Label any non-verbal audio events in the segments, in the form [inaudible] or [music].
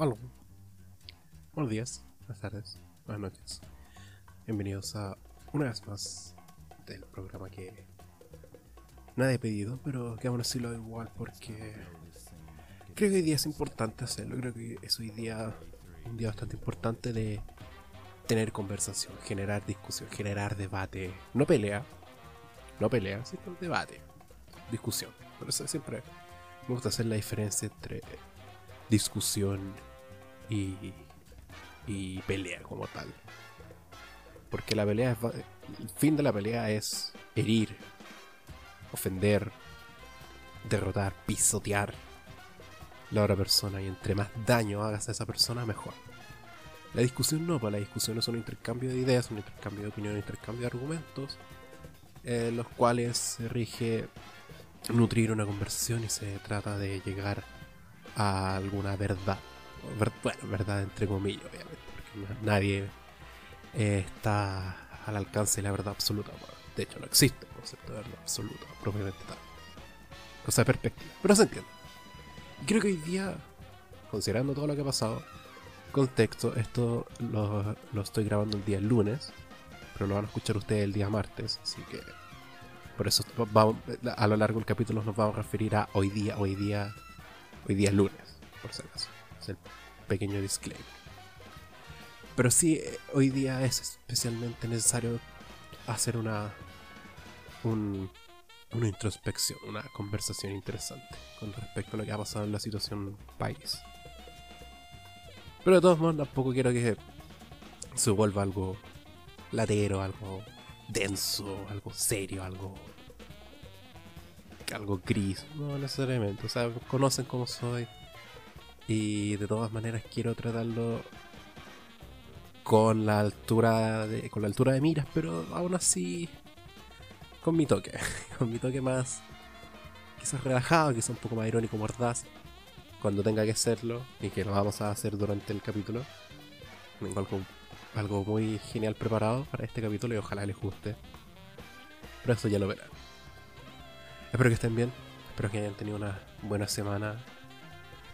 Hola. Buenos días, buenas tardes, buenas noches. Bienvenidos a una vez más del programa que nadie ha pedido, pero que aún así lo igual porque creo que hoy día es importante hacerlo. Creo que es hoy día un día bastante importante de tener conversación, generar discusión, generar debate. No pelea, no pelea, sino debate, discusión. Por eso siempre me gusta hacer la diferencia entre discusión y, y pelea como tal. Porque la pelea es, el fin de la pelea es herir, ofender, derrotar, pisotear la otra persona y entre más daño hagas a esa persona mejor. La discusión no, pues la discusión es un intercambio de ideas, un intercambio de opinión, un intercambio de argumentos, eh, los cuales se rige nutrir una conversación y se trata de llegar a alguna verdad. Bueno, verdad entre comillas, obviamente, porque nadie eh, está al alcance de la verdad absoluta. de hecho, no existe el concepto de verdad absoluta, propiamente tal. Cosa de perspectiva, pero se entiende. Creo que hoy día, considerando todo lo que ha pasado, contexto, esto lo, lo estoy grabando el día lunes, pero lo van a escuchar ustedes el día martes, así que por eso vamos, a lo largo del capítulo nos vamos a referir a hoy día, hoy día, hoy día lunes, por si acaso. Es el pequeño disclaimer. Pero sí, hoy día es especialmente necesario hacer una, una introspección, una conversación interesante con respecto a lo que ha pasado en la situación país. Pero de todos modos, tampoco quiero que se vuelva algo latero, algo denso, algo serio, algo algo gris, no necesariamente, o sea, conocen cómo soy y de todas maneras quiero tratarlo con la altura de con la altura de miras, pero aún así con mi toque, [laughs] con mi toque más quizás relajado, quizás un poco más irónico, mordaz cuando tenga que hacerlo y que lo vamos a hacer durante el capítulo. Tengo algo algo muy genial preparado para este capítulo y ojalá les guste. Pero eso ya lo verán. Espero que estén bien, espero que hayan tenido una buena semana.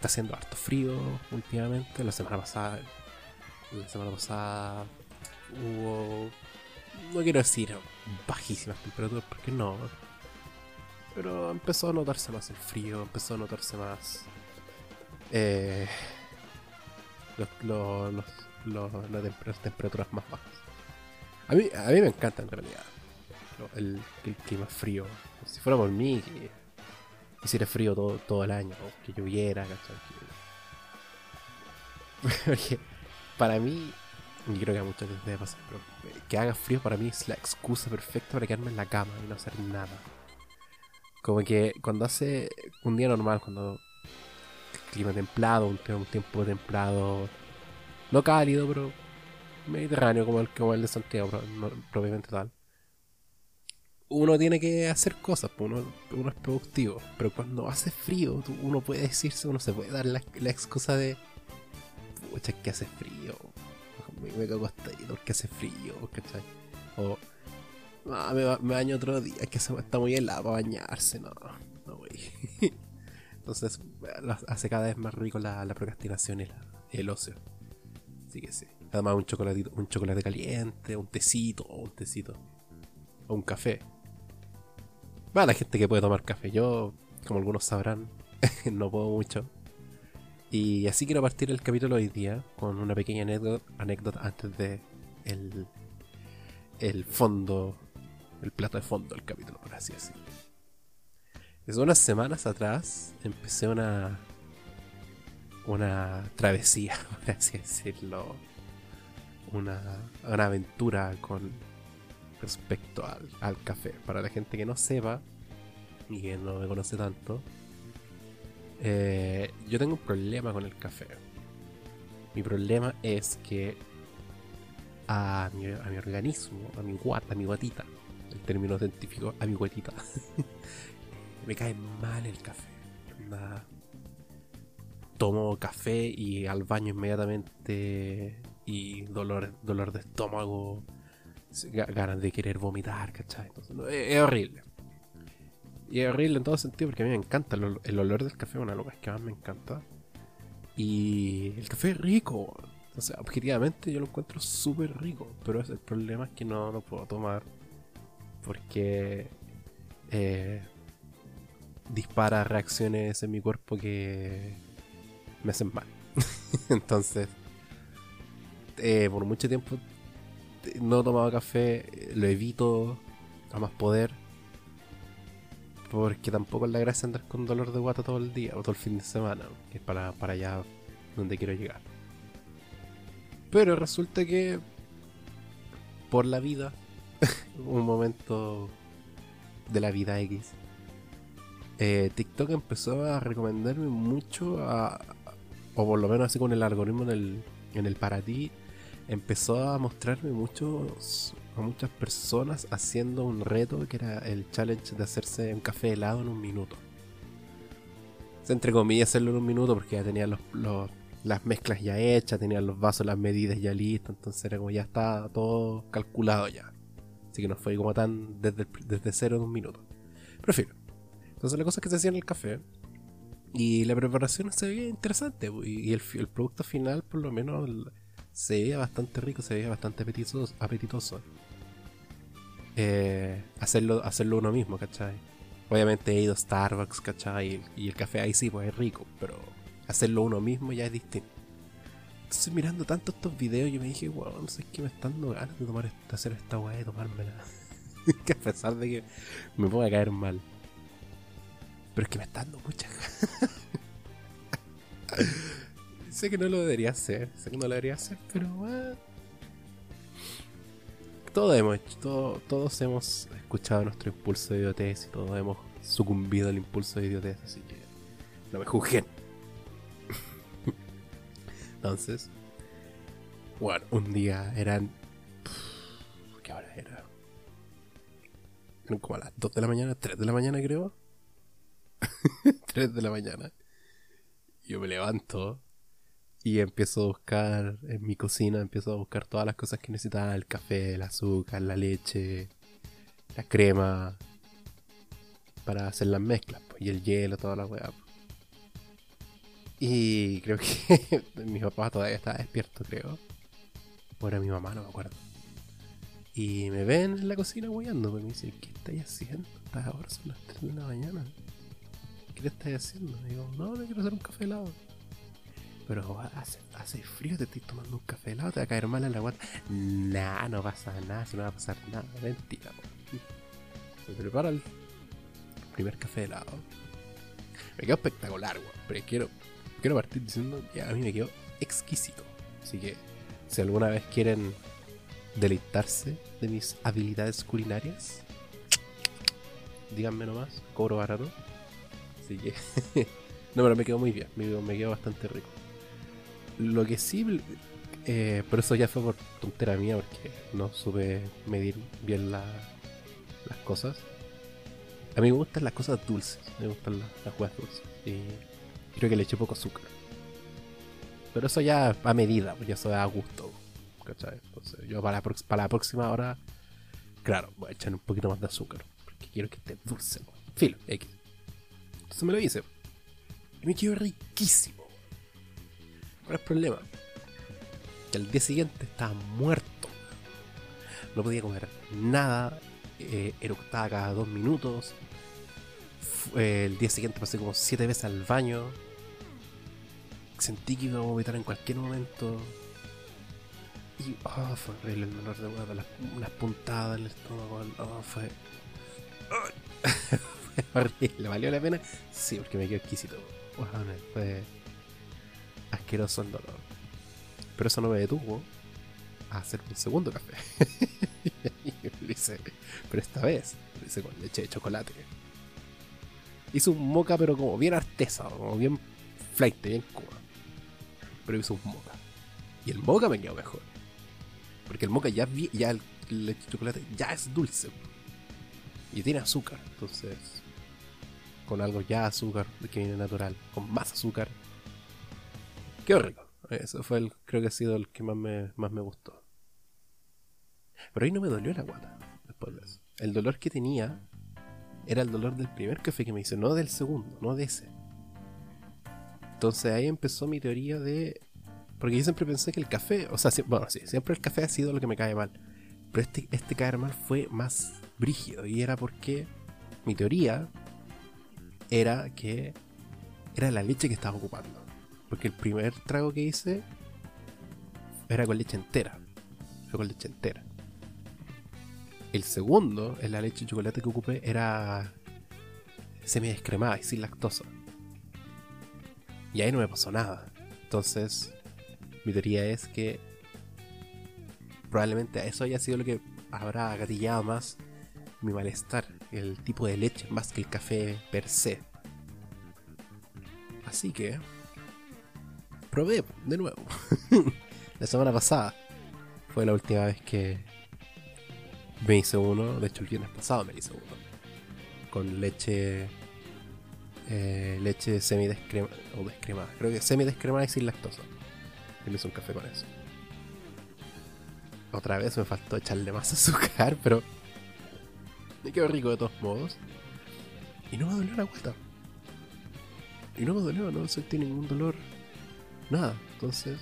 Está haciendo harto frío últimamente. La semana pasada. La semana pasada hubo. No quiero decir bajísimas temperaturas, porque no. Pero empezó a notarse más el frío, empezó a notarse más. Eh, los, las temperaturas más bajas. A mí, a mí me encanta en realidad el, clima frío. Si fuera por mí, hiciera frío todo, todo el año, que lloviera, [laughs] Porque para mí, y creo que a muchas veces debe pasar, pero que haga frío para mí es la excusa perfecta para quedarme en la cama y no hacer nada. Como que cuando hace un día normal, cuando clima templado, un, tiempo templado, no cálido, pero mediterráneo como el, como el de Santiago, propiamente tal. Uno tiene que hacer cosas, pues, uno, uno es productivo. Pero cuando hace frío, uno puede decirse, uno se puede dar la, excusa de. Pucha, que hace frío. Me, me cago hasta porque hace frío, ¿cachai? O. Ah, me, me, baño otro día, es que está muy helado para bañarse, no, no voy. [laughs] Entonces hace cada vez más rico la, la procrastinación y el ocio. Así que sí. Además un chocolatito, un chocolate caliente, un tecito, un tecito. O un café. Va la gente que puede tomar café. Yo, como algunos sabrán, [laughs] no puedo mucho. Y así quiero partir el capítulo hoy día con una pequeña anécdota, antes de el, el fondo, el plato de fondo del capítulo, por así decirlo. Desde unas semanas atrás empecé una una travesía, [laughs] por así decirlo, una, una aventura con respecto al, al, café. Para la gente que no sepa y que no me conoce tanto, eh, yo tengo un problema con el café. Mi problema es que a mi, a mi organismo, a mi guata, a mi guatita, el término científico, a mi guatita, [laughs] me cae mal el café. Nada tomo café y al baño inmediatamente y dolor, dolor de estómago, ganas de querer vomitar, ¿cachai? es, horrible. Y es horrible en todo sentido porque a mí me encanta el, olor del café, una de las que más me encanta. Y el café es rico. O sea, objetivamente yo lo encuentro súper rico. Pero el problema es que no lo puedo tomar. Porque eh, dispara reacciones en mi cuerpo que me hacen mal. [laughs] Entonces, eh, por mucho tiempo no he tomado café, lo evito a más poder. Porque tampoco es la gracia andar con dolor de guata todo el día o todo el fin de semana, que es para, para allá donde quiero llegar. Pero resulta que por la vida, [laughs] un momento de la vida X, eh, TikTok empezó a recomendarme mucho a, o por lo menos así con el algoritmo en el, en el para ti, empezó a mostrarme muchos a muchas personas haciendo un reto que era el challenge de hacerse un café helado en un minuto. Entre comillas, hacerlo en un minuto porque ya tenían los, las mezclas ya hechas, tenían los vasos, las medidas ya listas, entonces era como ya estaba todo calculado ya. Así que no fue como tan desde, desde cero en un minuto. Prefiero. Entonces la cosa es que se hacía en el café y la preparación se veía interesante y, el, producto final por lo menos se veía bastante rico, se veía bastante apetitoso. apetitoso. Eh, hacerlo, hacerlo uno mismo, ¿cachai? Obviamente he ido a Starbucks, ¿cachai? Y, el café ahí sí, pues es rico, pero hacerlo uno mismo ya es distinto. Entonces mirando tanto estos videos yo me dije, wow, no sé qué me están dando ganas de, tomar, de hacer esta weá y tomármela. [laughs] que a pesar de que me ponga a caer mal. Pero es que me está dando mucha [laughs] sé que no lo debería hacer, sé que no lo debería hacer, pero uh, todos hemos hecho, todos hemos escuchado nuestro impulso de idiotez y todos hemos sucumbido al impulso de idiotez, así que no me juzguen. [laughs] Entonces, bueno, un día eran. ¿Qué hora era? Eran como a las 2 de la mañana, 3 de la mañana creo. [laughs] 3 de la mañana. Yo me levanto y empiezo a buscar en mi cocina, empiezo a buscar todas las cosas que necesitaba, el café, el azúcar, la leche, la crema, para hacer las mezclas, pues, y el hielo, toda la weá. Pues. Y creo que [laughs] mi papá todavía estaba despierto, creo. O era mi mamá, no me acuerdo. Y me ven en la cocina weando, pues me dicen, ¿qué estáis haciendo? Estás ahora son las 3 de la mañana. ¿Qué te estás haciendo? Y digo, no, me quiero hacer un café helado. Pero hace, hace frío, te estoy tomando un café helado, te va a caer mal en la guata. Nah, no pasa nada, si no va a pasar nada. Mentira, Se prepara el primer café helado. Me quedó espectacular, weón. Pero quiero, quiero partir diciendo que a mí me quedó exquisito. Así que, si alguna vez quieren deleitarse de mis habilidades culinarias, díganme nomás, cobro barato. Así que, [laughs] no, pero me quedó muy bien, me me quedó bastante rico. Lo que sí, eh, por eso ya fue por tontera mía, porque no supe medir bien las cosas. A mí me gustan las cosas dulces, me gustan las, las dulces. Y creo que le eché poco azúcar. Pero eso ya a medida, pues ya eso a gusto. ¿cachai? Entonces yo para la, para la próxima hora, claro, voy a echar un poquito más de azúcar. Porque quiero que esté dulce. Filo, X. Entonces me lo hice. Y me quedó riquísimo. ¿Cuál es el problema? Que al día siguiente estaba muerto. No podía comer nada. Eh, eructaba cada dos minutos. el día siguiente pasé como siete veces al baño. Sentí que iba a vomitar en cualquier momento. Y oh, fue horrible el dolor de huevo, las, puntadas en el estómago. Oh, fue. [laughs] fue horrible. ¿Valió la pena? Sí, porque me quedó exquisito. fue asqueroso el dolor. Pero eso no me detuvo a hacer un segundo café. [laughs] lo hice, pero esta vez lo hice con leche de chocolate. Hice un moca, pero como bien artesa, como bien flight, bien cuba. Pero hice un moca. Y el moca me quedó mejor. Porque el moca ya, ya el de chocolate ya es dulce. Y tiene azúcar. Entonces, con algo ya azúcar que viene natural, con más azúcar, Qué rico. Eso fue el, creo que ha sido el que más me, más me gustó. Pero ahí no me dolió la guata después de eso. El dolor que tenía era el dolor del primer café que me hice, no del segundo, no de ese. Entonces ahí empezó mi teoría de... Porque yo siempre pensé que el café, o sea, bueno, sí, siempre el café ha sido lo que me cae mal. Pero este, este caer mal fue más brígido y era porque mi teoría era que era la leche que estaba ocupando. Porque el primer trago que hice era con leche entera. Fue con leche entera. El segundo, en la leche de chocolate que ocupé, era semi descremada y sin lactosa. Y ahí no me pasó nada. Entonces, mi teoría es que probablemente eso haya sido lo que habrá gatillado más mi malestar. El tipo de leche más que el café per se. Así que probé de nuevo. [laughs] la semana pasada fue la última vez que me hice uno. De hecho, el viernes pasado me hice uno. Con leche. Eh, leche semi descremada. O descremada. Creo que semi descremada y sin lactosa. Y me hice un café con eso. Otra vez me faltó echarle más [laughs] azúcar, pero. Me quedó rico de todos modos. Y no me dolió la guata. Y no me dolió, no sentí ningún dolor. Nada. Entonces.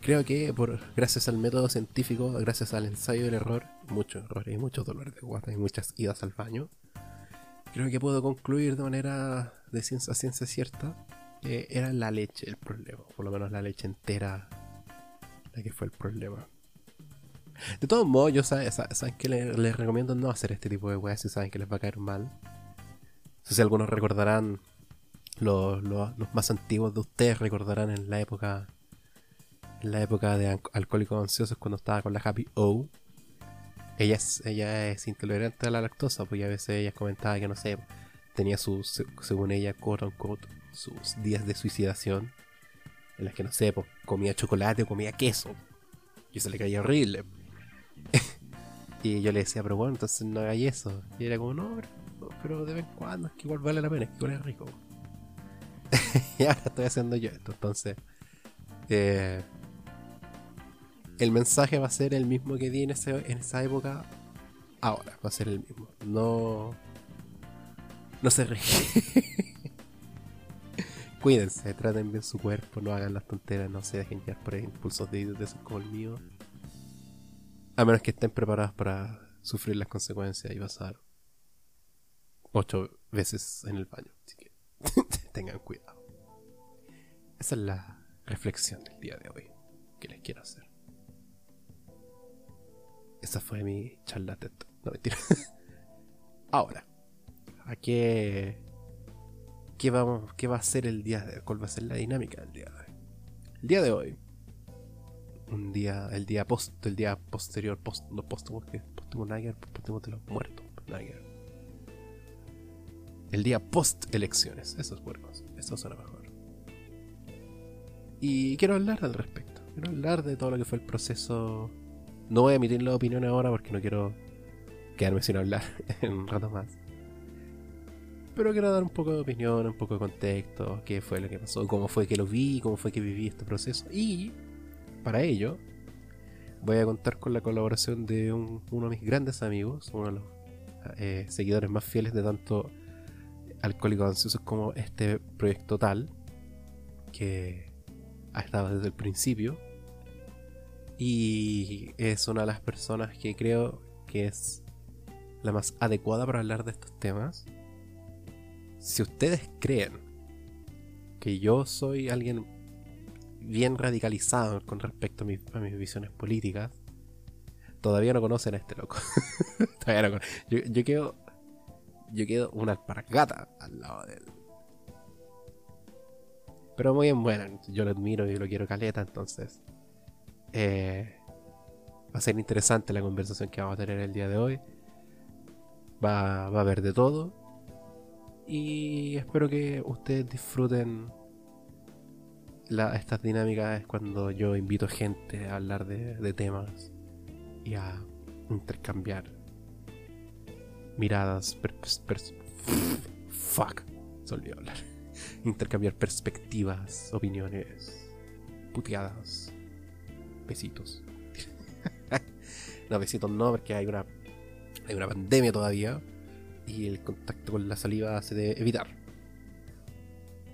Creo que por gracias al método científico, gracias al ensayo del error, muchos errores y muchos dolores de guata y muchas idas al baño, creo que puedo concluir de manera de ciencia, ciencia cierta que era la leche el problema, por lo menos la leche entera la que fue el problema. De todos modos, yo saben, que les, recomiendo no hacer este tipo de weas si saben que les va a caer mal. No sé si algunos recordarán, los, más antiguos de ustedes recordarán en la época en la época de alcohólicos ansiosos cuando estaba con la Happy O. Ella es, ella es intolerante a la lactosa, porque a veces ella comentaba que no sé, tenía sus, según ella, quote unquote, sus días de suicidación, en las que no sé, pues, comía chocolate o comía queso. Y se le caía horrible. [laughs] y yo le decía, pero bueno, entonces no hagáis eso. Y era como, no, pero de vez en cuando, es que igual vale la pena, es que igual es rico. [laughs] y ahora estoy haciendo yo esto, entonces. Eh, el mensaje va a ser el mismo que di en, esa época. Ahora, va a ser el mismo. No. No se ríe. [laughs] Cuídense, traten bien su cuerpo, no hagan las tonteras, no se dejen llevar por impulsos de esos como el mío. A menos que estén preparados para sufrir las consecuencias y pasar ocho veces en el baño. Así que [laughs] tengan cuidado. Esa es la reflexión del día de hoy que les quiero hacer. Esa fue mi charla No, mentira. [laughs] Ahora, ¿a qué, qué, qué va a ser el día de hoy? ¿Cuál va a ser la dinámica del día de hoy? El día de hoy, un día, el día post, el día posterior, post, no póstumo, que póstumo Niger, póstumo de los muertos, Niger. El día post elecciones, eso es bueno, eso suena mejor. Y quiero hablar al respecto, quiero hablar de todo lo que fue el proceso no voy a emitir la opinión ahora porque no quiero quedarme sin hablar [laughs] en un rato más. Pero quiero dar un poco de opinión, un poco de contexto, qué fue lo que pasó, cómo fue que lo vi, cómo fue que viví este proceso. Y para ello voy a contar con la colaboración de uno de mis grandes amigos, uno de los eh, seguidores más fieles de tanto Alcohólicos Ansiosos como este proyecto tal, que ha estado desde el principio y es una de las personas que creo que es la más adecuada para hablar de estos temas. Si ustedes creen que yo soy alguien bien radicalizado con respecto a, mis visiones políticas, todavía no conocen a este loco. [laughs] todavía no yo, yo, quedo. Yo quedo una alpargata al lado de él. Pero muy bien bueno, yo lo admiro y lo quiero caleta, entonces. Eh, va a ser interesante la conversación que vamos a tener el día de hoy. Va, va a haber de todo. Y espero que ustedes disfruten la, estas dinámicas cuando yo invito gente a hablar de, temas y a intercambiar miradas. fuck, se olvidó hablar. Intercambiar perspectivas, opiniones, puteadas besitos. [laughs] no, besitos no, porque hay una, hay una pandemia todavía y el contacto con la saliva se debe evitar.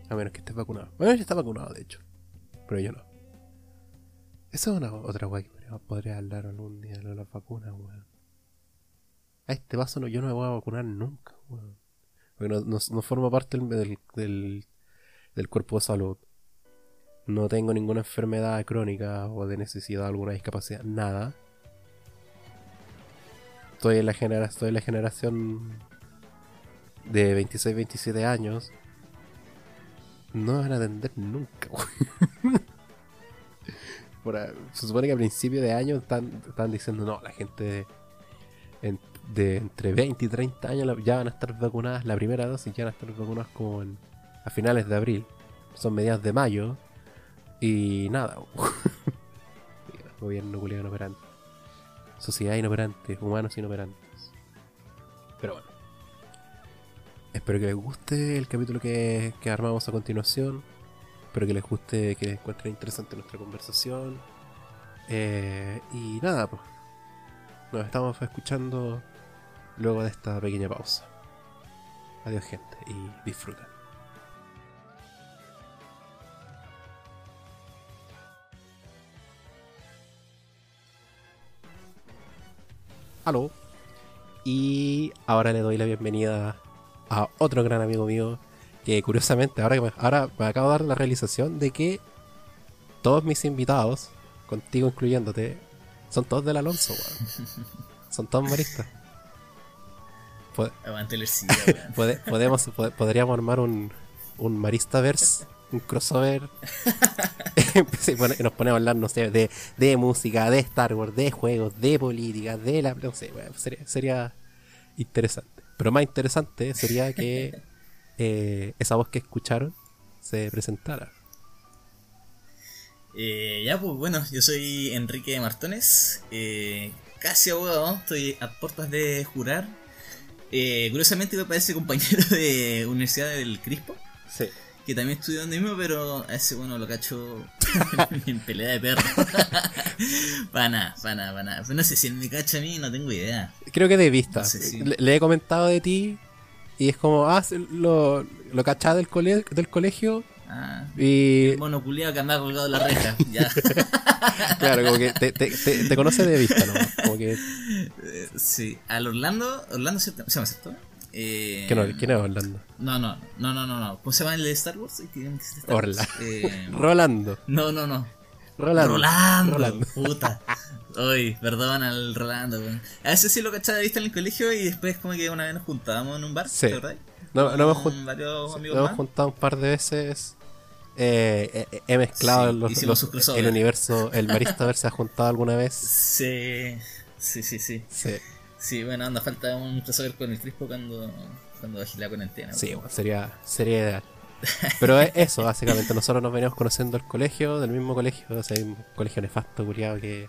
A menos que estés vacunado. Bueno, ya está vacunado, de hecho. Pero yo no. Esa es una otra weá que podría, hablar algún día de las vacunas, weón. A este paso no, yo no me voy a vacunar nunca, weón. Porque no, no, no forma parte del, del, del, del cuerpo de salud. No tengo ninguna enfermedad crónica o de necesidad, alguna discapacidad, nada. Estoy en la, genera estoy en la generación de 26, 27 años. No me van a atender nunca. [laughs] Por se supone que a principio de año están, están diciendo, no, la gente de, en- de entre 20 y 30 años ya van a estar vacunadas, la primera dosis ya van a estar vacunadas como en- a finales de abril. Son mediados de mayo. Y nada. [laughs] Gobierno culiado inoperante. Sociedad inoperante, humanos inoperantes. Pero bueno. Espero que les guste el capítulo que, que armamos a continuación. Espero que les guste, que les encuentren interesante nuestra conversación. Eh, y nada, pues. Nos estamos escuchando luego de esta pequeña pausa. Adiós gente y disfruten. Aló. Y ahora le doy la bienvenida a otro gran amigo mío que curiosamente ahora, que me, ahora me acabo de dar la realización de que todos mis invitados, contigo incluyéndote, son todos del Alonso, weón. [laughs] Son todos maristas. Po- Aguante el podemos, po- podríamos armar un, un Maristaverse, un crossover. [laughs] Sí, bueno, y nos ponemos a hablar, no sé, de, de música, de Star Wars, de juegos, de política, de la. No sé, weón, sería, sería interesante. Pero más interesante sería que [laughs] eh, esa voz que escucharon se presentara. Eh, ya, pues bueno, yo soy Enrique Martones, eh, casi abogado, estoy a puertas de jurar. Eh, curiosamente me parece compañero de Universidad del Crispo, Sí. Que también estudió donde mismo, pero a ese bueno lo cacho [laughs] en pelea de perro. [laughs] para nada, para nada, para nada. No sé si él me cacha a mí, no tengo idea. Creo que de vista. No sé si- le, le he comentado de ti y es como, ah, lo, lo del, del colegio Ah, y mono culiao que andaba colgado en la reja, ya. [laughs] Claro, como que te, te, te, te conoce de vista, ¿no? Como que. Sí, al Orlando, Orlando se llama cierto. Eh, ¿Quién, quién es Orlando? No, no, no, no, no, no. ¿Cómo se llama el de Star Wars? ¿Qué- qué es Star Wars? Eh, [laughs] Rolando. no, no, no. Rolando. Rolando. Rolando. Puta. Uy, perdón al Rolando, weón. A ese sí lo cachaba de vista en el colegio y después como que una vez nos juntábamos en un bar, Sí. ¿te acordás? No, no hemos, jun- varios juntado un par de veces. Eh, eh, he mezclado Sí, los, los- el universo. El Marista ver se ha juntado alguna vez. [laughs] Sí, sí, sí, sí. Sí, Sí, bueno, anda, falta un crossover con el Crispo cuando, cuando agila con el tema. sí bueno, sería, sería ideal. Pero es [laughs] eso, básicamente. Nosotros nos veníamos conociendo del colegio, del mismo colegio. O sea, hay un colegio nefasto, curiado, que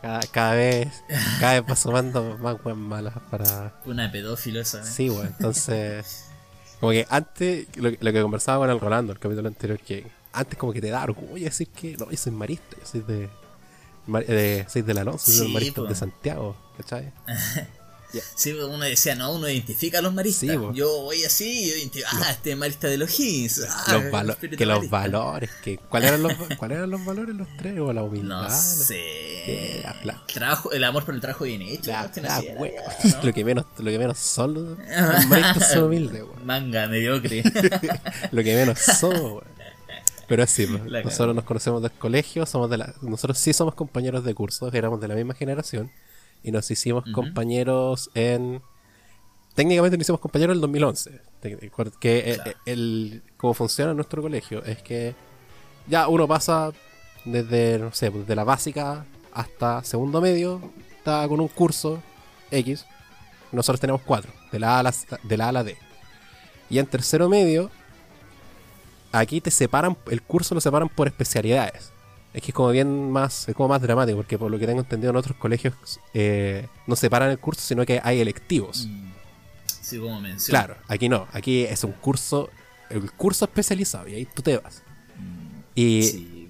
cada, cada vez cada vez va sumando más weas malas para, Una pedófilo esa, ¿eh? Sí, bueno, entonces. [laughs] Como que antes, lo, lo que conversaba con el Rolando, el capítulo anterior, que antes como que te da orgullo decir que no, yo soy marista, yo soy de. De soy del Alonso, Sí, del marista po. de Santiago, ¿cachai? [laughs] Sí, pues, uno decía, no, uno identifica a los maristas. Sí, yo voy así, yo identifico, ah, este es marista de los Hins. Ah, los valo- que los marista. valores, que ¿cuáles eran los, [laughs] ¿cuáles eran los valores los tres? O la humildad. No sé. Trabajo, el amor por el trabajo bien hecho. la- [laughs] lo, que menos, lo que menos son los, los maristas son humildes. Manga, mediocre. Lo que menos weón. Pero sí, pues, La nosotros nos conocemos del colegio, somos de la, nosotros sí somos compañeros de curso, éramos de la misma generación y nos hicimos compañeros en técnicamente nos hicimos compañeros en el 2011, Te- que eh, Claro. eh, el cómo funciona nuestro colegio es que ya uno pasa desde no sé, desde la básica hasta segundo medio, está con un curso X. Nosotros tenemos cuatro, de la A a la, de la, A a la D. Y en tercero medio aquí te separan, el curso lo separan por especialidades. Es que es como bien más, es como más dramático, porque por lo que tengo entendido en otros colegios eh, no separan el curso, sino que hay electivos. Mm. sí, como mencioné. Claro, aquí no, aquí es un curso, el curso especializado, y ahí tú te vas. Y Sí.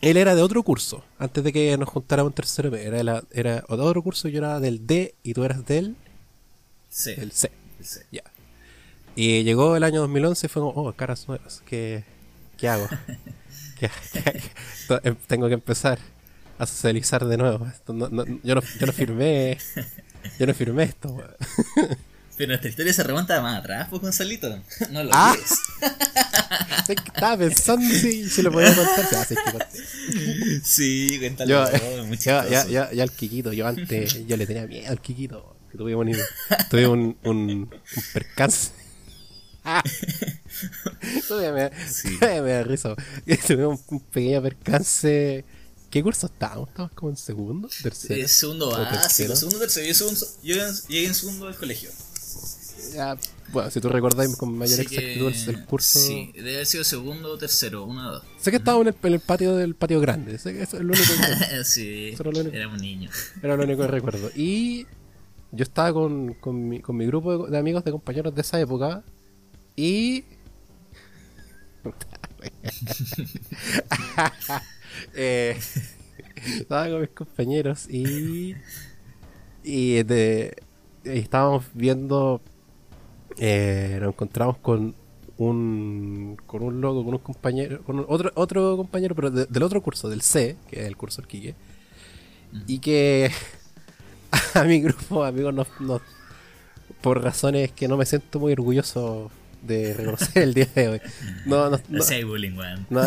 él era de otro curso, antes de que nos juntáramos en tercero era, la- era de otro curso, yo era del D y tú eras del, Sí. del C. Ya. Y llegó el año 2011 y fue como, oh, caras nuevas, ¿qué, qué hago? [laughs] ¿Qué- qué- em- tengo que empezar a socializar de nuevo. Esto no- no- yo, no, yo no firmé, yo no firmé esto. [laughs] Pero nuestra historia se remonta más atrás, pues Gonzalito. [laughs] No lo Ah. Estaba pensando si, si lo podía contar. Ya, sí, que. Sí, cuéntalo. Yo, todo, muy ya, ya, ya, ya al Kikito, yo antes, yo le tenía miedo al Kikito. Que tuve un, tuve un, un, un percance. [laughs] Todavía me, Sí. todavía me da risa. [laughs] Tuve un, un pequeño percance. ¿Qué curso estábamos? ¿Estábamos como en segundo? ¿Tercero? Eh, segundo ¿O básico, tercero? segundo, tercero. Yo, segundo, yo llegué en segundo del colegio. Ya, bueno, si tú recordáis con mayor Así que- exactitud el, el curso. Sí, debe haber sido segundo o tercero, uno o dos. Sé que estábamos en el, en el patio del patio grande. Sé que eso es lo único que, [laughs] sí, era lo único. éramos niños. era lo único que recuerdo. Y yo estaba con, con, mi, con mi grupo de, de amigos, de compañeros de esa época. Y. [laughs] Eh, estaba con mis compañeros y. Y de, y estábamos viendo. eh, nos encontramos con un. Con un loco, con un compañero. Con un- otro, otro compañero, pero de- del otro curso, del C, que es el curso del Quique. Y que. [laughs] A mi grupo de amigos nos, nos- Por razones que no me siento muy orgulloso de reconocer el día de hoy. No, no, [laughs] No, no, bullying, weón. no,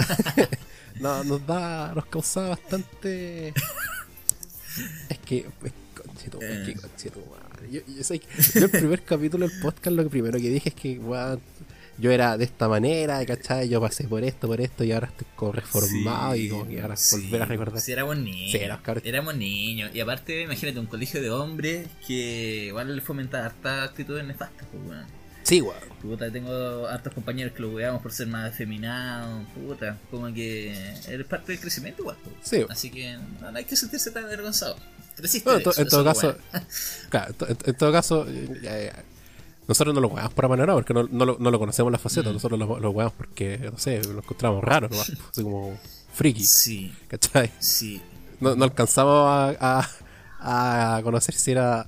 [laughs] no, nos da, nos causaba bastante. Es que, es, conchito, es que, Eh. conchito, madre. Yo, yo sé que- yo el primer capítulo del podcast lo que primero que dije es que, weón, yo era de esta manera, ¿cachai? Yo pasé por esto, por esto, y ahora estoy como reformado y como que ahora sí. volver a recordar. Sí, éramos niños. Sí, éramos éramos niños. Y aparte, imagínate, un colegio de hombres que igual le fomenta hartas actitudes nefastas, pues, weón. Sí, weón. Puta, tengo hartos compañeros que lo weamos por ser más afeminados. Puta, como que eres parte del crecimiento pues. Sí, weón. Así que no, no hay que sentirse tan avergonzado. Creciste. Bueno, en, eso, todo caso, [laughs] claro, en to- en, en todo caso, nosotros no lo weamos por manera porque no, no, lo, no lo conocemos la faceta, Mm. nosotros lo, lo porque, no sé, lo encontramos raro, ¿no? [laughs] así como friki, Sí, ¿cachai? sí. No, no alcanzamos a, a, a conocer si era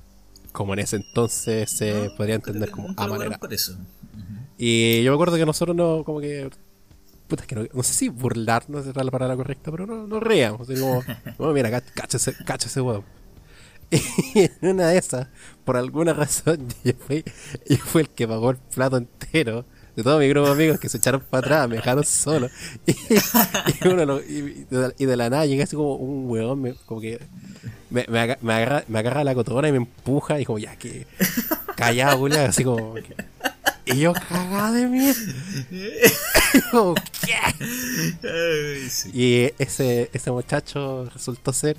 como en ese entonces se No, podría entender como a manera. por eso. Y yo me acuerdo que nosotros no, como que. Puta, es que no, no sé si burlarnos era la palabra correcta, pero no, no reíamos. Así como, [laughs] oh, mira, ca- cacha ese, cacha ese huevo. [laughs] Y en una de esas, por alguna razón, [laughs] yo fui, yo fui el que pagó el plato entero de todo mi grupo de amigos que se echaron para atrás, me dejaron solo. [laughs] Y, y uno lo- y- y de, la nada llegué así como un huevón, me, como que me, me, aga- me agarra, me agarra la cotona y me empuja y como ya que callado, culiao, así como que- y yo cagado de mierda. [laughs] Como, ¿qué? Y ese, ese muchacho resultó ser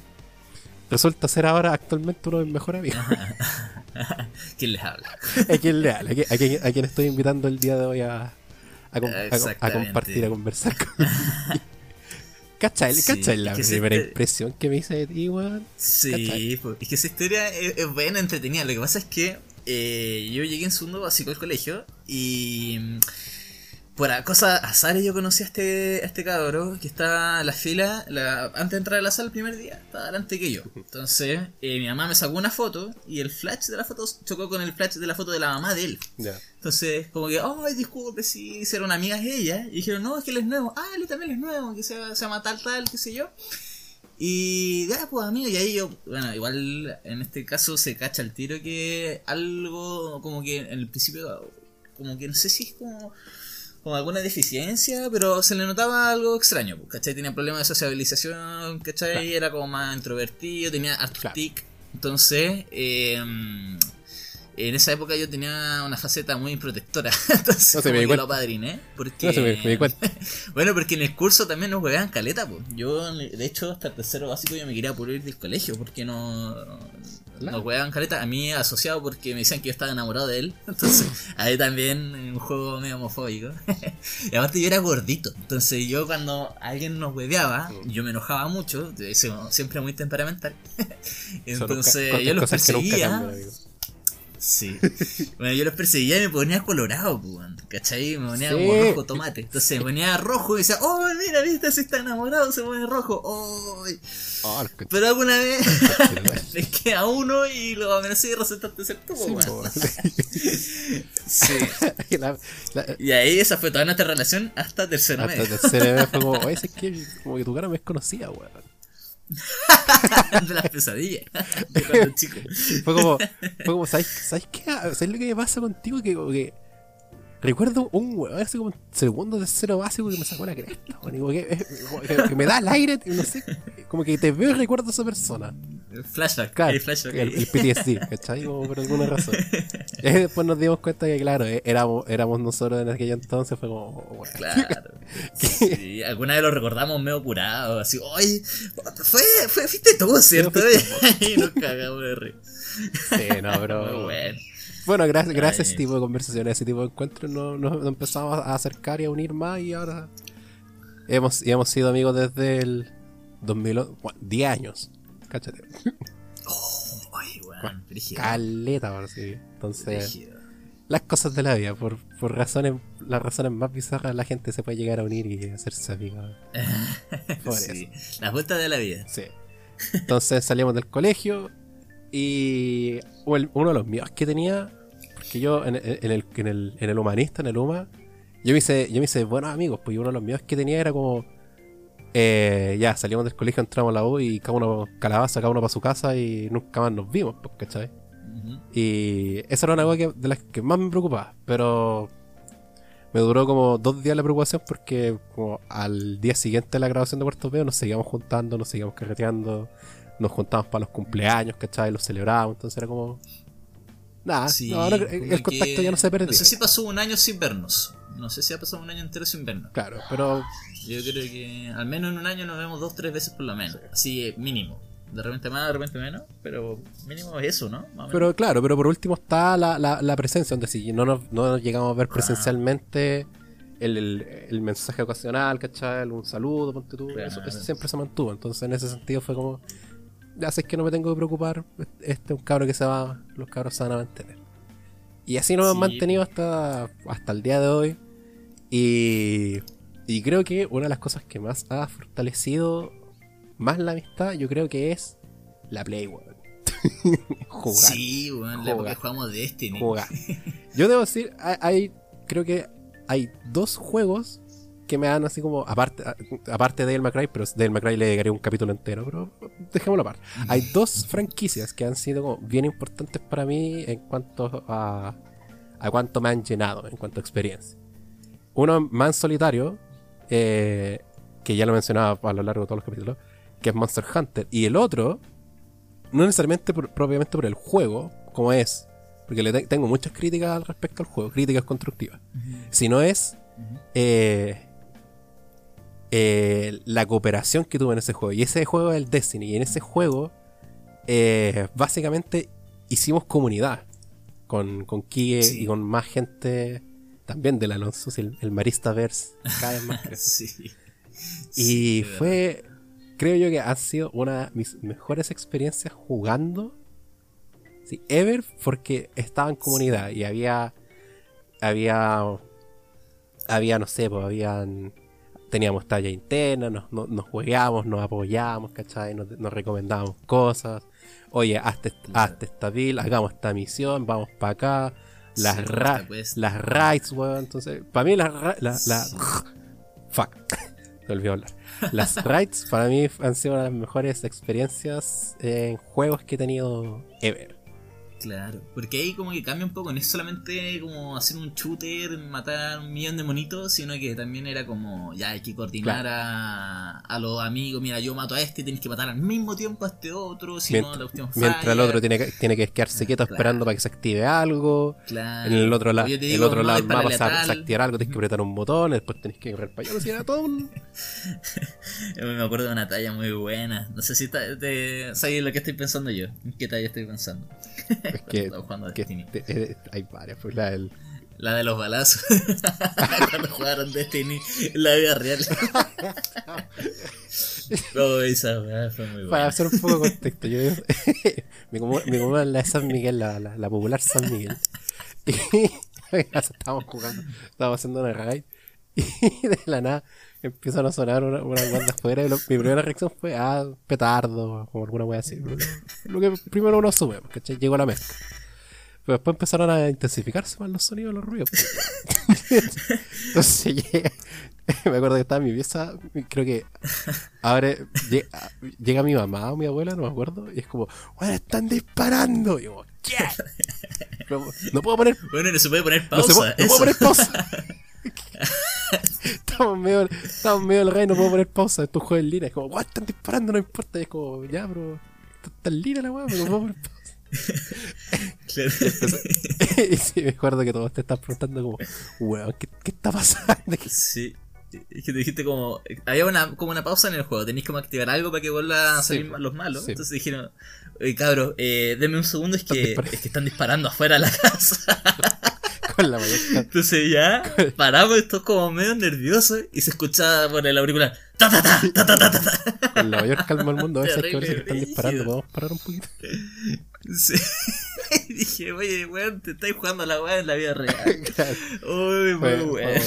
resulta ser ahora actualmente uno de mis mejores amigos. [laughs] ¿Quién les habla? [laughs] a quien leal, a quien, a quien estoy invitando el día de hoy a, a, compartir, a conversar con [laughs] ¿Cachai? Sí, ¿Cachai la primera te- impresión que me hice de ti, weón? Sí, pues, es que esa historia es, es buena, entretenida. Lo que pasa es que eh, yo llegué en segundo básico al colegio y por cosas azares yo conocí a este, a este cabro que estaba en la fila, la- antes de entrar a la sala el primer día, estaba delante que yo. Entonces eh, mi mamá me sacó una foto y el flash de la foto chocó con el flash de la foto de la mamá de él. Ya. Entonces, como que, ay, disculpe si hicieron amigas ella. Y dijeron, no, es que él es nuevo. Ah, él también es nuevo, que se, se llama tal, tal, qué sé yo. Y ya, pues amigo, y ahí yo, bueno, igual en este caso se cacha el tiro que algo, como que en el principio, como que no sé si es como, como alguna deficiencia, pero se le notaba algo extraño, pues, ¿cachai? Tenía problemas de sociabilización, ¿cachai? Claro. Era como más introvertido, tenía hartos Claro. Entonces, eh, en esa época yo tenía una faceta muy protectora. [laughs] Entonces, No se me lo padriné. Porque... No se me, me. [laughs] Bueno, porque en el curso también nos juegan caleta, pues. Yo, de hecho, hasta el tercero básico yo me quería por ir del colegio, porque no. Claro. Nos juegan caleta. A mí asociado porque me decían que yo estaba enamorado de él. [laughs] Entonces, ahí también un juego medio homofóbico. y aparte yo era gordito. Entonces yo cuando alguien nos hueveaba, Mm. yo me enojaba mucho. Siempre muy temperamental. Entonces yo los perseguía. Sí. [laughs] Bueno, yo los perseguía y me ponía colorado, pues, ¿cachai? Me ponía Sí. como rojo tomate. Entonces me ponía rojo y decía, oh, mira, viste, se está enamorado, se pone rojo. Oh. Pero alguna vez [laughs] les queda uno y lo amenacé y resultaste ser tú, Sí. [laughs] Sí. La- la- Y ahí esa fue toda nuestra relación hasta tercero hasta medio. el tercer mes fue como, oye, es que como que tu cara me es conocida, weón. [laughs] de las pesadillas. [laughs] De cuando chico. Fue como, fue como ¿sabes, ¿sabes qué? ¿Sabes lo que me pasa contigo? Que como que recuerdo un weón así como segundo, tercero básico que me sacó la cresta, que, eh, que- que me da el aire, no sé, como que te veo y recuerdo a esa persona. Flashback. Claro, hay flashback el, el PTSD, ¿cachai? Como por alguna razón. Y [laughs] después nos dimos cuenta que, claro, eh, éramos, éramos nosotros en aquel entonces, fue como, oh. Claro. [laughs] Sí, alguna vez lo recordamos medio curado, así, oye, fue, fue, fuiste tú, ¿cierto? [laughs] y nos cagamos de reír. Sí, no, pero. Muy bueno. Bueno, gracias, gracias a Ay. ese tipo de conversaciones, a ese tipo de encuentros, nos, nos- empezamos a acercar y a unir más y ahora hemos, y hemos sido amigos desde el 2011, bueno, 10 años, cáchate, Oye, weón, brígido. caleta, por sí. Entonces, brígido. las cosas de la vida, por, por razones, las razones más bizarras, la gente se puede llegar a unir y hacerse amigos. [laughs] Por Sí, Las vueltas de la vida. Sí. Entonces salimos del colegio y uno de los míos que tenía, yo en, el, en, el, en el humanista, en el UMA, yo me hice, yo me hice buenos amigos, pues uno de los míos que tenía era como, eh, ya salimos del colegio, entramos a la U y cada uno calabaza, cada uno para su casa y nunca más nos vimos, pues, ¿cachai? Y esa era una cosa que- de las que más me preocupaba, pero me duró como dos días la preocupación porque como al día siguiente de la grabación de Cuarto Peo nos seguíamos juntando, nos seguíamos carreteando, nos juntábamos para los cumpleaños, ¿cachai? Los celebrábamos, entonces era como... Nada, Sí, no, como el contacto que- ya no se perdió. No sé si pasó un año sin vernos. No sé si ha pasado un año entero sin vernos. Claro, pero Yo creo que al menos en un año nos vemos dos tres veces por lo menos. Así mínimo. De repente más, de repente menos. Pero mínimo es eso, ¿no? Pero claro, pero por último está la, la, la presencia, donde si no nos, no nos llegamos a ver presencialmente, el, el, el mensaje ocasional, ¿cachai? Un saludo, ponte tú, Claro. eso, eso siempre se mantuvo. Entonces en ese sentido fue como, sé que no me tengo que preocupar, este es un cabro que se va, los cabros se van a mantener. Y así nos Sí. mantenido hasta, hasta el día de hoy. Y, y creo que una de las cosas que más ha fortalecido más la amistad, yo creo que es la Play, weón. [laughs] Jugar. Sí, bueno, la época jugamos Destiny. jugar. [laughs] Yo debo decir, hay- creo que hay dos juegos que me dan así como, aparte, aparte de El McRae, pero del McRae le dedicaré un capítulo entero, pero dejémoslo aparte. Hay dos franquicias que han sido como bien importantes para mí en cuanto a, a cuánto me han llenado, en cuanto a experiencia. Uno más solitario, eh, que ya lo mencionaba a lo largo de todos los capítulos, que es Monster Hunter. Y el otro, no necesariamente por- propiamente por el juego, como es, porque le te- tengo muchas críticas al respecto al juego, críticas constructivas, sino es eh, eh, la cooperación que tuve en ese juego. Y ese juego es el Destiny. Y en ese juego, eh, básicamente hicimos comunidad con, con Kie Sí. y con más gente también del Alonso, el, el Maristaverse, cada vez más. [laughs] Sí. Y Sí, fue, creo yo que ha sido una de mis mejores experiencias jugando, sí, ever, porque estaba en comunidad y había, había, había, no sé, pues habían, teníamos talla interna, nos, nos, nos juegábamos, nos apoyábamos, ¿cachai? Nos, nos recomendábamos cosas. Oye, hazte, hazte esta build, hagamos esta misión, vamos para acá. Las, Sí, ra- las raids, weón. Entonces, para mí las ra- la, la- Sí. [laughs] Fuck. [laughs] Me olvidé hablar. Las raids para mí han sido una de las mejores experiencias en juegos que he tenido ever. Claro, porque ahí como que cambia un poco, no es solamente como hacer un shooter, matar un millón de monitos, sino que también era como, ya hay que coordinar Claro. a, a los amigos, mira, yo mato a este, tienes que matar al mismo tiempo a este otro, si no Mientras, la cuestión mientras el falla. otro tiene que, tiene que quedarse quieto Claro. esperando para que se active algo. Claro. En el otro, la- el otro no lado del dispara mapa se, activar algo, tienes que apretar un botón, después tienes que correr para allá. Era todo un... [laughs] Me acuerdo de una talla muy buena, no sé si ta- te, sabes lo que estoy pensando yo, ¿en qué talla estoy pensando? [laughs] Es que, jugando que te- eh, hay varias. Pues la, el, La de los balazos. [laughs] Cuando jugaron Destiny en la vida real. [laughs] esa weá fue muy Para buena. hacer un poco de contexto, yo mi es la de San Miguel, la, la, la popular San Miguel. Y estábamos jugando, estábamos haciendo una raid y de la nada empiezan a sonar una, una banda afuera y lo- mi primera reacción fue, ah, petardo, o alguna wea así. Lo, lo que primero uno sube, ¿cachai? Llegó la mezcla. Pero después empezaron a intensificarse más los sonidos, los ruidos. [laughs] Entonces llegué- [laughs] me acuerdo que estaba en mi pieza, creo que abre, llega, llega mi mamá o mi abuela, no me acuerdo, y es como, bueno, están disparando. Y yo, ¿qué? No, no puedo poner, Bueno, no se puede poner no, pausa. se puede- no puedo poner pausa. [laughs] estamos medio, estamos medio del rey, no puedo poner pausa. Estos juegos en línea, es como, what, están disparando, no importa. Y es como, ya, pero está en línea la weá, pero no puedo poner pausa. [laughs] Claro. [laughs] y sí, me acuerdo que todos te están preguntando como, weón, ¿qué, qué está pasando? [laughs] Sí. Es que te dijiste como. Había una, como una pausa en el juego. Tenéis como activar algo para que vuelvan a Sí, salir po. los malos. Sí. Entonces dijeron, cabros, eh, denme un segundo. Es que, es que están disparando afuera de la casa. [laughs] Con la. Entonces ya paramos, estos como medio nerviosos. Y se escuchaba por el auricular. Ta ta ta ta ta ta ta. Con la mayor calma del mundo, a veces que están disparando, podemos parar un poquito. Sí. [laughs] Y dije, oye, weón, te estáis jugando a la weá en la vida real. [laughs] Uy, muy fue bueno.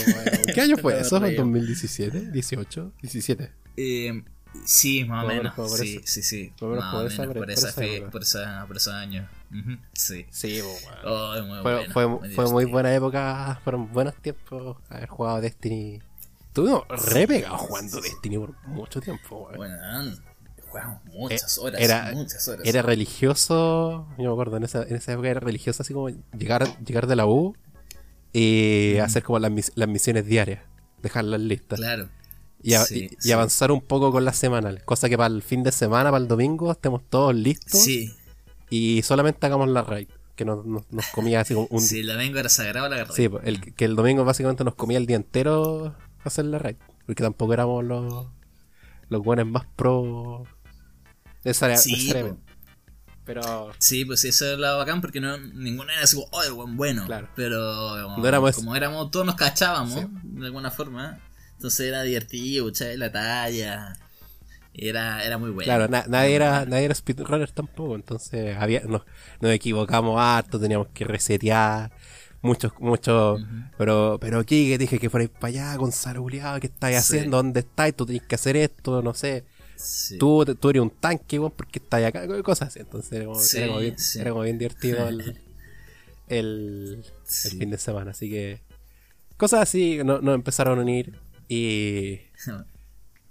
¿Qué año fue eso? Reído. ¿2017? ¿18? ¿17? Eh, sí, más o menos Sí, sí, sí. Por esa- por- esa por esa- por esos años. Sí. Sí, bueno. Oh, muy fue, fue, muy fue muy divertido. buena época, fueron buenos tiempos haber jugado Destiny. Estuvimos re pegados jugando Destiny por mucho tiempo, weón. Bueno, jugamos muchas Eh, horas. era- muchas horas. Era religioso, yo me acuerdo, en esa, en esa época era religioso así como llegar, llegar de la U y hacer como las, mis- las misiones diarias, dejarlas listas. Claro. Y, a- Sí, y- y sí. avanzar un poco con las semanales. Cosa que para el fin de semana, para el domingo, estemos todos listos Sí, y solamente hagamos la raid. Que nos, nos, nos comía así como un. [laughs] sí, el domingo era sagrado la guerra. Sí, el, que el domingo básicamente nos comía el día entero hacer la raid. Porque tampoco éramos los, los buenos más pro. Necesaria- Sí, necesariamente. Pero. Sí, pues eso era bacán porque no, ninguno era así como, oh, el buen bueno. Claro. Pero como, No éramos- como éramos, todos nos cachábamos, Sí. de alguna forma. Entonces era divertido, la talla. Era, era muy bueno. Claro, na- nadie era nadie era speedrunner tampoco, entonces había nos, nos equivocamos harto, teníamos que resetear, muchos, muchos, pero, pero aquí que dije que fuerais para allá, Gonzalo Juliado, ¿qué estáis Sí. haciendo? ¿Dónde estáis? Tú tenés que hacer esto, no sé, Sí. tú, tú eres un tanque, weón, ¿por qué estáis acá? Cosas así, entonces era como, Sí, era como bien, era como bien divertido el, [laughs] el, fin de semana, así que cosas así no- nos empezaron a unir y [laughs]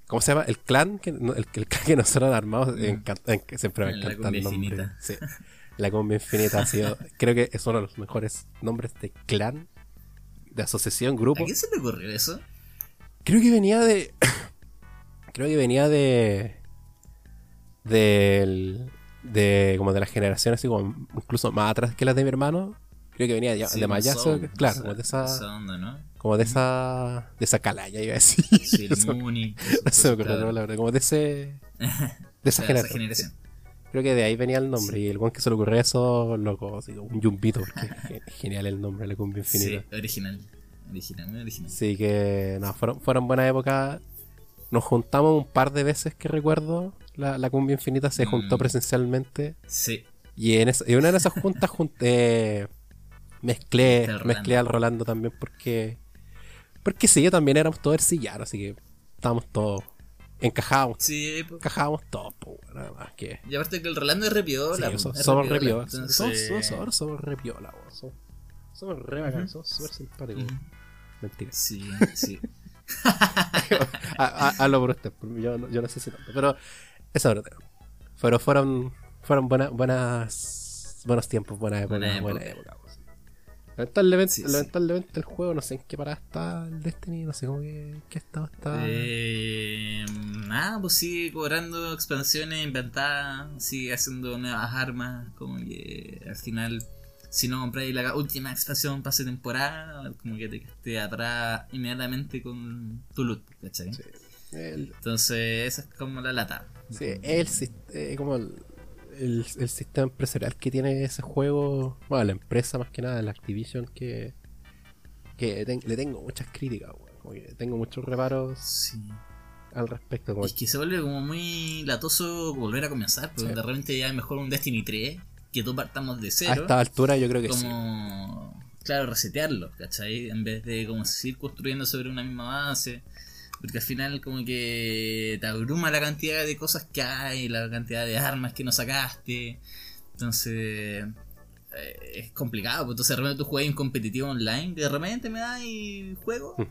¿Cómo se llama? El clan que, no, el, el clan que nosotros armamos. encanta- en- siempre me Mm. Encanta el nombre. infinita. Sí. La cumbia infinita ha sido. [laughs] Creo que es uno de los mejores nombres de clan, de asociación, ¿A grupo. quién se le ocurrió eso? Creo que venía de. [coughs] creo que venía de. Del. De. Como de la generación así como. Incluso más atrás que las de mi hermano. Creo que venía de, Sí, de Mayazo. claro, esa- como de esa. esa onda, ¿no? Como de esa. De esa calaña, iba a decir. Sí, el [laughs] Mooney. [laughs] no se me ocurrió claro. la palabra, Como de ese. [laughs] De esa Claro, esa generación. Creo que de ahí venía el nombre. Y el buen que se le ocurrió eso, loco, así un yumbito, porque es ge- genial el nombre, la cumbia infinita. Sí, original. Original, muy original. Así que, no, fueron, fueron buenas épocas. Nos juntamos un par de veces que recuerdo. La, la cumbia infinita se juntó Mm. presencialmente. Sí. Y en, esa- y una de esas juntas junté, mezclé, Está el mezclé al Rolando también porque. Porque sí, yo también éramos todos ercillanos, así que estábamos todos. Encajábamos, Sí, po. encajábamos todos, pues, nada más que. y aparte que el Rolando es repiola. Sí, po, so- es somos repiola, re piola. entonces- Somos, somos, ahora somos. Somos, somos re bacán, Ujú. somos súper simpáticos. Mentira. Sí, [laughs] sí. hazlo por usted, yo, no- yo no sé si tanto. Pero eso no tengo. Pero fueron, fueron buenas, buenas, buenos tiempos, buena época, Buena buena época. Lamentablemente, Sí, sí. lamentablemente el juego, no sé en qué parada está el Destiny, no sé cómo que, qué estado está. Eh, nada, pues sigue cobrando expansiones inventadas, sigue haciendo nuevas armas, como que al final, si no compráis la última expansión pase temporada, como que te quedaste atrás inmediatamente con tu loot, ¿cachai? Sí. El, Entonces, esa es como la lata. sí, el, eh, como el, el, el sistema empresarial que tiene ese juego, bueno, la empresa más que nada, la Activision, que, que ten- le tengo muchas críticas, tengo muchos reparos Sí. al respecto. Como Es que se vuelve como muy latoso volver a comenzar, porque Sí. de repente ya es mejor un Destiny 3, que tú partamos de a cero, esta altura yo creo que sí. como, claro, resetearlo, ¿cachai? En vez de como seguir construyendo sobre una misma base, porque al final como que te abruma la cantidad de cosas que hay, la cantidad de armas que no sacaste, entonces... eh, Es complicado, pues entonces de repente tú juegas en competitivo online, de repente me da y juego,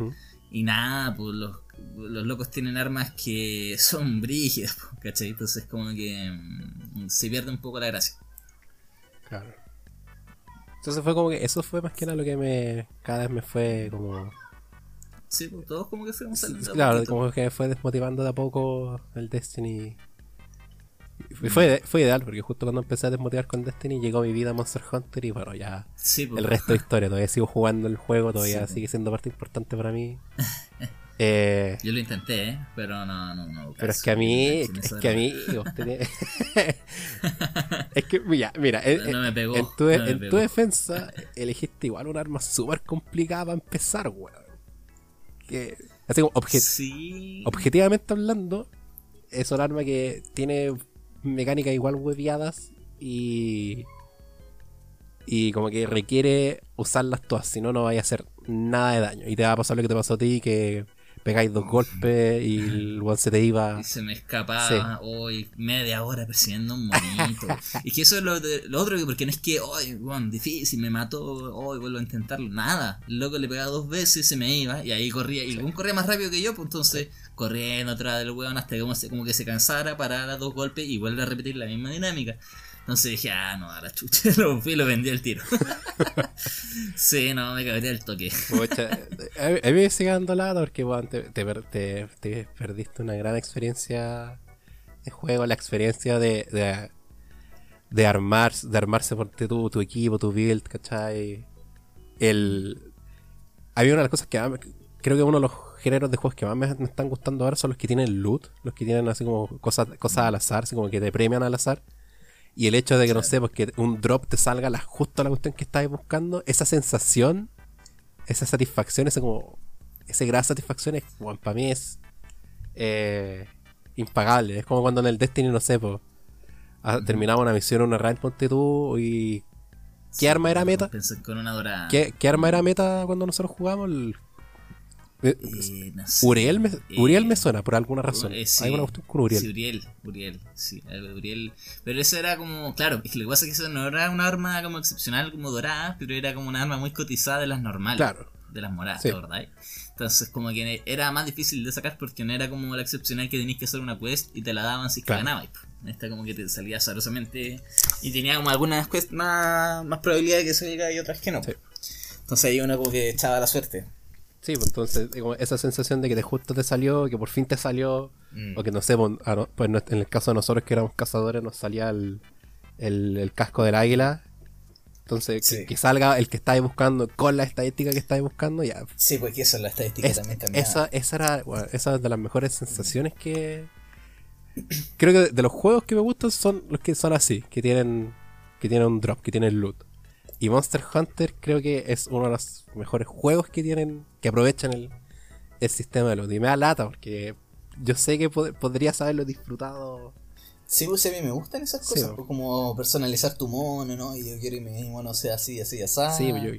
y nada, pues los, los locos tienen armas que [laughs] son brígidas, pues, ¿cachai? Entonces como que mm, se pierde un poco la gracia. Claro. Entonces fue como que eso fue más que nada lo que me cada vez me fue como Sí, pues todos como que fuimos saliendo. a claro, como que fue desmotivando de a poco el Destiny. Y fue, fue ideal porque justo cuando empecé a desmotivar con Destiny llegó mi vida Monster Hunter y bueno, ya Sí, pues, el resto de historia, todavía sigo jugando el juego, todavía Sí. sigue siendo parte importante para mí. [laughs] Eh, Yo lo intenté, ¿eh? pero no, no, no. pero es que a mí, es que a mí, [laughs] es que, mira, mira, en, No me pegó, en tu, no me en tu defensa elegiste igual un arma súper complicada para empezar, weón. Que, así como, obje- Sí. objetivamente hablando, es un arma que tiene mecánicas igual hueviadas y. Y como que requiere usarlas todas, si no, no vaya a hacer nada de daño. Y te va a pasar lo que te pasó a ti, que pegáis dos golpes y el one se te iba. Y se me escapaba hoy media hora persiguiendo un monito. [laughs] y que eso es lo, de- lo otro, que porque no es que, hoy, bueno, difícil, me mató, hoy vuelvo a intentarlo. Nada. El loco le pegaba dos veces, se me iba, y ahí corría. Y el weón corría más rápido que yo, pues entonces corriendo atrás del weón hasta que como, se- como que se cansara, parara dos golpes y vuelve a repetir la misma dinámica. Entonces dije, ah, no, a la chucha, [laughs] lo fui y lo vendí al tiro. [laughs] sí, no, me cagué al toque. Pucha, a mí me sigue dando lata porque weón, te, te per- te- te perdiste una gran experiencia de juego, la experiencia de, de, de armar, de armarse por tu, tu equipo, tu build, ¿cachai? El, a mí una de las cosas que creo que uno de los géneros de juegos que más me, me están gustando ahora son los que tienen loot, los que tienen así como cosas, cosas al azar, así como que te premian al azar. Y el hecho de que, no sé, pues que un drop te salga la, justo la cuestión que estabas buscando, esa sensación, esa satisfacción, ese como, ese gran satisfacción, es, bueno, para mí es eh, impagable. Es como cuando en el Destiny, no sé, pues, ah, terminaba una misión, una raid, ponte tú, y ¿Qué arma era meta? Pensé con una dorada. ¿qué, qué arma era meta cuando nosotros jugamos? El- eh, Eh, no sé. Uriel, me, Eh, Uriel me suena por alguna razón. eh, sí. Hay una cuestión con Uriel. Sí, Uriel, Uriel, sí, Uriel. Pero eso era como, claro, es que lo que pasa es que eso no era una arma como excepcional, como dorada, pero era como una arma muy cotizada de las normales. Claro. De las moradas, Sí. ¿verdad? Entonces, como que era más difícil de sacar porque no era como la excepcional que tenías que hacer una quest y te la daban si Claro. ganabas. Esta como que te salía azarosamente y tenía como algunas quests más, más probabilidad de que salga y otras que no. Sí. Entonces ahí uno como que echaba la suerte. Sí, pues entonces esa sensación de que de justo te salió, que por fin te salió, Mm. o que no sé, pues, a no- pues en el caso de nosotros que éramos cazadores nos salía el, el, el casco del águila. Entonces, que, Sí. que salga el que estáis buscando con la estadística que estáis buscando, ya. Sí, porque eso la estadística Es- esa, esa era bueno, esa es de las mejores sensaciones que. Creo que de, de los juegos que me gustan son los que son así, que tienen que tienen un drop, que tienen loot. Y Monster Hunter creo que es uno de los mejores juegos que tienen, que aprovechan el, el sistema de loot. Y me da lata porque yo sé que pod- podrías haberlo disfrutado. Sí, pues a mí me gustan esas cosas, pues, como personalizar tu mono, ¿no? Y yo quiero que mi mono sea así, así, así. Sí, yo,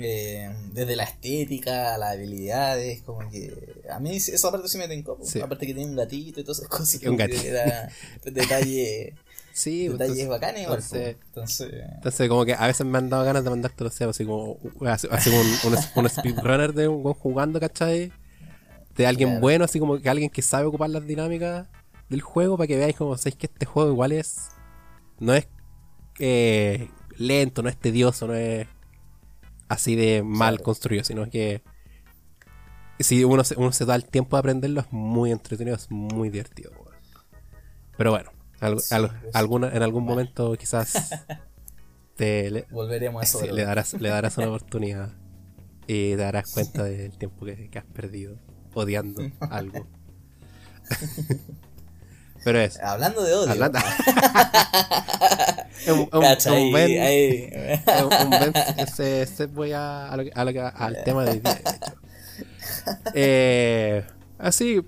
Eh, desde la estética, las habilidades, como que a mí esa parte sí me pues. Sí. aparte que tiene un gatito y todas esas cosas, Un como que gatito. era [laughs] detalle, sí, pues, detalles entonces- bacanes igual, entonces- pues. entonces, Entonces, como que a veces me han dado ganas de mandarte, sé, así como, así, así como un, un, un speedrunner de un jugando, ¿cachai? De alguien Claro. bueno, así como que alguien que sabe ocupar las dinámicas del juego para que veáis como, sabéis que este juego igual es. No es eh, lento, no es tedioso, no es así de mal Claro. construido, sino que si uno se, uno se da el tiempo de aprenderlo, es muy entretenido, es muy divertido. Pero bueno, al- Sí, al- alguna, en algún momento quizás [laughs] te le, volveremos a eso. le darás, le darás una [laughs] oportunidad y te darás cuenta del tiempo que, que has perdido odiando algo. [laughs] Pero es. Hablando de odio. Hablando. un, un, Cacha, un ahí- buen- ahí- un- un buen- ese- ese voy a, a lo que- a lo que- al tema de de hecho. Eh, así,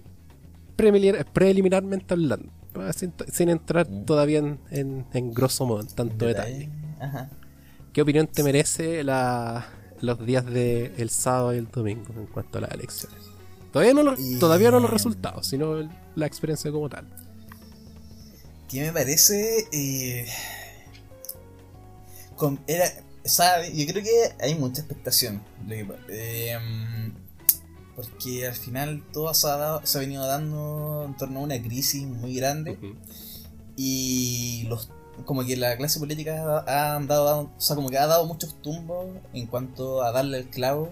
preliminar- preliminarmente hablando, sin, sin entrar Mm. todavía en, en, en grosso modo, en tanto detalle. Ajá. ¿Qué opinión te merece la, los días del el sábado y el domingo en cuanto a las elecciones? Todavía no, lo- Y- todavía no los resultados, sino el- la experiencia como tal. ¿Qué me parece? Eh, con- era, ¿sabe? Yo creo que hay mucha expectación. Eh, porque al final todo se ha, dado- se ha venido dando en torno a una crisis muy grande. Y los como que la clase política ha dado, o sea, como que ha dado muchos tumbos en cuanto a darle el clavo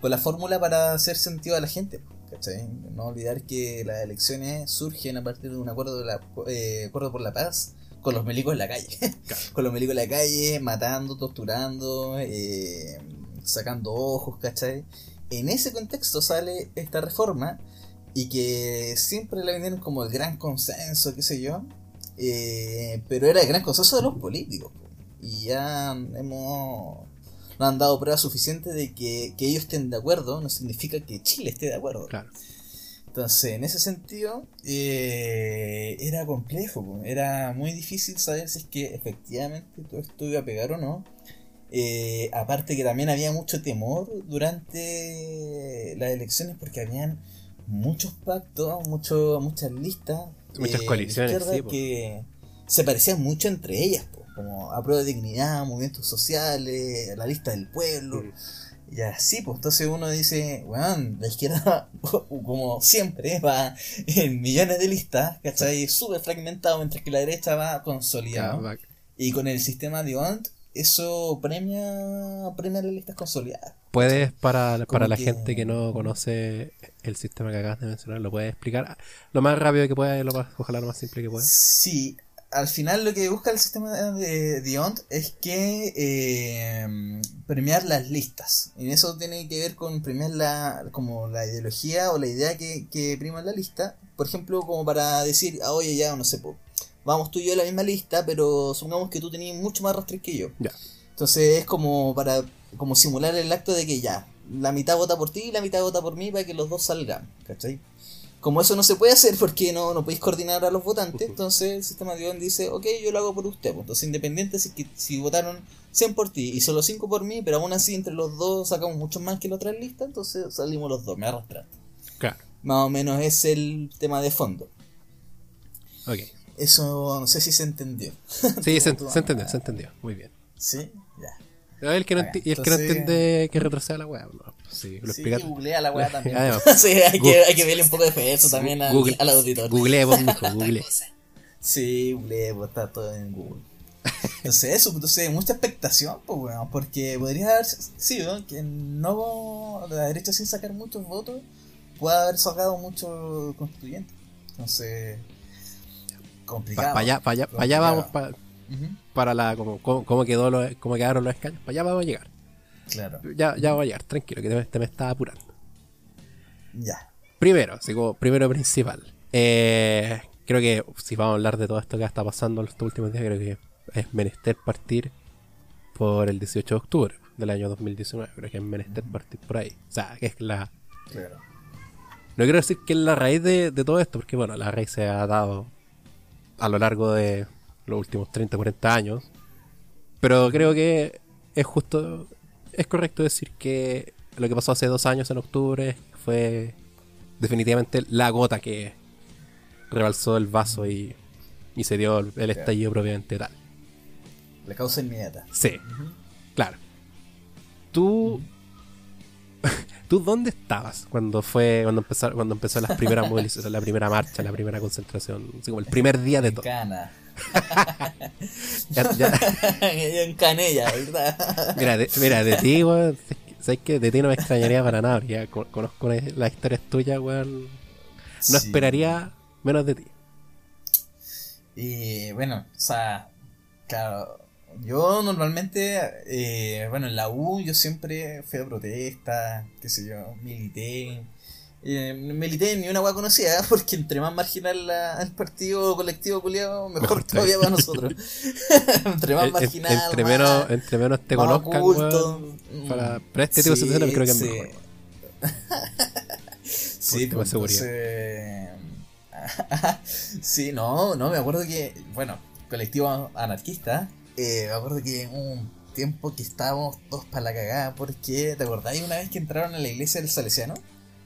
con la fórmula para hacer sentido a la gente. ¿cachai? No olvidar que las elecciones surgen a partir de un acuerdo, de la, eh, acuerdo por la paz con los milicos en la calle. [laughs] Claro. con los milicos en la calle, matando, torturando, eh, sacando ojos, ¿cachai? En ese contexto sale esta reforma y que siempre la vendieron como el gran consenso, qué sé yo, eh, pero era el gran consenso de los políticos. po. Y ya hemos nos han dado pruebas suficientes de que, que ellos estén de acuerdo, no significa que Chile esté de acuerdo. Claro. Entonces, en ese sentido, eh, era complejo, era muy difícil saber si es que efectivamente todo esto iba a pegar o no. Eh, aparte que también había mucho temor durante las elecciones porque habían muchos pactos, mucho, muchas listas. Muchas de coaliciones, sí, que se parecían mucho entre ellas, po, como a prueba de dignidad, movimientos sociales, la lista del pueblo. Mm. Y así, pues entonces uno dice, weón, la izquierda, [laughs] como siempre, va en millones de listas, ¿cachai? Súper fragmentado, mientras que la derecha va consolidado. Y con el sistema de ONT, eso premia, premia las listas consolidadas. ¿Puedes, para, para la que- gente que no conoce el sistema que acabas de mencionar, lo puedes explicar lo más rápido que puedas y lo más, ojalá lo más simple que puedas? Sí, al final lo que busca el sistema de, ONT es que eh, premiar las listas. Y eso tiene que ver con premiar la, como la ideología o la idea que, que prima en la lista. Por ejemplo, como para decir, ah, oye, ya no sé, vamos tú y yo en la misma lista, pero supongamos que tú tenías mucho más rastros que yo. Ya. Entonces es como para como simular el acto de que ya, la mitad vota por ti y la mitad vota por mí para que los dos salgan, ¿cachai? Como eso no se puede hacer porque no, no podéis coordinar a los votantes, entonces el sistema de ON dice, ok, yo lo hago por usted. pues. Entonces, independiente si, que- si votaron 100 por ti y solo 5 por mí, pero aún así entre los dos sacamos mucho más que la otra lista, entonces salimos los dos, me arrastran. Claro. Más o menos es el tema de fondo. Ok. Eso no sé si se entendió. Sí, se, [laughs] entendió, se entendió. Muy bien. Sí, ya. Pero El que no, Ah, el que no entiende que retroceda la weá. No, pues sí, lo Sí, googlea la weá también. [laughs] Además. [laughs] sí, hay que, hay que verle un poco de esfuerzo también al, Google, al auditor. Google, vos, mijo, Google. Sí, Google, pues, está todo en Google. Entonces eso, pues, entonces mucha expectación, pues weón, porque podría haber sido que no la derecha sin sacar muchos votos pueda haber sacado muchos constituyentes. Entonces, complicado. Para allá, para allá, pa' allá Complicado. vamos, pa- para la, como, quedó lo- cómo quedaron los escaños. Para allá vamos a llegar. Claro, Ya, ya vamos a llegar, tranquilo, que te, me- te me estás apurando. ya. Primero, así como primero principal. eh, creo que si vamos a hablar de todo esto que está pasando en estos últimos días, creo que es menester partir por el 18 de octubre del año 2019. Creo que es menester partir por ahí. O sea, que es la. Claro. No quiero decir que es la raíz de, de todo esto, porque bueno, la raíz se ha dado a lo largo de los últimos 30, 40 años. Pero creo que es justo, es correcto decir que lo que pasó hace dos años en octubre fue definitivamente la gota que rebalsó el vaso y, y se dio el, el estallido propiamente tal. La causa inmediata. Sí, claro. Tú, [laughs] ¿tú dónde estabas cuando fue cuando empezó cuando empezó las primeras [laughs] movilizaciones, la primera marcha, la primera concentración, así como el primer día de todo? Cana. Ya- ya- [laughs] en Canella, ¿verdad? mira, de, mira, de ti, weón, sabes que de ti no me extrañaría para nada, ya co- conozco las historias tuyas, weón. No Sí. esperaría menos de ti. Y bueno, o sea, claro, yo normalmente, eh, bueno, en la U yo siempre fui a protesta, qué sé yo, milité. Eh, milité ni una hueá conocida, [laughs] porque entre más marginal la- el partido colectivo culiado, mejor, Mejor todavía para nosotros. [laughs] entre más marginal, entre, más- menos, entre menos te conozcan, oculto. weón, para, para este tipo de situaciones creo que es mejor. [laughs] sí, pues, seguridad. entonces- sí, no, no, me acuerdo que, bueno, colectivo anarquista, eh, me acuerdo que un tiempo que estábamos todos para la cagada, porque, ¿te acordáis una vez que entraron a la iglesia del Salesiano?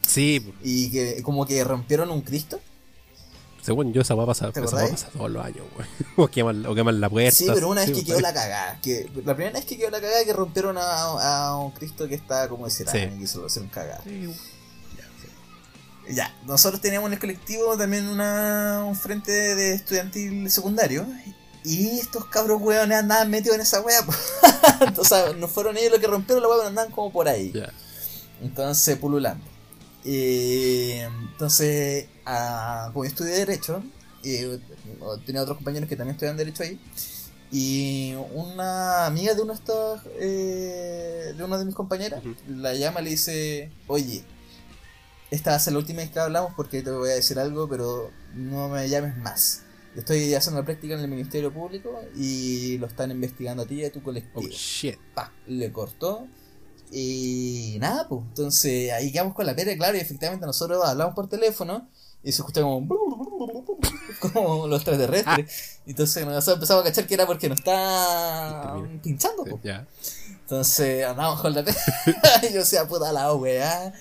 Sí, Y que como que rompieron un Cristo. según yo, esa va a pasar, ¿Te esa va a pasar todos los años, weón. [laughs] O queman, o queman la puerta. Sí, pero una vez sí, que quedó la cagada. Que, la primera vez que quedó la cagada que rompieron a, a un Cristo que estaba como de cerámica Sí. y hicieron cagar. sí, Ya, nosotros teníamos en el colectivo también una, un frente de estudiantil secundario. Y estos cabros weones andaban metidos en esa wea. [laughs] o sea, no fueron ellos los que rompieron la wea, pero andaban como por ahí. Entonces, pululando. Eh, entonces, ah, como yo estudié Derecho, eh, tenía otros compañeros que también estudian Derecho ahí. Y una amiga de uno de estos, eh, de uno de mis compañeras, la llama y le dice, oye, esta va a ser la última vez que hablamos porque te voy a decir algo, pero no me llames más. Estoy haciendo la práctica en el Ministerio Público y lo están investigando a ti y a tu Oh colectivo shit. pa, le cortó. Y nada, pues. Entonces ahí quedamos con la pera, claro, y efectivamente nosotros hablamos por teléfono y se escucha como. [laughs] como los extraterrestres. Entonces nosotros empezamos a cachar que era porque nos está pinchando. Ya. Entonces andamos con la pera. y [laughs] yo decía, puta la weá.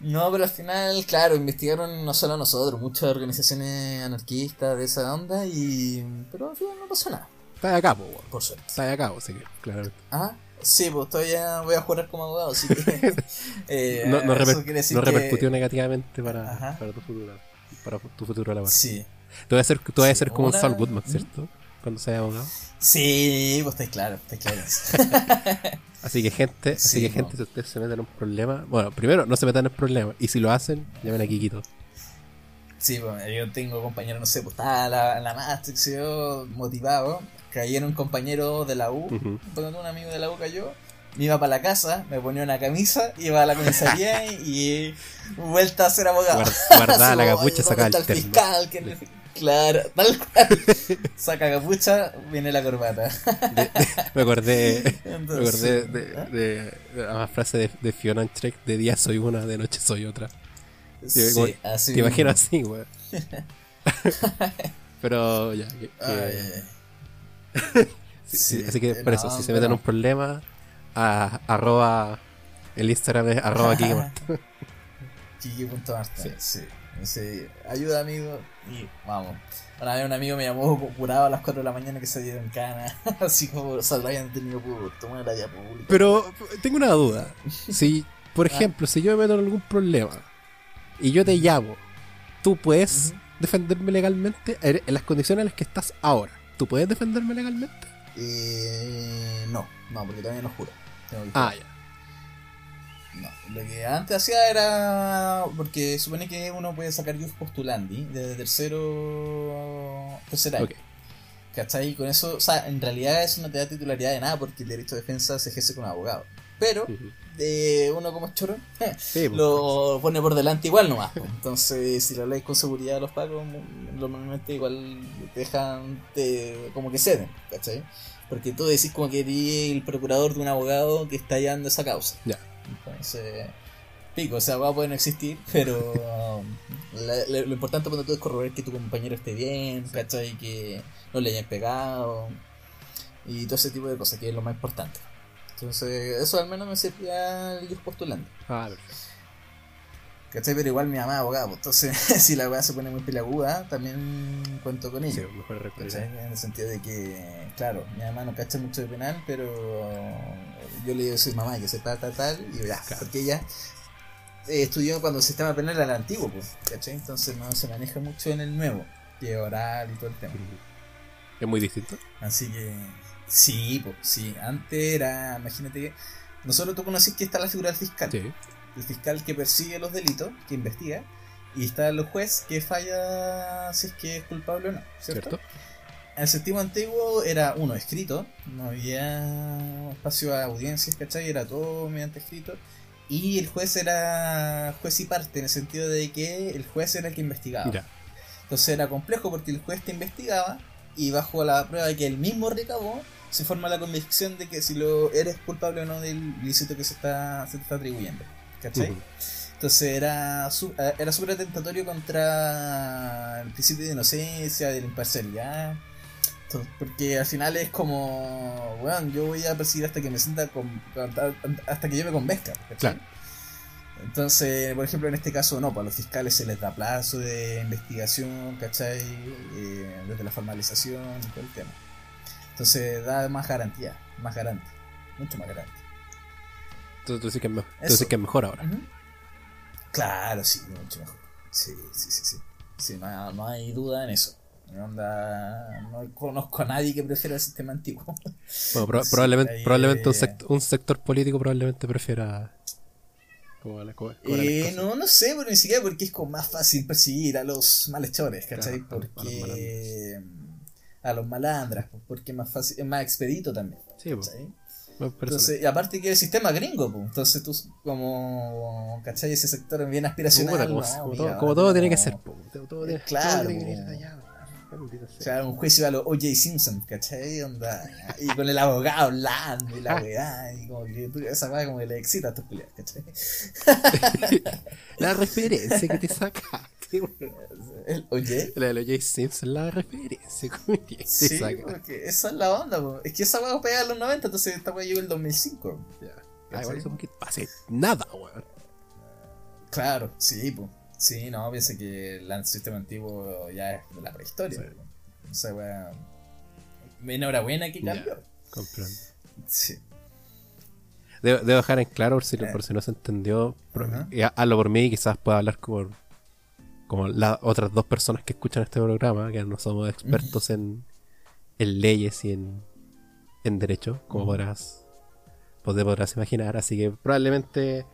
No, pero al final, claro, investigaron no solo a nosotros, muchas organizaciones anarquistas de esa onda y. Pero al final no pasó nada, Está de acá, po, por suerte. Está de acá, así que, claramente. Ah, sí, pues todavía voy a jurar como abogado, así que. [laughs] eh, No, no, eso reper- no que- repercutió negativamente para, para tu futuro. Para tu futuro laboral. Sí. Tú vas a ser, tú vas a Sí, ser como una- Saul Goodman, ¿Mm? ¿cierto? Cuando sea abogado. Sí, pues estáis claro, estáis claro. [laughs] Así que gente, así Sí, que no. gente, si ustedes se meten en un problema, bueno, primero no se metan en problemas y si lo hacen, llamen a Kikito. sí, pues yo tengo compañeros, no sé, pues estaba la, en la Matrix, yo motivado. Cayeron compañeros de la U, Ujú. cuando un amigo de la U cayó. Me iba para la casa, me ponía una camisa, iba a la comisaría [laughs] y vuelta a ser abogado. Guard- guardaba la [laughs] capucha, sacaba ¿dónde el fiscal? que no- Claro, [laughs] tal cual. Saca capucha, viene la corbata. De- de- me acordé, [laughs] me acordé de, ¿eh? de- la frase de, Fiona en Shrek, de día soy una, de noche soy otra. Sí, como- así Te imagino así, weón. Pero ya, que- [laughs] que- Ay, ay, sí, sí, sí, así que por no, eso, si se meten en un problema, a, arroba, el Instagram es arroba Kikimart. Kiki.marta, Sí. sí. Sí. Ayuda, amigo. Y vamos. Una vez un amigo me llamó curado a las 4 de la mañana que se dieron cana. [laughs] Así como o sea, lo habían tenido por tomar la pública. Pero tengo una duda. Si, por [laughs] ejemplo, si yo me meto en algún problema y yo te llamo, ¿tú puedes defenderme legalmente en en las condiciones en las que estás ahora? ¿Tú puedes defenderme legalmente? Eh, no, no, porque todavía no juro. Tengo que Ah, ya. No, lo que antes hacía era. Porque supone que uno puede sacar Jus Postulandi desde tercero. tercer año. Ok. ¿Cachai? Y con eso, o sea, en realidad eso no te da titularidad de nada porque el derecho de defensa se ejerce con abogado. Pero, de uno como es choro, [laughs] Sí, pues. lo pone por delante igual nomás. pues. Entonces, si lo lees con seguridad a los pagos, normalmente igual te dejan, te, como que ceden, ¿cachai? Porque tú decís como que eres el procurador de un abogado que está llevando esa causa. Ya. Entonces, pico, o sea, va a poder no existir, [laughs] pero um, la- la- lo importante cuando tú es corroborar que tu compañero esté bien, ¿cachai? Que no le hayan pegado y todo ese tipo de cosas, que es lo más importante. Entonces, eso al menos me servía Dios postulando. Ah, perfecto. ¿Cachai? Pero igual mi mamá es abogado, pues, entonces [laughs] si la weá se pone muy pelaguda, también cuento con Sí, ella. mejor recuerdo. ¿Cachai? En el sentido de que, claro, mi mamá no cacha mucho de penal, pero yo le digo a su mamá que sepa tal, tal, y ya, Claro. porque ella eh, estudió cuando el sistema penal era el antiguo, pues, ¿cachai? Entonces no se maneja mucho en el nuevo, que oral y todo el tema. Es muy distinto. Así que, sí, pues, sí, antes era, imagínate que nosotros tú conocís que está la figura del fiscal, Sí. El fiscal que persigue los delitos, que investiga, y está el juez que falla si es que es culpable o no, ¿cierto? ¿Cierto? El sistema antiguo era uno escrito, no había espacio a audiencias, ¿cachai? Era todo mediante escrito. Y el juez era juez y parte, en el sentido de que el juez era el que investigaba. Ya. Entonces era complejo porque el juez te investigaba y bajo la prueba de que él mismo recabó, se forma la convicción de que si lo eres culpable o no del ilícito que se está, se te está atribuyendo. ¿Cachai? Entonces era su- eh, era súper atentatorio contra el principio de inocencia, de la imparcialidad. Entonces, Porque al final es como, bueno, yo voy a perseguir hasta que me sienta con, hasta que yo me convenzca. ¿cachai? Claro. Entonces, por ejemplo, en este caso no, para los fiscales se les da plazo de investigación, ¿cachai? Eh, desde la formalización y todo el tema. Entonces da más garantía, más garante, mucho más garante. Tú, tú dices que es mejor, tú Eso. dices que mejor ahora. Ujú. Claro, sí, mucho mejor. Sí, sí, sí, sí. Sí, no, hay- no hay duda en eso. No, no conozco a nadie que prefiera el sistema antiguo. Bueno, pro- [laughs] Sí, probablemente, probablemente un, eh, sect- un sector político probablemente prefiera. ¿Cómo la- Eh, no, no sé, pero ni siquiera porque es como más fácil perseguir a los malhechores, ¿cachai? Claro, porque a los malandras, porque es más fácil, es más expedito también. Sí, pues, Entonces, y aparte que el sistema gringo, pues, entonces tú como, ¿cachai? Ese sector bien aspiracional. como, no, como mira, todo, como todo tiene que ser. po, todo, todo tiene, Claro, todo tiene que ir allá, O sea. un juicio a los O.J. Simpson, ¿cachai? Onda, y con el abogado hablando y la weá, y como que esa weá como que le excita a tus peleas, ¿cachai? [laughs] La referencia que te weón. [laughs] El O.J. La de los J. Simpson, la referencia [laughs] Sí, saca. porque esa es la onda, po. es que esa weá pega en los 90, entonces esta weá llegó el 2005. Ya. Ah, igual eso porque pase nada, weón. Claro, sí, pues. Sí, no, piensa que el sistema antiguo ya es de la prehistoria. Sí. po. Esa weá. Enhorabuena que Ya. cambió. Comprendo. Sí. Debo, debo dejar en claro, por si, Eh. por si no se entendió, por- Ajá. y ha- hazlo por mí y quizás pueda hablar como, como las otras dos personas que escuchan este programa, que no somos expertos en, en leyes y en, en derecho, como podrás, te podrás imaginar. Así que probablemente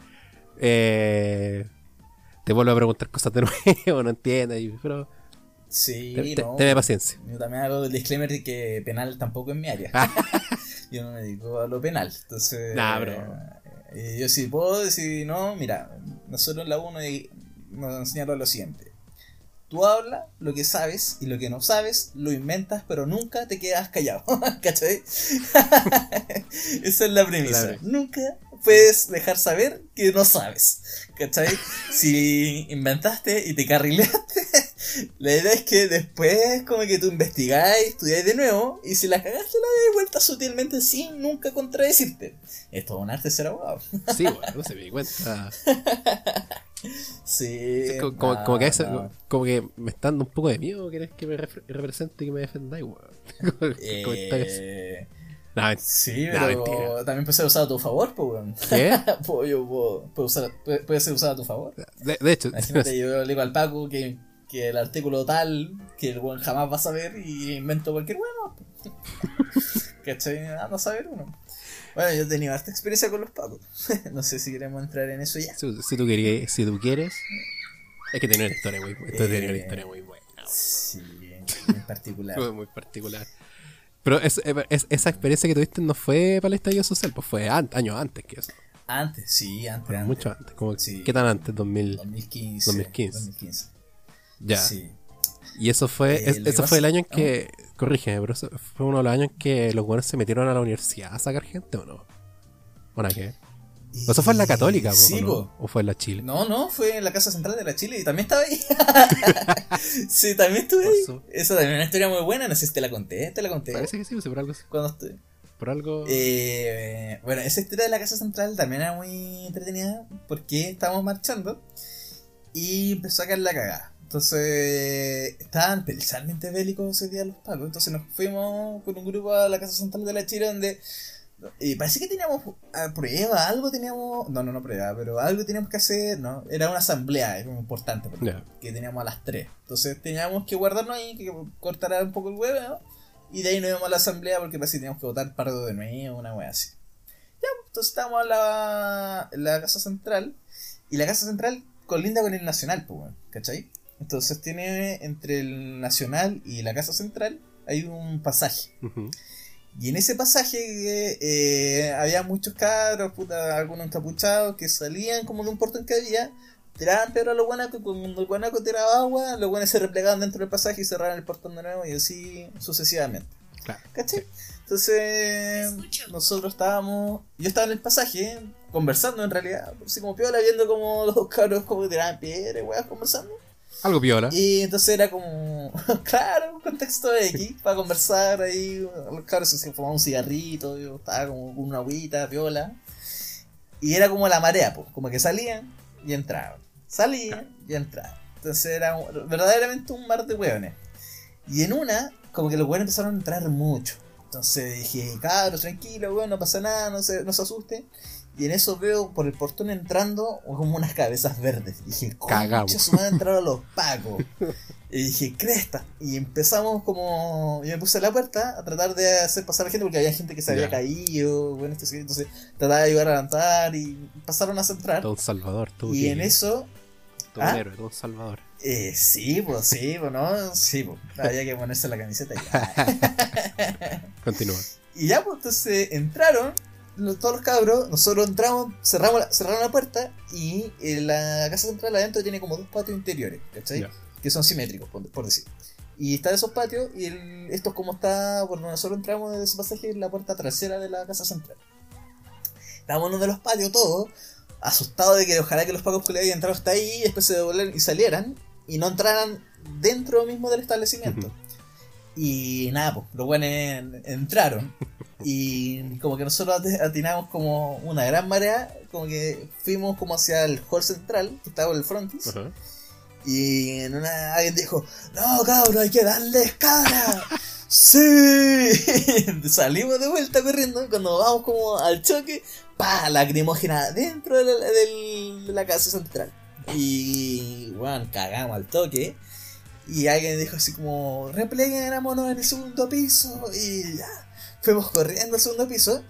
eh, te vuelvo a preguntar cosas de [laughs] nuevo, no entiendas, pero Sí, te, no. paciencia. Yo también hago el disclaimer de que penal tampoco es mi área. [laughs] yo no me dedico a lo penal. Entonces, Nah, bro. eh, yo sí puedo decir, no, mira, nosotros en la 1 nos enseñaron lo siguiente. Tú hablas lo que sabes y lo que no sabes lo inventas, pero nunca te quedas callado. [laughs] ¿Cachai? [laughs] Esa es la premisa. Claro. Nunca puedes dejar saber que no sabes. ¿Cachai? [laughs] Si inventaste y te carrileaste, la idea es que después como que tú investigáis, estudiáis de nuevo y si la cagaste la das vuelta sutilmente sin nunca contradecirte. Esto es un arte ser abogado. Sí, bueno, no se me di cuenta. Sí. Como, como- como que no. como que me está dando un poco de miedo querés que me repre- represente y que me defendáis, weón. [laughs] Eh, No, sí, No, pero mentira. también puede ser usado a tu favor, pues, weón. ¿Qué? [laughs] Yo puedo- puedo usar- puede, puede ser usado a tu favor. De, de hecho, Imagínate, [laughs] yo le digo al Paco que, que el artículo tal, que el weón jamás va a saber y invento cualquier weón. ¿Cachai? Anda a saber uno. Bueno, yo he tenido esta experiencia con los Pacos. [laughs] no sé si queremos entrar en eso ya. si, si tú querías, si tú quieres, es que tiene una historia muy buena. Eh, tiene una historia muy buena. Sí, en particular. [laughs] Muy, muy particular. Pero es, es- esa experiencia que tuviste no fue para el estallido social, pues fue an- años antes que eso. Antes, sí, antes. antes. Mucho antes. Como, Sí. ¿Qué tan antes? 2000. 2015. 2015. 2015. Ya. Sí. Y eso fue, Eh, es- eso fue el año en que, corrígeme, pero eso fue uno de los años en que los buenos se metieron a la universidad a sacar gente o no. ¿O nada que ver? ¿O eso fue en la católica, Sí, o, no? ¿O fue en la Chile? No, no, fue en la Casa Central de la Chile y también estaba ahí. [laughs] sí, también estuve ahí. Esa también es una historia muy buena, no sé si te la conté, te la conté. Parece que sí, por algo. Cuando estuve. Por algo. Eh, bueno, esa historia de la Casa Central también era muy entretenida porque estábamos marchando y empezó a caer la cagada. Entonces estaban especialmente bélicos ese día los pacos. Entonces nos fuimos con un grupo a la Casa Central de la Chile donde y parece que teníamos a prueba, algo teníamos. No, no, no prueba, pero algo teníamos que hacer. No, era una asamblea, era muy importante porque que teníamos a las 3. Entonces teníamos que guardarnos ahí, que cortara un poco el huevo, ¿no? Y de ahí nos íbamos a la asamblea porque parece que teníamos que votar pardo de nuevo, una wea así. Ya, entonces estábamos en la, en la casa central. Y la casa central colinda con el nacional, pues, ¿cachai? Entonces tiene entre el nacional y la casa central hay un pasaje. Y en ese pasaje eh, había muchos cabros, puta, algunos encapuchados que salían como de un portón que había, tiraban piedra a los guanacos y cuando el guanaco tiraba agua, los guanes se replegaban dentro del pasaje y cerraban el portón de nuevo y así sucesivamente. Claro. ¿Cachai? Entonces, nosotros estábamos. Yo estaba en el pasaje, conversando en realidad, así como piola, viendo como los cabros como tiraban piedra y weas conversando. Algo piola. Y entonces era como, [laughs] claro, un contexto X, para conversar ahí. Los cabros se fumaban un cigarrito, yo estaba como con una agüita, piola. Y era como la marea, pues, como que salían y entraban. Salían y entraban. Entonces era un- verdaderamente un mar de hueones. Y en una, como que los hueones empezaron a entrar mucho. Entonces dije, cabros, tranquilo, weón, no pasa nada, no se, no se asusten. Y en eso veo por el portón entrando como unas cabezas verdes. Y dije, Cagamos. su madre entraron los pacos. Y dije, cresta. Y empezamos como. Yo me puse a la puerta a tratar de hacer pasar a la gente porque había gente que se había caído. Bueno, esto, entonces trataba de ayudar a levantar y pasaron a centrar. Todo un salvador, todo Y en eso. todo ¿Ah? héroe, todo un salvador. Eh, sí, pues sí, pues no. Sí, pues. Había que ponerse la camiseta y ya. [laughs] Continúa. Y ya, pues entonces entraron los- todos los cabros, nosotros entramos, cerramos la, cerraron la puerta y eh, la casa central adentro tiene como dos patios interiores, ¿cachai? Que son simétricos, por, por decir. Y está esos patios y el- esto es como está, por donde nosotros entramos de ese pasaje, es la puerta trasera de la casa central. Estábamos en uno de los patios todos, asustados de que ojalá que los pacos que hayan entrado hasta ahí y después se devolvieran y salieran y no entraran dentro mismo del establecimiento. Y nada, pues, los buenos entraron. Y como que nosotros ati- atinamos como una gran marea, como que fuimos como hacia el hall central, que estaba en el frontis. Y en una alguien dijo, no cabrón, hay que darles [laughs] cara. sí. [laughs] Salimos de vuelta corriendo cuando vamos como al choque, pa, lacrimógena dentro de la, del- de la casa central. Y bueno, cagamos al toque. Y alguien dijo así como, repleguémonos en el segundo piso. Y ya, fuimos corriendo al segundo piso.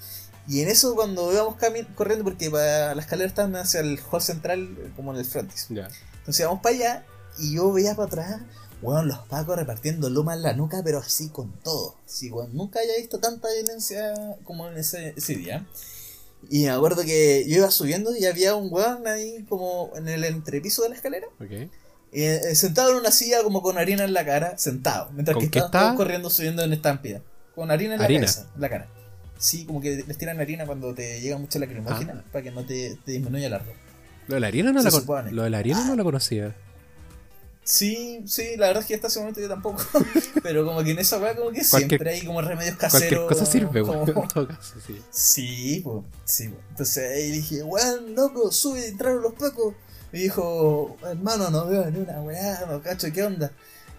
Y en eso cuando íbamos corriendo, porque para la escalera estaban hacia el hall central, como en el frontis. Entonces íbamos para allá y yo veía para atrás, weón, los pacos repartiendo luma en la nuca, pero así con todo. Así, weón, nunca había visto tanta violencia como en ese, ese día. Y me acuerdo que yo iba subiendo y había un weón ahí como en el entrepiso de la escalera, Ok. eh, sentado en una silla como con harina en la cara, sentado, mientras ¿Con que estaban está? corriendo subiendo en estampida. Con harina en la Harina. cabeza, en la cara. Sí, como que les tiran harina cuando te llega mucha lacrimógena Ah. para que no te, te disminuya el ardor. Lo de la harina no Se la supone. Lo de la harina no la conocía. Sí, sí, la verdad es que hasta ese momento yo tampoco. [laughs] Pero como que en esa weá como que Cualquier- siempre hay como remedios caseros. Cualquier cosa sirve, weón. como- En todo caso, sí. Sí, pues, sí, po. Entonces ahí dije, weón, loco, sube, entraron los pacos. Me dijo, hermano, no veo ni una weá, no cacho, ¿qué onda?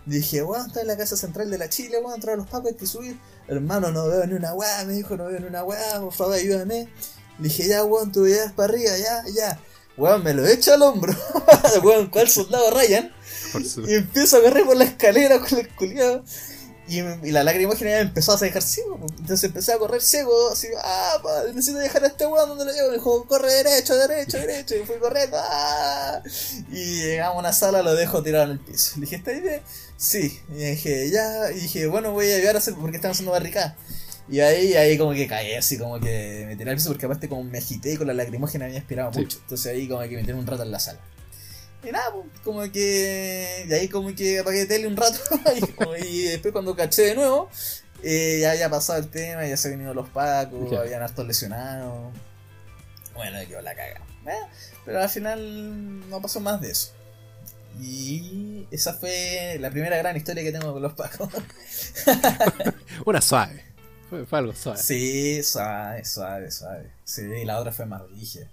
Dije, weón, está en la casa central de la Chile, weón, entraron los pacos, hay que subir. Hermano, no veo ni una weá, me dijo, no veo ni una weá, por favor, ayúdame. Dije, ya, weón, tú ya para arriba, ya, ya. Weón, me lo echo al hombro. [laughs] weón, ¿cuál soldado Ryan? Y empiezo a correr por la escalera [laughs] con el culiado. Y, y la lacrimógena ya me empezó a dejar ciego. Entonces empecé a correr ciego. Así, ah, pa, necesito dejar a este weón donde lo llevo. Me dijo, corre derecho, derecho, [laughs] derecho. Y fui corriendo. ah. Y llegamos a una sala, lo dejo tirado en el piso. Le dije, ¿está bien? Sí. Y dije, ya. Y dije, bueno, voy a ayudar a hacer porque están haciendo barricada. Y ahí, ahí como que caí así, como que me tiré al piso porque aparte como me agité y con la lacrimógena me había aspirado Sí. mucho. Entonces ahí como que me tiré un rato en la sala. Y nada, pues, como que. Y ahí como que apagué tele un rato. [laughs] y, después cuando caché de nuevo, eh, ya había pasado el tema, ya se han venido los pacos, habían hartos lesionados. Bueno, quedó la caga. Eh, pero al final no pasó más de eso. Y esa fue la primera gran historia que tengo con los pacos. [laughs] Una suave. Fue, fue algo suave. sí, suave, suave, suave. Sí, y la otra fue más rígida.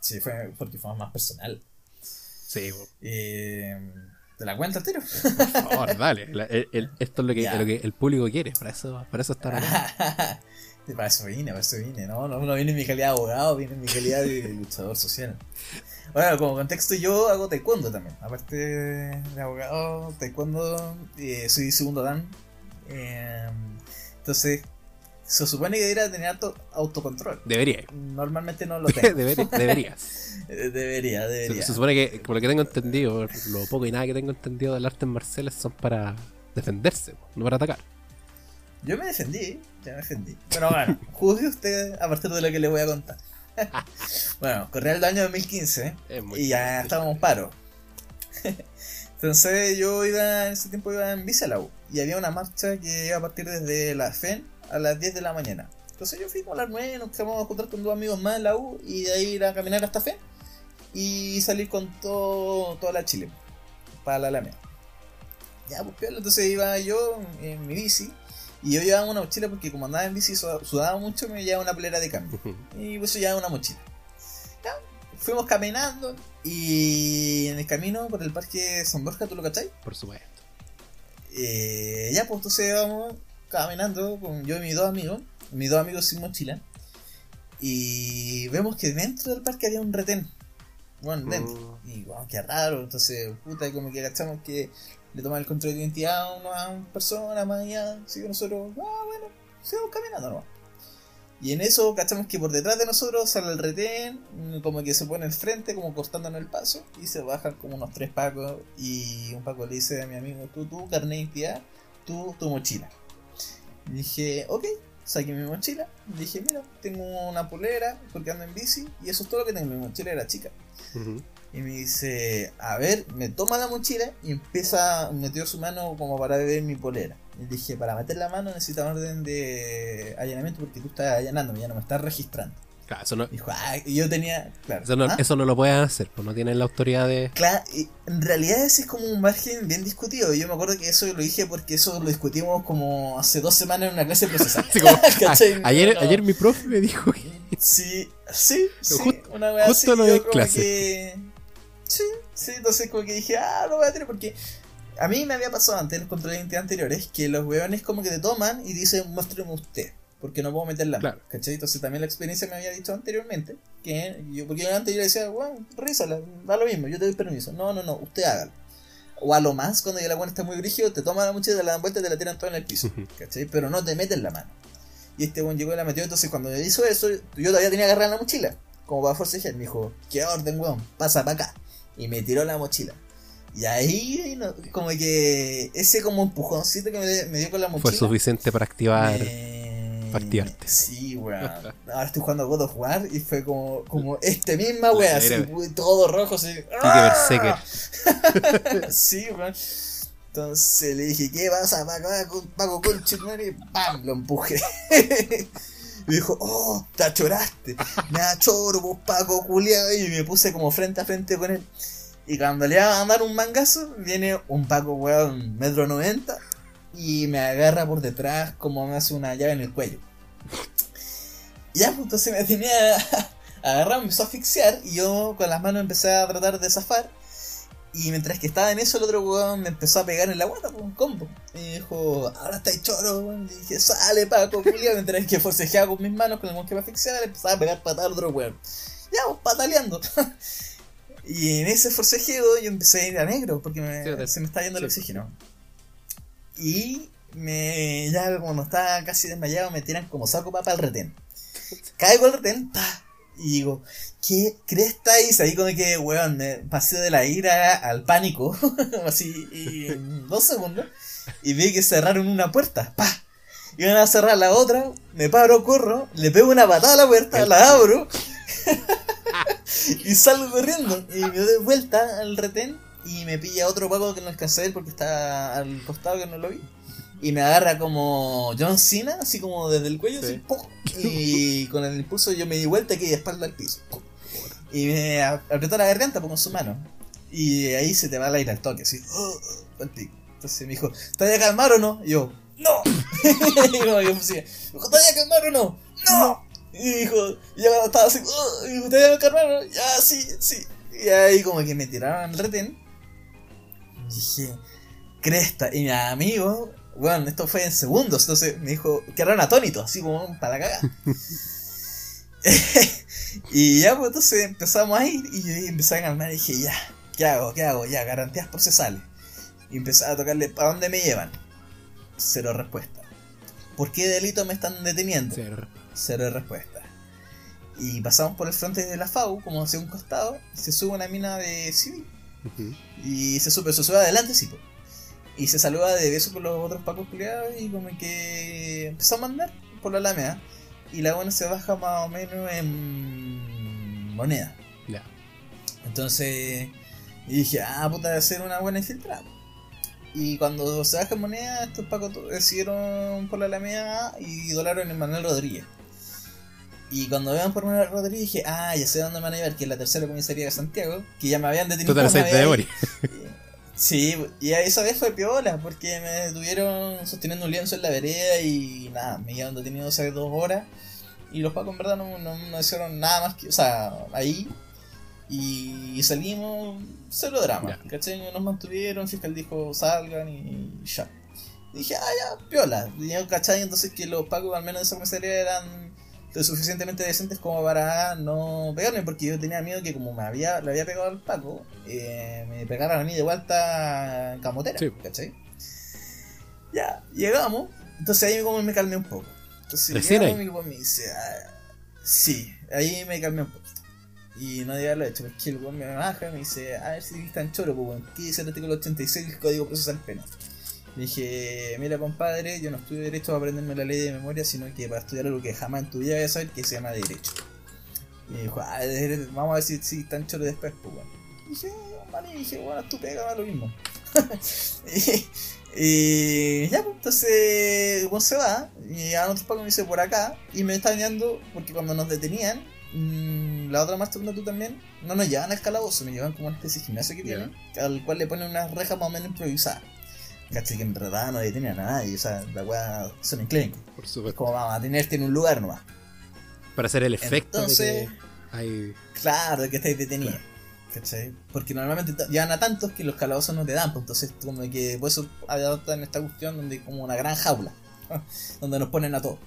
Sí, fue porque fue más personal. Sí. Eh, ¿Te la cuento tiro? por favor, dale. La- el- el- esto es lo que, Ya. lo que el público quiere. Para eso, para eso está acá. [laughs] para eso vine, para eso vine. No, no, no vine en mi calidad de abogado, vine en mi calidad de luchador social. Bueno, como contexto, yo hago taekwondo también. Aparte de abogado, taekwondo, eh, soy segundo dan. Eh, entonces, se supone que debería tener auto- autocontrol. Debería. Normalmente no lo [laughs] tengo. Debería- debería, [laughs] Se, debería. se supone que, por lo que tengo entendido, lo poco y nada que tengo entendido del arte marciales son para defenderse, no para atacar. Yo me defendí, ya me defendí. Pero bueno, [laughs] juzgue usted a partir de lo que le voy a contar. [laughs] bueno, corría el año 2015 Es muy y ya estábamos paro. [laughs] Entonces yo iba, en ese tiempo iba en bici a la U y había una marcha que iba a partir desde la FEN a las 10 de la mañana. Entonces yo fui como a las 9, nos quedamos a juntar con dos amigos más en la U y de ahí ir a caminar hasta FEN y salir con todo, toda la Chile para la Alameda. Ya, pues entonces iba yo en mi bici y yo llevaba una mochila porque como andaba en bici sudaba sudaba mucho me llevaba una polera de cambio. Y pues ya una mochila. Ya, fuimos caminando y en el camino por el parque San Borja, ¿tú lo cachai? Por supuesto. Eh, ya, pues entonces vamos caminando con yo y mis dos amigos, mis dos amigos sin mochila. Y vemos que dentro del parque había un retén. Bueno, dentro. Y wow, qué raro. Entonces, puta, como que cachamos que le toman el control de identidad a una persona más allá. Así que nosotros, ah, bueno, sigamos caminando nomás. Y en eso cachamos que por detrás de nosotros sale el retén, como que se pone al frente, como cortándonos el paso, y se bajan como unos tres pacos, y un paco le dice a mi amigo, tú, tú, carnet de identidad, tú, tu mochila. Dije, ok, saqué mi mochila, dije, mira, tengo una polera, porque ando en bici, y eso es todo lo que tengo, mi mochila era chica. Ujú. Y me dice, a ver, me toma la mochila y empieza, metió su mano como para ver mi polera. Y dije, para meter la mano necesita orden de allanamiento porque tú estás allanando, ya no me estás registrando. Claro, eso no, Dijo, ah, y yo tenía, claro. eso no, ¿ah? eso no lo pueden hacer, pues no tienen la autoridad de. Claro, y en realidad ese es como un margen bien discutido. Yo me acuerdo que eso lo dije porque eso lo discutimos como hace dos semanas en una clase procesal. Así como, [laughs] ¿Cachai? a- ayer, No. ayer mi profe me dijo que. Sí, sí, sí, Justo- una justo así, lo de clase. que- Sí, sí, entonces como que dije, ah, lo voy a tener porque a mí me había pasado antes en los controles de identidad anteriores que los weones como que te toman y dicen, muéstreme usted, porque no puedo meterla. Claro. ¿Cachai? Entonces también la experiencia me había dicho anteriormente, que yo, porque yo antes yo decía, bueno, rízala, da lo mismo, yo te doy permiso. No, no, no, usted hágalo. O a lo más, cuando ya la buena está muy brígido, te toman la mochila, te la dan vuelta y te la tiran toda en el piso. ¿Cachai? Pero no te meten la mano. Y este buen llegó y la metió. Entonces, cuando me hizo eso, yo todavía tenía agarrada la mochila. Como para forcejear. Me dijo, ¿qué orden, weón? Pasa para acá. Y me tiró la mochila. Y ahí, como que ese como empujoncito que me, me dio con la mochila. Fue suficiente para activar. me- para activarte. Sí, weón. Ahora estoy jugando a God of War y fue como, como [laughs] este misma weón. Así, todo rojo, así. [laughs] Sí, weón. Entonces le dije, ¿qué pasa, Paco? Paco, Paco Conche, y ¡pam! Lo empujé. [laughs] Y dijo, oh, te achoraste. Me achoro, vos, Paco, culiado. Y me puse como frente a frente con él. Y cuando le iba a dar un mangazo, viene un Paco, weón, metro noventa. Y me agarra por detrás como me hace una llave en el cuello. Y ya, pues entonces me tenía [laughs] agarrado, me empezó a asfixiar. Y yo con las manos empecé a tratar de zafar. Y mientras que estaba en eso, el otro weón me empezó a pegar en la guata, pues, un combo. Y dijo, ahora estáis choro, weón. Y dije, sale, Paco, culiao. [laughs] Mientras que forcejeaba con mis manos, con el weón que me asfixiaba, le empezaba a pegar patada al otro weón. Ya, pues, pataleando. [laughs] y en ese forcejeo yo empecé a ir a negro, porque me- Sí, se me está yendo el oxígeno. Y me, ya cuando estaba casi desmayado, me tiran como saco papa al retén. [laughs] Caigo al retén, pa, y digo, ¿qué cresta hice? Ahí como que, weón, me pasé de la ira al pánico, [laughs] así, y en dos segundos, y vi que cerraron una puerta, pa. Iban a cerrar la otra, me paro, corro, le pego una patada a la puerta, la abro, [laughs] y salgo corriendo, y me doy vuelta al retén, y me pilla otro paco que no alcancé a ver porque está al costado que no lo vi. Y me agarra como John Cena, así como desde el cuello, Sí. así, ¡pum! y con el impulso yo me di vuelta y quedé de espalda al piso. ¡pum! Y me apretó la garganta pues, con su mano. Y ahí se te va el aire al toque, así. ¡oh! pico. Entonces me dijo, ¿te voy a calmar o no? Y yo, ¡no! [laughs] y pues, sí, me dijo, ¿te voy a calmar o no? ¡No! Y dijo, y ya estaba así, "Oh", y dijo, ¿te voy a calmar o no? Ya, sí, sí. Y ahí como que me tiraron al retén. Dije, cresta. Y mi amigo, bueno, esto fue en segundos, entonces me dijo, quedaron atónitos, así como para la cagada. [laughs] y ya, pues entonces empezamos a ir y empecé a calmar y dije, ya, ¿qué hago? ¿Qué hago? Ya, garantías procesales. Y empecé a tocarle, ¿para dónde me llevan? Cero respuesta. ¿Por qué delito me están deteniendo? Cero. Cero respuesta. Y pasamos por el frente de la FAU, como hacia un costado, y se sube una mina de civil. Y se sube, se sube adelante, sí. Y se saluda de beso con los otros pacos culiados y como que empezó a mandar por la Alameda. Y la buena se baja más o menos en moneda. Ya. Entonces y dije, ah, puta, debe ser una buena infiltrada. Y cuando se baja en moneda, estos pacos decidieron por la Alameda y idolaron en Manuel Rodríguez. Y cuando vean por Manuel Rodríguez dije, ah, ya sé dónde me van a llevar, que es la tercera comisaría de Santiago, que ya me habían detenido. Tú te la una sabes de. [laughs] Sí, y esa vez fue piola, porque me detuvieron sosteniendo un lienzo en la vereda y nada, me llevaron detenido hace dos horas. Y los pacos en verdad no, no, no hicieron nada más que, o sea, ahí. Y salimos, cero drama, Ya. ¿cachai? Nos mantuvieron, el fiscal dijo salgan y ya. Y dije, ah, ya, piola. Y yo, ¿cachai? Entonces que los pacos, al menos de esa comisaría, eran lo suficientemente decentes como para no pegarme, porque yo tenía miedo que como me había, le había pegado al Paco, eh, me pegaran a mí de vuelta en camotera, Sí. ¿cachai? Ya, llegamos, entonces ahí como me calmé un poco. Entonces llegamos mi me dice, ah, sí, ahí me calmé un poquito. Y no debía haberlo hecho, porque el weón me baja y me dice, a ver si eres tan choro, pues ¿qué dice el artículo 86 del Código Procesal Penal? Dije, mira compadre, yo no estudio derecho para aprenderme la ley de memoria, sino que para estudiar algo que jamás en tu vida vas a saber que se llama derecho. Y dijo, ah, vamos a ver si, si tan choro después, pues bueno. Y dije, vale, y dije, bueno, tú pega, lo mismo. [laughs] y, y ya, pues entonces, bueno, se va, y a otros pagos me dice por acá, y me está engañando porque cuando nos detenían, mm, la otra marcha donde tú también, no nos llevan al calabozo, me llevan como una especie de gimnasio que Ya. tienen, al cual le ponen unas rejas más o menos improvisadas. ¿Cachai? Que en verdad no detienen a nadie, o sea, la weá son enclenques. Por supuesto. Como vamos a tenerte en un lugar nomás. Para hacer el efecto Entonces- de que hay. Claro, de que estáis detenidos. ¿Cachai? Porque normalmente llevan a tantos que los calabozos no te dan, pues entonces como que por eso adoptan esta cuestión donde como una gran jaula, [laughs] donde nos ponen a todos.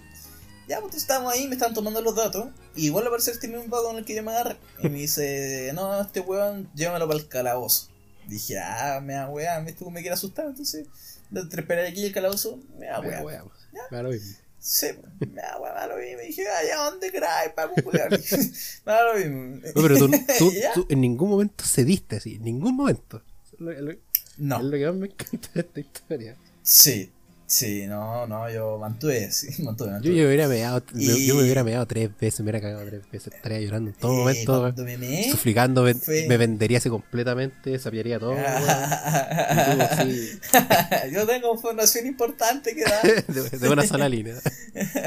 Ya, pues estábamos ahí, me están tomando los datos, y vuelve a aparecer este mismo pago en el que yo me agarré. Y me dice, no, este weón, llévalo para el calabozo. Dije, ah, me da weá, me, me quiere asustar, entonces, de esperar aquí el calabozo, me da Me da weá. Me da lo mismo. Sí, me da weá, me da lo mismo. Y dije, ay, ¿a dónde crees, Paco, [laughs] me da lo mismo. No, pero tú, [laughs] tú, Ya. tú en ningún momento cediste así, en ningún momento. No. es lo que más me encanta de esta historia. Sí, sí, no, no, yo mantuve, [laughs] sí, mantuve, Yo, mantuve. yo, hubiera meado, Y- yo me hubiera meado tres veces, me hubiera cagado tres veces, estaría llorando en todo Eh, momento, me meé, sufricando, me, fue- me vendería así completamente, sapiaría todo. [laughs] yo tengo información importante que dar. [laughs] de, de una sola línea.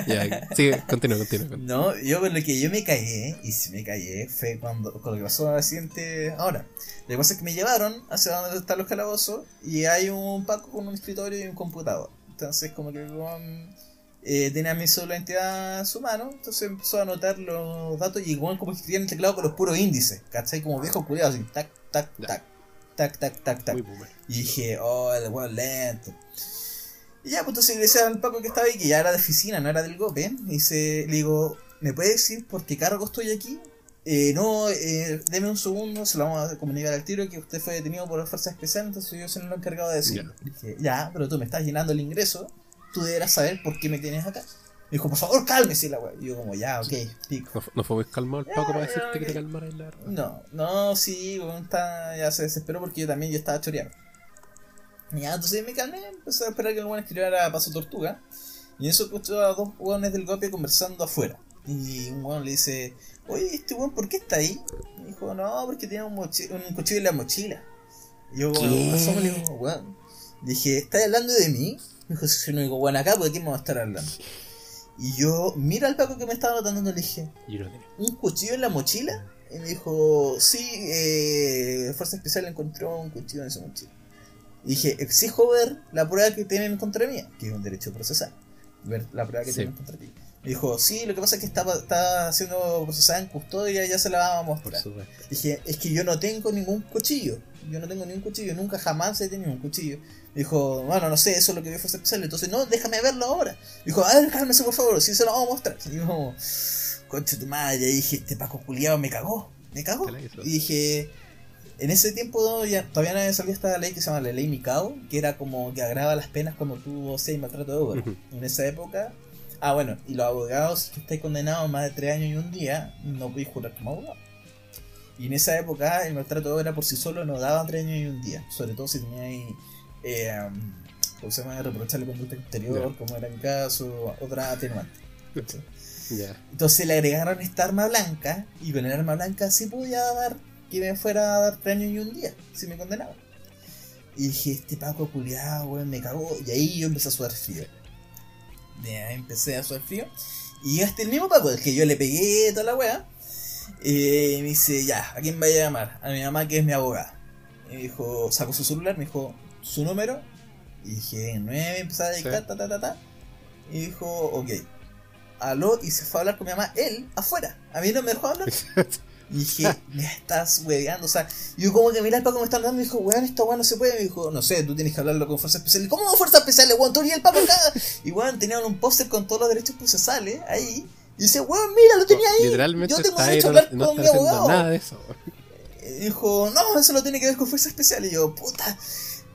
ya, sigue, continúa. No, yo con lo que yo me cagué, y si me cagué, fue cuando, con lo que pasó al siguiente ahora. Lo que pasa es que me llevaron hacia donde están los calabozos y hay un paco con un escritorio y un computador. Entonces como que weón, eh, tenía mi sola entidad en su mano, entonces empezó a anotar los datos y weón como que escribía en el teclado con los puros índices, ¿cachai? Como viejo culiado, así, tac, tac, tac, tac, tac, tac, tac. Y dije, oh, el weón lento. Y ya, pues entonces le decía al Paco que estaba ahí, que ya era de oficina, no era del GOPE. Y se, le digo, ¿me puede decir por qué cargo estoy aquí? Eh, no, eh, deme un segundo, se lo vamos a comunicar al tiro que usted fue detenido por fuerza especial, entonces yo soy el encargado de decirlo. Dije, ya, pero tú me estás llenando el ingreso, tú deberás saber por qué me tienes acá. Me dijo, por favor, cálmese la weá. Y yo como, ya, ok, pico. No, no fue muy calmado el Ya, Paco para ya, decirte que te ok. calmaras la verdad. No, no, sí, weón, está, ya se desesperó porque yo también yo estaba choreando. Y Ya, entonces me calmé, empecé a esperar que el weón escribiera Paso Tortuga. Y en eso escucho a dos weones del golpe conversando afuera. Y un weón le dice, oye, este weón, ¿por qué está ahí? Me dijo, no, porque tiene un, un cuchillo en la mochila. Y yo, pasó, le digo, weón. Dije, ¿estás hablando de mí? Me dijo, si no digo, bueno, acá, ¿por qué me va a estar hablando? Y yo, mira al Paco que me estaba notando, le dije, tenía. ¿un cuchillo en la mochila? Y me dijo, sí, eh, Fuerza Especial encontró un cuchillo en su mochila. Y dije, exijo ver la prueba que tienen contra mí, que es un derecho procesal. Ver la prueba que Sí. tienen contra ti. Dijo, sí, lo que pasa es que está, está siendo procesada en custodia, ya se la vamos a mostrar. Dije, es que yo no tengo ningún cuchillo. Yo no tengo ningún cuchillo, nunca jamás he tenido un cuchillo. Dijo, bueno, no sé, eso es lo que vio Fuerza Especial. Entonces, no, déjame verlo ahora. Dijo, a ver, cálmese por favor, si se lo vamos a mostrar. Y yo, concha tu madre, y dije, este Paco culiado me cagó, me cagó. Y dije, en ese tiempo ya, todavía no había salido esta ley que se llama la ley Mikao, que era como que agrava las penas cuando tú seas maltrato de obra. En esa época, ah, bueno, y los abogados, si tú estás condenado a más de 3 años y un día, no podéis jurar como abogado. Y en esa época el maltrato de obra por sí solo no daba 3 años y un día, sobre todo si tenías eh, ¿cómo se llama? Reprocharle conducta exterior, Ya. como era mi caso, otra atenuante. [laughs] Entonces le agregaron esta arma blanca y con el arma blanca sí podía dar que me fuera a dar tres años y un día, si me condenaba. Y dije, este Paco culiado, weón, me cagó. Y ahí yo empecé a sudar frío. Ahí empecé a sudar frío. Y hasta el mismo Paco, el que yo le pegué toda la weá, eh, me dice, ya, ¿a quién vaya a llamar? A mi mamá que es mi abogada. Y me dijo, sacó su celular, me dijo, su número. Y dije, 9, empecé a dictar, Sí. ta, ta, ta, ta. Y dijo, ok. Aló, y se fue a hablar con mi mamá, él, afuera. A mí no me dejó hablar. [laughs] Y dije, [laughs] me estás hueveando. O sea, yo como que miré al Paco me está hablando y dijo, weón, esto weón no se puede. Me dijo, no sé, tú tienes que hablarlo con fuerza especial. ¿Cómo fuerza especial, weón? Tú y el Paco acá. [laughs] Y weón, tenían un póster con todos los derechos procesales ahí. Y dice, weón, mira, lo tenía ahí. Literalmente yo tengo derecho a no, hablar no con mi abogado. nada de eso. Y dijo, no, eso lo tiene que ver con fuerza especial. Y yo, puta,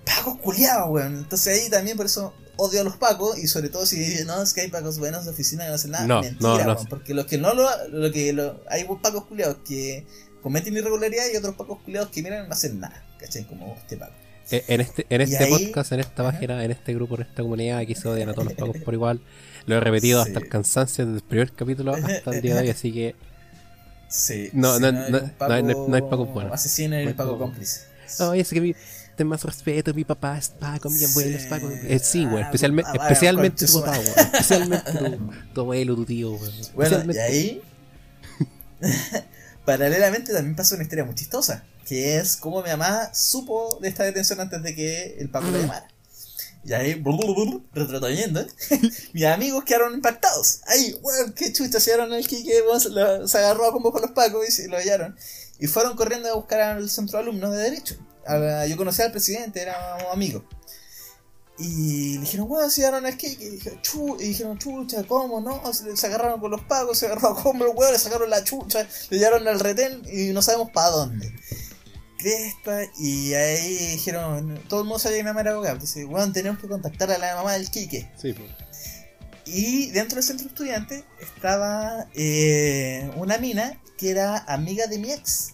Paco culiado, weón. Entonces ahí también por eso odio a los Pacos. Y sobre todo si no, es que hay Pacos buenos de oficina que no hacen nada. No, Mentira, no, no. Porque los que no lo, lo que lo, hay Pacos culiados que cometen irregularidad y otros Pacos culiados que miran no hacen nada. ¿Cachai? Como este Paco. Eh, En este, en este ahí- podcast, en esta página, en este grupo, en esta comunidad, aquí se odian a todos los pagos [laughs] por igual. Lo he repetido Sí. hasta el cansancio desde el primer capítulo hasta el día de hoy, así que [laughs] Sí, No, sí, no, hay no, no hay- no hay Pacos buenos. Asesino y No el Paco Pacos cómplice. No, es que mi, ten más respeto, mi papá es Paco, mi abuelo es. Paco. Eh, sí, güey, Ah, especialmente, ah, especialmente tu papá, güey. Especialmente tu, tu abuelo, tu tío, güey. Bueno, y ahí, [laughs] paralelamente también pasó una historia muy chistosa, que es cómo mi mamá supo de esta detención antes de que el Paco la llamara. Y ahí, retrotrayendo, [laughs] mis amigos quedaron impactados. Ahí, weón, qué chucha, se dieron el Kike, se, agarró a combo con los Pacos y lo hallaron. Y fueron corriendo a buscar al centro de alumnos de Derecho. A yo conocía al presidente, éramos amigos. Y le dijeron, weón, se dieron el Kike. Y, dijeron, chu, y dijeron, chucha, ¿cómo no? Se, agarraron con los Pacos, se agarró a combo, weón, le sacaron la chucha, le llevaron al retén y no sabemos para dónde cresta y ahí dijeron, todo el mundo sabía que mi mamá era abogada, entonces, weón, tenemos que contactar a la mamá del Quique. Sí, pues. Y dentro del centro estudiante estaba eh, una mina que era amiga de mi ex,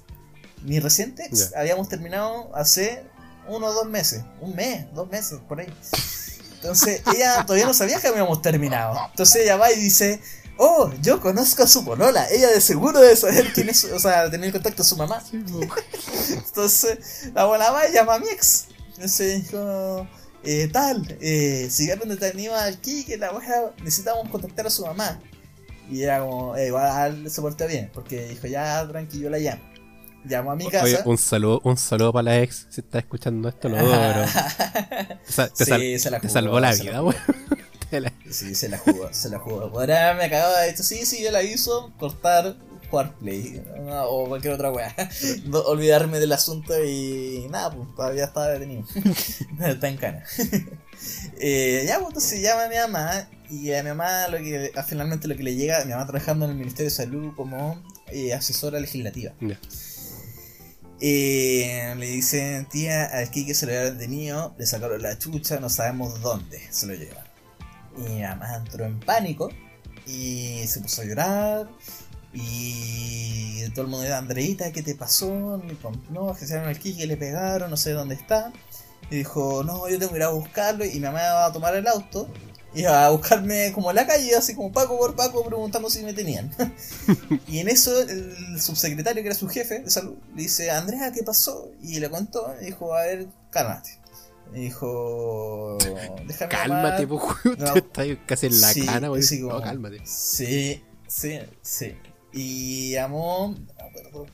mi reciente ex. Habíamos terminado hace uno o dos meses, un mes, dos meses, por ahí. Entonces [laughs] ella todavía no sabía que habíamos terminado. Entonces ella va y dice, oh, yo conozco a su polola, ella de seguro debe saber quién es, su- o sea, tener contacto a su mamá. [laughs] Entonces, la abuela va y llama a mi ex. Entonces dijo, eh, tal, eh, si vieron detenido aquí, que la abuela necesitamos contactar a su mamá. Y era como, eh, igual se portó bien, porque dijo, ya, tranquilo, la llamo. Llamó a mi casa. Oye, un saludo, un saludo para la ex, si estás escuchando esto, lo dudo, pero [laughs] te, te Sí, sal- se la te jugó, salvó la vida, jugó. güey. [laughs] Te la- Sí, se la jugó, se la jugó. Podría me cagaba de esto, sí, sí, yo la aviso, cortar, jugar play, no, o cualquier otra weá. No, olvidarme del asunto y nada, pues todavía estaba detenido. [laughs] Está en cana. Eh, ya, pues entonces llama a mi mamá y a mi mamá lo que, finalmente lo que le llega, mi mamá trabajando en el Ministerio de Salud como eh, asesora legislativa. Ya. Eh, le dicen, tía, al Kike se lo habían detenido, le sacaron la chucha, no sabemos dónde se lo llevan. Y mi mamá entró en pánico y se puso a llorar. Y todo el mundo era Andreita, ¿qué te pasó? No, que se al Kike, le pegaron, no sé dónde está. Y dijo, no, yo tengo que ir a buscarlo. Y mi mamá va a tomar el auto. Y a buscarme como en la calle, así como Paco por Paco, preguntando si me tenían. [laughs] y en eso el subsecretario, que era su jefe de salud, le dice, Andrea, ¿qué pasó? Y le contó, y dijo, a ver, cálmate. Y dijo, déjame Cálmate, llamar". pues, No. estás casi en la Sí, cana, güey. así No, como- cálmate. Sí, sí, sí. Y llamó, no me acuerdo,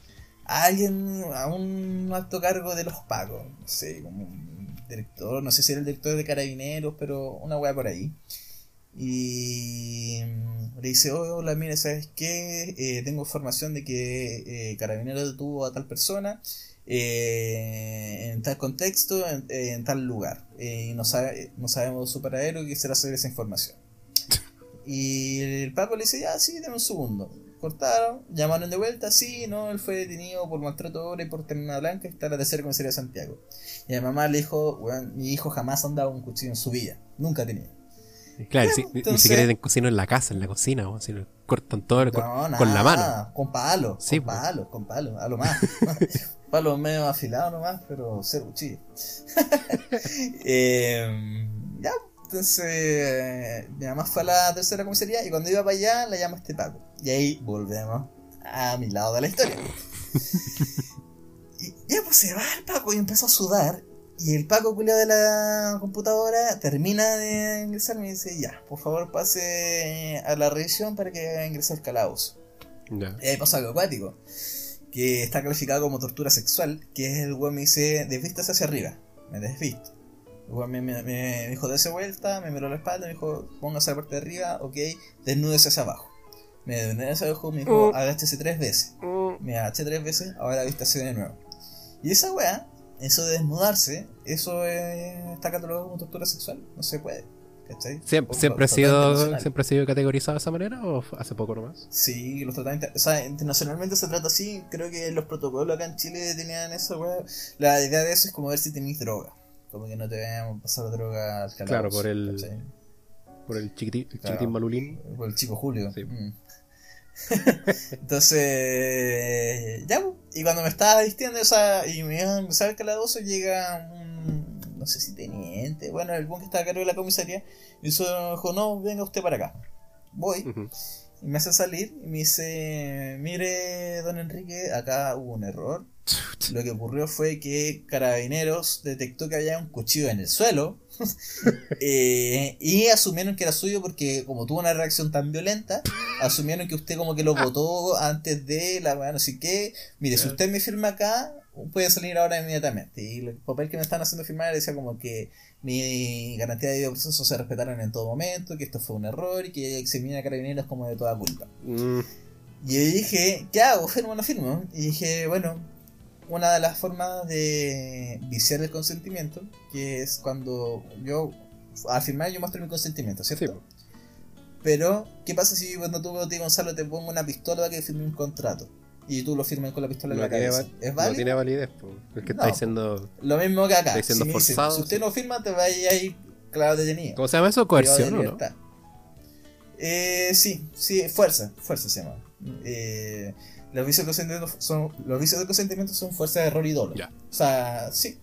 a alguien, a un alto cargo de los pagos, no sé, como un director, no sé si era el director de carabineros, pero una weá por ahí. Y mm, le dice, "Oh, hola, mire, ¿sabes qué? Eh, tengo información de que eh, Carabineros detuvo a tal persona eh, en tal contexto, en, en tal lugar. Eh, y no, sabe, no sabemos su paradero y quisiera saber esa información. [laughs] Y el Paco le dice, ya, sí, dame un segundo. Cortaron, llamaron de vuelta, sí, no, él fue detenido por maltrato de obra y por terminada blanca, está en la tercera comisaría de Santiago. Y a mi mamá le dijo, weón, mi hijo jamás ha andado con un cuchillo en su vida, nunca ha tenido. Claro, si- ni- ni entonces- siquiera en cocina en la casa, en la cocina, o sino cortan todo con, No, con la nada, mano. Con palo, Sí, con pues. palo, con palo, a lo más. [laughs] palo medio afilado nomás, pero cero cuchillo. [laughs] Eh, entonces mi mamá fue a la tercera comisaría y cuando iba para allá la llama este Paco. Y ahí volvemos a mi lado de la historia. [laughs] y ya pues se va el Paco y empezó a sudar. Y el Paco culiao de la computadora termina de ingresar y me dice, ya, por favor pase a la revisión para que ingrese al calabozo. Ya. Y ahí pasó algo acuático, que está calificado como tortura sexual, que es el weón me dice, desvístase hacia arriba, me desvisto. Me, me, me dijo, dése vuelta, me miró la espalda, me dijo, póngase la parte de arriba, ok, desnúdese hacia abajo. Me desnudé hacia abajo, me dijo, Mm. agáchese tres veces. Me agaché tres veces, ahora vístase de nuevo. Y esa weá, eso de desnudarse, eso eh, está catalogado como tortura sexual, no se puede. ¿Cachai? ¿Siempre, Por- siempre, ha sido. ¿Siempre ha sido categorizado de esa manera o hace poco nomás? Sí, los tratamientos, o sea, internacionalmente se trata así, creo que los protocolos acá en Chile tenían eso, weá. La idea de eso es como ver si tenéis droga, como que no te vayan a pasar droga al calabozo, Claro, por el- ¿cachai? Por el chiquitín, el Claro. chiquitín malulín. Por el chico Julio. Sí. Mm. [laughs] Entonces, ya, y cuando me estaba vistiendo, o sea, y me iba a empezar el calabozo, llega un, no sé si teniente, bueno, el buen que estaba a cargo de la comisaría, y eso dijo, no, venga usted para acá. Voy, y me hace salir, y me dice, mire, don Enrique, acá hubo un error. Lo que ocurrió fue que Carabineros detectó que había un cuchillo en el suelo [laughs] eh, y asumieron que era suyo porque como tuvo una reacción tan violenta, asumieron que usted como que lo votó antes de la weá, no sé qué. Mire, si usted me firma acá, puede salir ahora inmediatamente. Y el papel que me están haciendo firmar decía como que mi garantía de debido proceso se respetaron en todo momento, que esto fue un error y que eximina a Carabineros como de toda culpa. Mm, Y yo dije, ¿qué hago? ¿Firmo o no firmo? Y dije, bueno, una de las formas de viciar el consentimiento, que es cuando yo, al firmar yo muestro mi consentimiento, ¿cierto? Sí. Pero, ¿qué pasa si cuando tú, Gonzalo, te pongo una pistola para que firme un contrato? Y tú lo firmas con la pistola en no, la tiene, cabeza. ¿Es no válido? tiene validez. po. Es que No, está diciendo. Lo mismo que acá. Está diciendo si, dice, forzado, si usted no firma, te va a ir ahí, claro, detenido. ¿Cómo se llama eso? Coerción, ¿o no? Eh, sí, sí, fuerza, fuerza se llama. Eh, los vicios de consentimiento son, los vicios de consentimiento son fuerza, error y dolo. Ya. O sea, sí.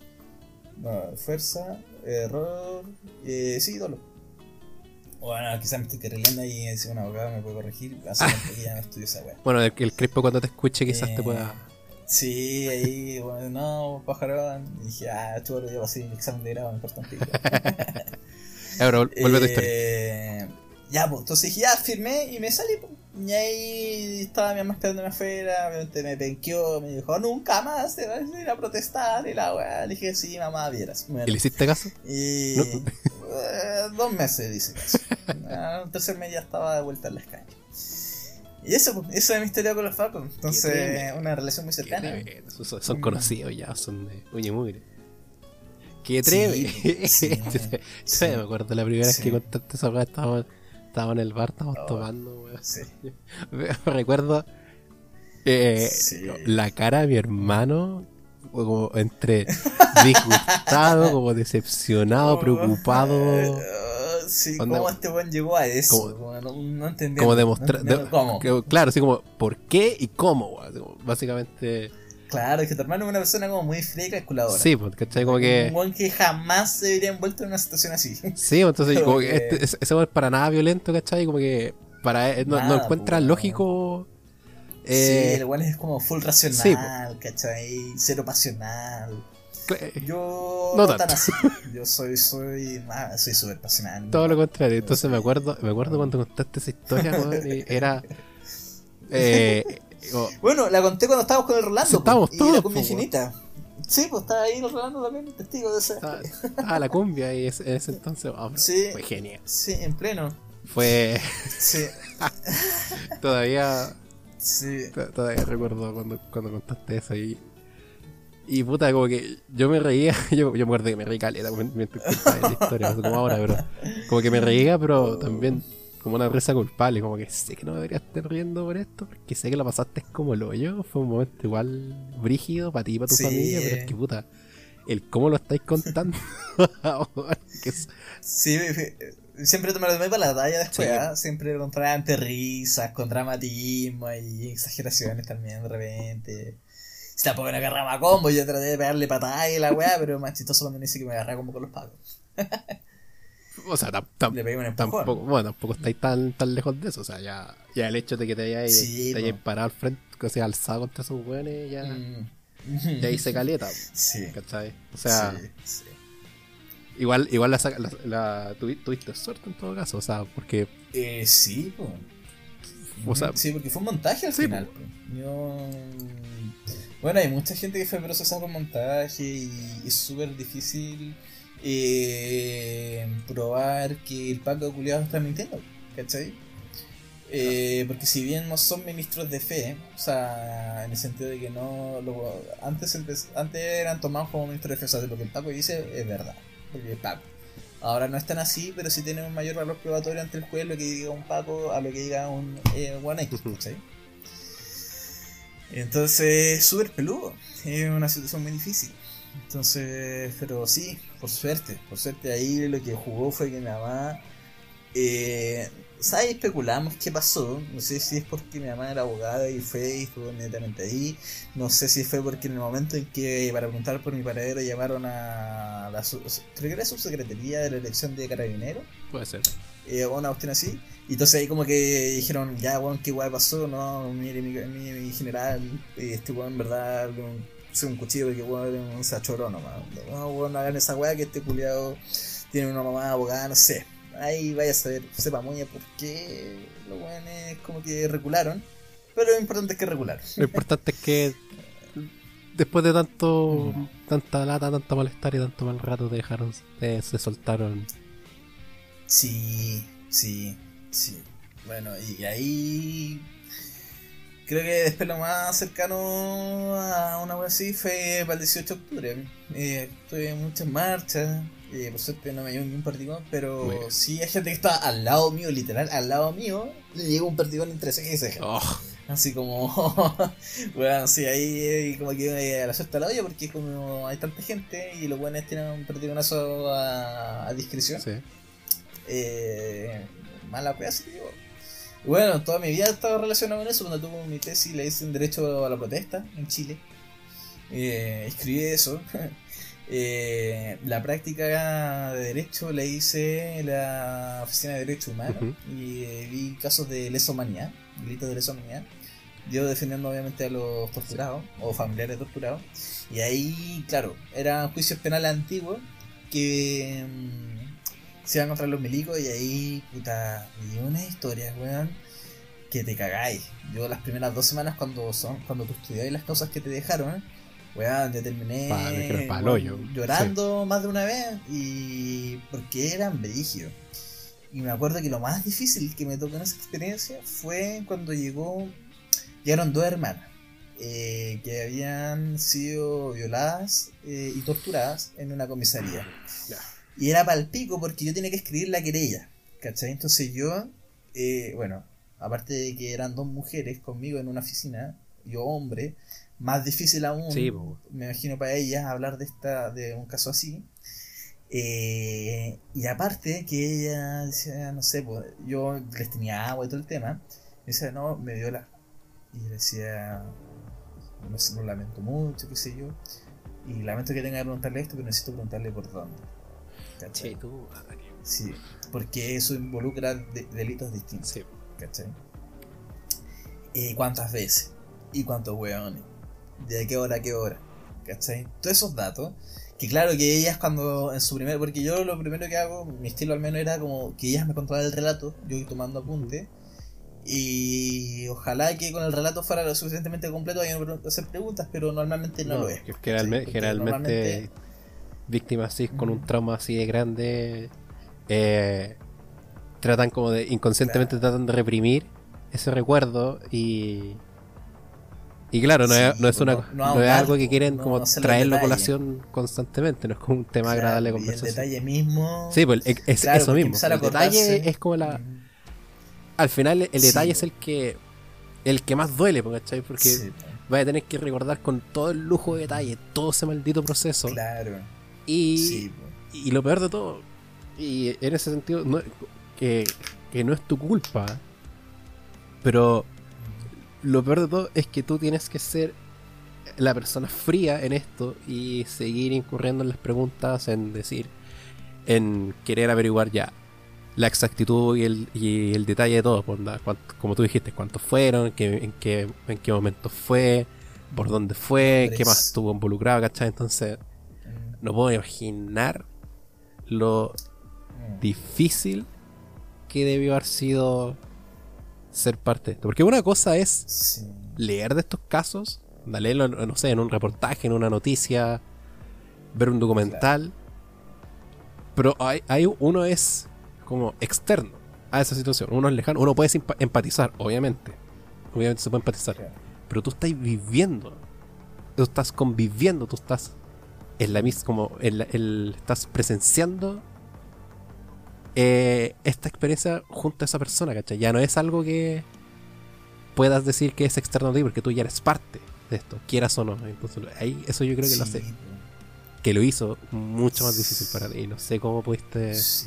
No, fuerza, error, eh, sí, dolo. Bueno, quizás me estoy carrileando y si un abogado me puede corregir. Hace [laughs] que ya no estudio esa wea. Bueno, el, el Crespo cuando te escuche quizás te Eh, pueda. Sí, ahí, bueno, no, pajarón. Y dije, ah, chulo, yo pasé el examen de grado, me importa un pico. Ahora, [laughs] vuelve a tu historia. Eh, Ya, pues, entonces dije, ya, firmé y me salí, pues. Y ahí estaba mi mamá esperándome afuera, obviamente me penqueó, me dijo, nunca más te vas a ir a protestar, y la weá. Le dije, sí, mamá, vieras. ¿Y le hiciste caso? Y No. eh, dos meses, dice caso. Ah, el tercer mes ya estaba de vuelta en las calles. Y eso, pues, esa es mi historia con los Falcons. Entonces, una relación muy cercana. Son, Mm. conocidos ya, son de uña mugre. Qué Sí, [laughs] treme. sí, sí. me acuerdo la primera vez que contaste esa weá, estábamos, estábamos en el bar, estábamos Oh. tomando, weá. Sí. [laughs] Recuerdo eh, Sí. la cara de mi hermano, como entre disgustado, como decepcionado, [laughs] preocupado. Eh, sí, Onda- ¿cómo este buen llegó a eso? Como- Como no, no entendía. Como no demostrar. ¿Cómo? Claro, así como, ¿por qué y cómo? como, Básicamente. Claro, es que tu hermano es una persona como muy fría y calculadora. Sí, pues, ¿cachai? Como que. Un buen que jamás se vería envuelto en una situación así. Sí, entonces [laughs] Como como que este- ese es para nada violento, ¿cachai? Como que para él no, no encuentra po. lógico. sí, Eh, el weón es como full racional, ¿cachai? Cero pasional. cl- Yo No no, tan así. [laughs] Yo soy, soy, más- soy súper pasional. todo lo contrario. Entonces me acuerdo, me acuerdo cuando contaste esa historia, [laughs] y era. Eh, Bueno, la conté cuando estábamos con el Rolando. Sí, estábamos po, y todos, la cumbia po, infinita. Sí, pues estaba ahí el Rolando también, testigo de esa. estaba la cumbia y ese- en ese entonces oh, Sí. fue genial. Sí, en pleno. Fue Sí, [laughs] todavía sí. to- todavía recuerdo cuando, cuando contaste eso y y puta como que yo me reía [laughs] yo, yo me acuerdo que me reí caleta mientras contaba la historia como ahora pero como que me reía pero también como una risa culpable como que sé que no debería estar riendo por esto porque sé que lo pasaste como el hoyo fue un momento igual brígido para ti y para tu Sí. familia pero es que puta el cómo lo estáis contando [laughs] ahora, que es- Sí, Siempre te me lo tomé para la talla después, Sí. ¿ah? Siempre con ante risas, con dramatismo y exageraciones también de repente. Si tampoco me agarraba a combo, yo traté de pegarle patada y la weá, pero más chistoso cuando me dice que me agarraba como con los pagos. [laughs] O sea, tampoco, bueno, tampoco estáis tan, tan lejos de eso. O sea, ya, ya el hecho de que te hayáis, Sí, te hayáis parado al frente, que sea alzado contra esos weones, ya, Mm. ya hice caleta. Sí. ¿Cachai? O sea, sí, sí. igual, igual la, la, la- tuvi- tuviste suerte en todo caso. O sea, porque Eh, sí, po. O sea- sí, porque fue un montaje al Sí, final. po. Yo... Bueno, hay mucha gente que fue procesada por montaje y es súper difícil eh, probar que el Paco culiado está mintiendo, ¿cachai? Eh, porque si bien no son ministros de fe, o sea, en el sentido de que no. lo- antes, antes eran tomados como ministros de fe, o sea, lo que el Paco dice es verdad, porque es Paco. Ahora no es tan así, pero sí tiene un mayor valor probatorio ante el juez lo que diga un Paco a lo que diga un eh, One X. [laughs] ¿cachai? Entonces, es súper peludo, es una situación muy difícil. Entonces, pero sí, por suerte, por suerte ahí lo que jugó fue que mi mamá, eh, ¿sabes? Especulamos qué pasó, no sé si es porque mi mamá era abogada y fue y estuvo inmediatamente ahí, no sé si fue porque en el momento en que para preguntar por mi paradero llamaron a la, creo que era subsecretaría de la elección de carabineros, puede ser. eh, una cuestión así. Y entonces ahí como que dijeron, ya, weón, qué guay pasó, no, mire, mi, mi, mi general, este weón en verdad, es un cuchillo porque weón un sachorón nomás. No, weón, no hagan esa weá que este culiado tiene una mamá abogada, no sé. Ahí vaya a saber, sepa muy por qué los weones como que regularon. Pero lo importante es que regularon. Lo importante es que después de tanto Mm. tanta lata, tanto malestar y tanto mal rato te dejaron, te- se soltaron. Sí, sí, sí. Bueno, y ahí creo que después [laughs] lo más cercano a una wea así fue para el 18 de octubre. Eh, estuve en muchas marchas, eh, por suerte no me llegó ningún perdigón, pero sí hay gente que estaba al lado mío, literal, al lado mío, le llegó un perdigón entre ceja y ceja. Oh, Así como, [laughs] bueno, sí, ahí eh, como que eh, a la suerte a la olla porque como hay tanta gente y los buenos tienen un perdigonazo a, a discreción sí. eh, mala wea, sí, digo. Bueno, toda mi vida he estado relacionado con eso. Cuando tuve mi tesis, le hice en Derecho a la Protesta en Chile. Eh, escribí eso. [laughs] Eh, la práctica de Derecho la hice en la Oficina de Derechos Humanos Ujú. y eh, vi casos de lesomanía, delitos de lesomanía. Yo defendiendo obviamente a los torturados o familiares torturados. Y ahí, claro, eran juicios penales antiguos que mm, se iban contra los milicos y ahí, puta, vi unas historias, weón, que te cagáis. Yo las primeras dos semanas cuando son cuando tú estudiáis las causas que te dejaron, weón, te terminé Pa- me weón, llorando más de una vez y porque eran brígidos. Y me acuerdo que lo más difícil que me tocó en esa experiencia fue cuando llegó, llegaron dos hermanas eh, que habían sido violadas eh, y torturadas en una comisaría. Y era para el pico porque yo tenía que escribir la querella, ¿cachai? Entonces yo, eh, bueno, aparte de que eran dos mujeres conmigo en una oficina, yo hombre, más difícil aún, Sí, me imagino para ellas hablar de esta de un caso así. Eh, y aparte que ella decía, no sé, pues, yo les tenía agua y todo el tema, y decía, no, me viola. Y yo decía, no sé, lo lamento mucho, qué sé yo. Y lamento que tenga que preguntarle esto, pero necesito preguntarle por dónde. ¿Cachai? Ah, Sí, porque eso involucra de- delitos distintos, Sí. ¿cachai? Eh, ¿Cuántas veces? ¿Y cuántos hueones? ¿De qué hora a qué hora? ¿Cachai? Todos esos datos. Que claro que ellas cuando en su primer... Porque yo lo primero que hago, mi estilo al menos era como que ellas me contaran el relato, yo iba tomando apunte. Y ojalá que con el relato fuera lo suficientemente completo para no hacer preguntas, pero normalmente no, lo es. que generalme- ¿cachai? Porque generalmente, normalmente- víctimas así con un Ujú. trauma así de grande eh, tratan como de inconscientemente tratan de reprimir ese recuerdo y y claro no, Sí, es, no es pues una no- no, no es algo que pues, quieren como traerlo a colación constantemente no es como un tema Claro, agradable de y el conversación detalle mismo. sí pues es, es Claro, eso mismo el detalle es como la Ujú. al final el Sí, detalle es el que el que más duele ¿cachai? porque Sí, vas a tener que recordar con todo el lujo de detalle todo ese maldito proceso claro. Y Sí, Y lo peor de todo Y en ese sentido, no- que, que no es tu culpa. Pero lo peor de todo es que tú tienes que ser la persona fría en esto y seguir incurriendo en las preguntas, en decir, en querer averiguar ya la exactitud y el, y el detalle de todo. cuánto- como tú dijiste, cuántos fueron, qué- en, qué, en qué momento fue, por dónde fue, qué más estuvo involucrado, ¿cachai? Entonces, no puedo imaginar lo difícil que debió haber sido ser parte de esto. Porque una cosa es Sí. leer de estos casos, leerlo, no sé, en un reportaje, en una noticia, ver un documental. Pero hay, hay- uno es como externo a esa situación, uno es lejano, uno puede empatizar, obviamente. Obviamente se puede empatizar. Claro. Pero tú estás viviendo, tú estás conviviendo, tú estás en la misma, como en la- el- estás presenciando eh, esta experiencia junto a esa persona, ¿cachai? Ya no es algo que puedas decir que es externo a ti, porque tú ya eres parte de esto, quieras o no. Entonces, ahí, eso yo creo que lo hace, que lo hizo mucho más difícil para ti. Y no sé cómo pudiste sí.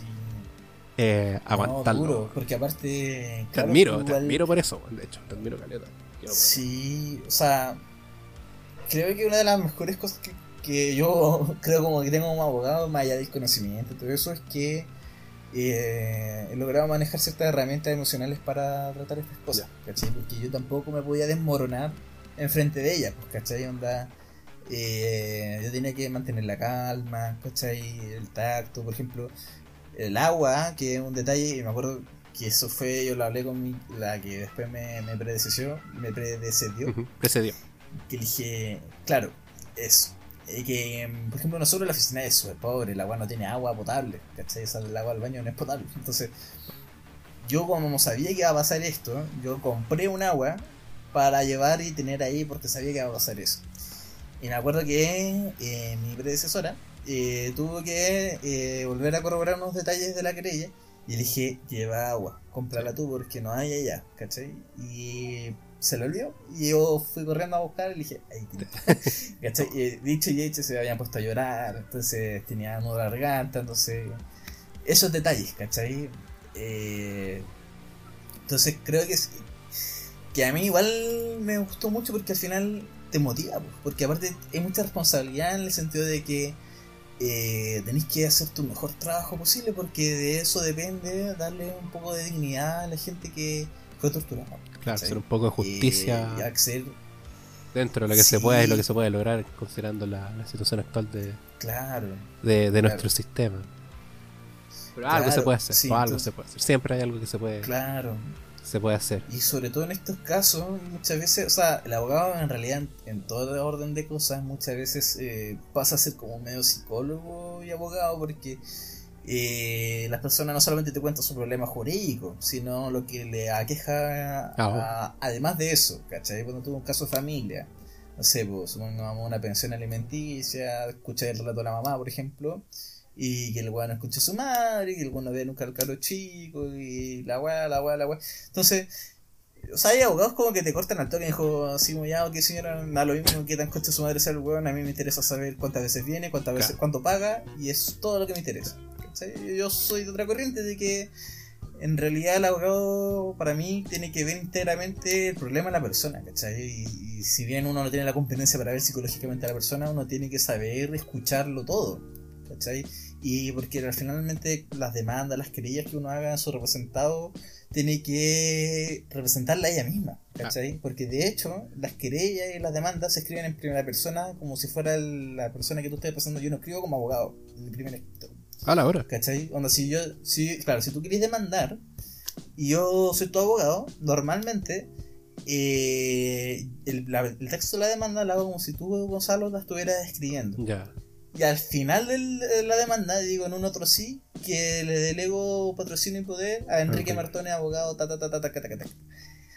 eh, No, aguantarlo. duro, porque aparte. te admiro, te admiro por eso, de hecho, te admiro caleta. Sí, o sea, creo que una de las mejores cosas que, que yo [laughs] creo como que tengo como abogado, más allá del conocimiento y todo eso, es que eh, he logrado manejar ciertas herramientas emocionales para tratar estas cosas, ¿cachai? Porque yo tampoco me podía desmoronar enfrente de ellas, pues, ¿cachai? Onda, eh, yo tenía que mantener la calma, ¿cachai? El tacto, por ejemplo, el agua, que es un detalle, y me acuerdo que eso fue, yo lo hablé con mi, la que después me, me me predecedió, Precedió. que dije, claro, eso. Que, mm, por ejemplo, nosotros la oficina es súper pobre, el agua no tiene agua potable, ¿cachai? Sea, el agua del baño no es potable. Entonces, yo como sabía que iba a pasar esto, yo compré un agua para llevar y tener ahí porque sabía que iba a pasar eso. Y me acuerdo que eh, mi predecesora eh, tuvo que eh, volver a corroborar unos detalles de la querella y le dije, lleva agua, cómprala tú porque no hay allá, ¿cachai? Y se lo olvidó y yo fui corriendo a buscar y le dije, ahí tiene. [laughs] ¿Cachai? Y dicho y hecho se habían puesto a llorar, entonces tenía nudo garganta, entonces esos detalles, ¿cachai? Eh, entonces creo que es, que a mí igual me gustó mucho porque al final te motiva, pues, porque aparte hay mucha responsabilidad en el sentido de que eh, tenéis que hacer tu mejor trabajo posible porque de eso depende darle un poco de dignidad a la gente que fue torturada. Claro, hacer un poco de justicia Eh, y acceder, dentro de lo que se puede y lo que se puede lograr considerando la, la situación actual de, claro. de, de nuestro sistema. Pero algo se puede hacer, sí, o algo entonces- se puede hacer. Siempre hay algo que se puede, Claro. se puede hacer. Y sobre todo en estos casos, muchas veces, o sea, el abogado en realidad en, en todo orden de cosas, muchas veces eh, pasa a ser como medio psicólogo y abogado porque eh, las personas no solamente te cuentan su problema jurídico, sino lo que le aqueja, a- además de eso, ¿cachai? Cuando tuvo un caso de familia, no sé, pues, supongamos una pensión alimenticia, escucha el relato de la mamá, por ejemplo, y que el weón no escucha a su madre, que el weón no ve nunca al caro chico, y la weá, la weá, la weá. Entonces, o sea, hay abogados como que te cortan al toque y dijo, así como ya, ok señora, da lo mismo que tan concha su madre sea el weón, a mí me interesa saber cuántas veces viene, cuántas veces, cuánto paga, y es todo lo que me interesa. ¿Cachai? Yo soy de otra corriente de que en realidad el abogado para mí tiene que ver íntegramente el problema de la persona, ¿cachai? Y, y si bien uno no tiene la competencia para ver psicológicamente a la persona, uno tiene que saber escucharlo todo, ¿cachai? Y porque al finalmente las demandas, las querellas que uno haga a su representado, tiene que representarla a ella misma, ¿cachai? Porque de hecho, las querellas y las demandas se escriben en primera persona como si fuera el- la persona que tú estés pasando. Yo no escribo como abogado, en mi primer a la hora. ¿Cachai? Onda, si yo, si, claro, si tú quieres demandar y yo soy tu abogado, normalmente eh, el, la, el, texto de la demanda lo hago como si tú, Gonzalo, la estuvieras escribiendo. Ya. Y al final de la demanda digo en un otro sí que le delego patrocinio y poder a Enrique okay. Martone, abogado, ta ta ta ta ta ta ta. ta.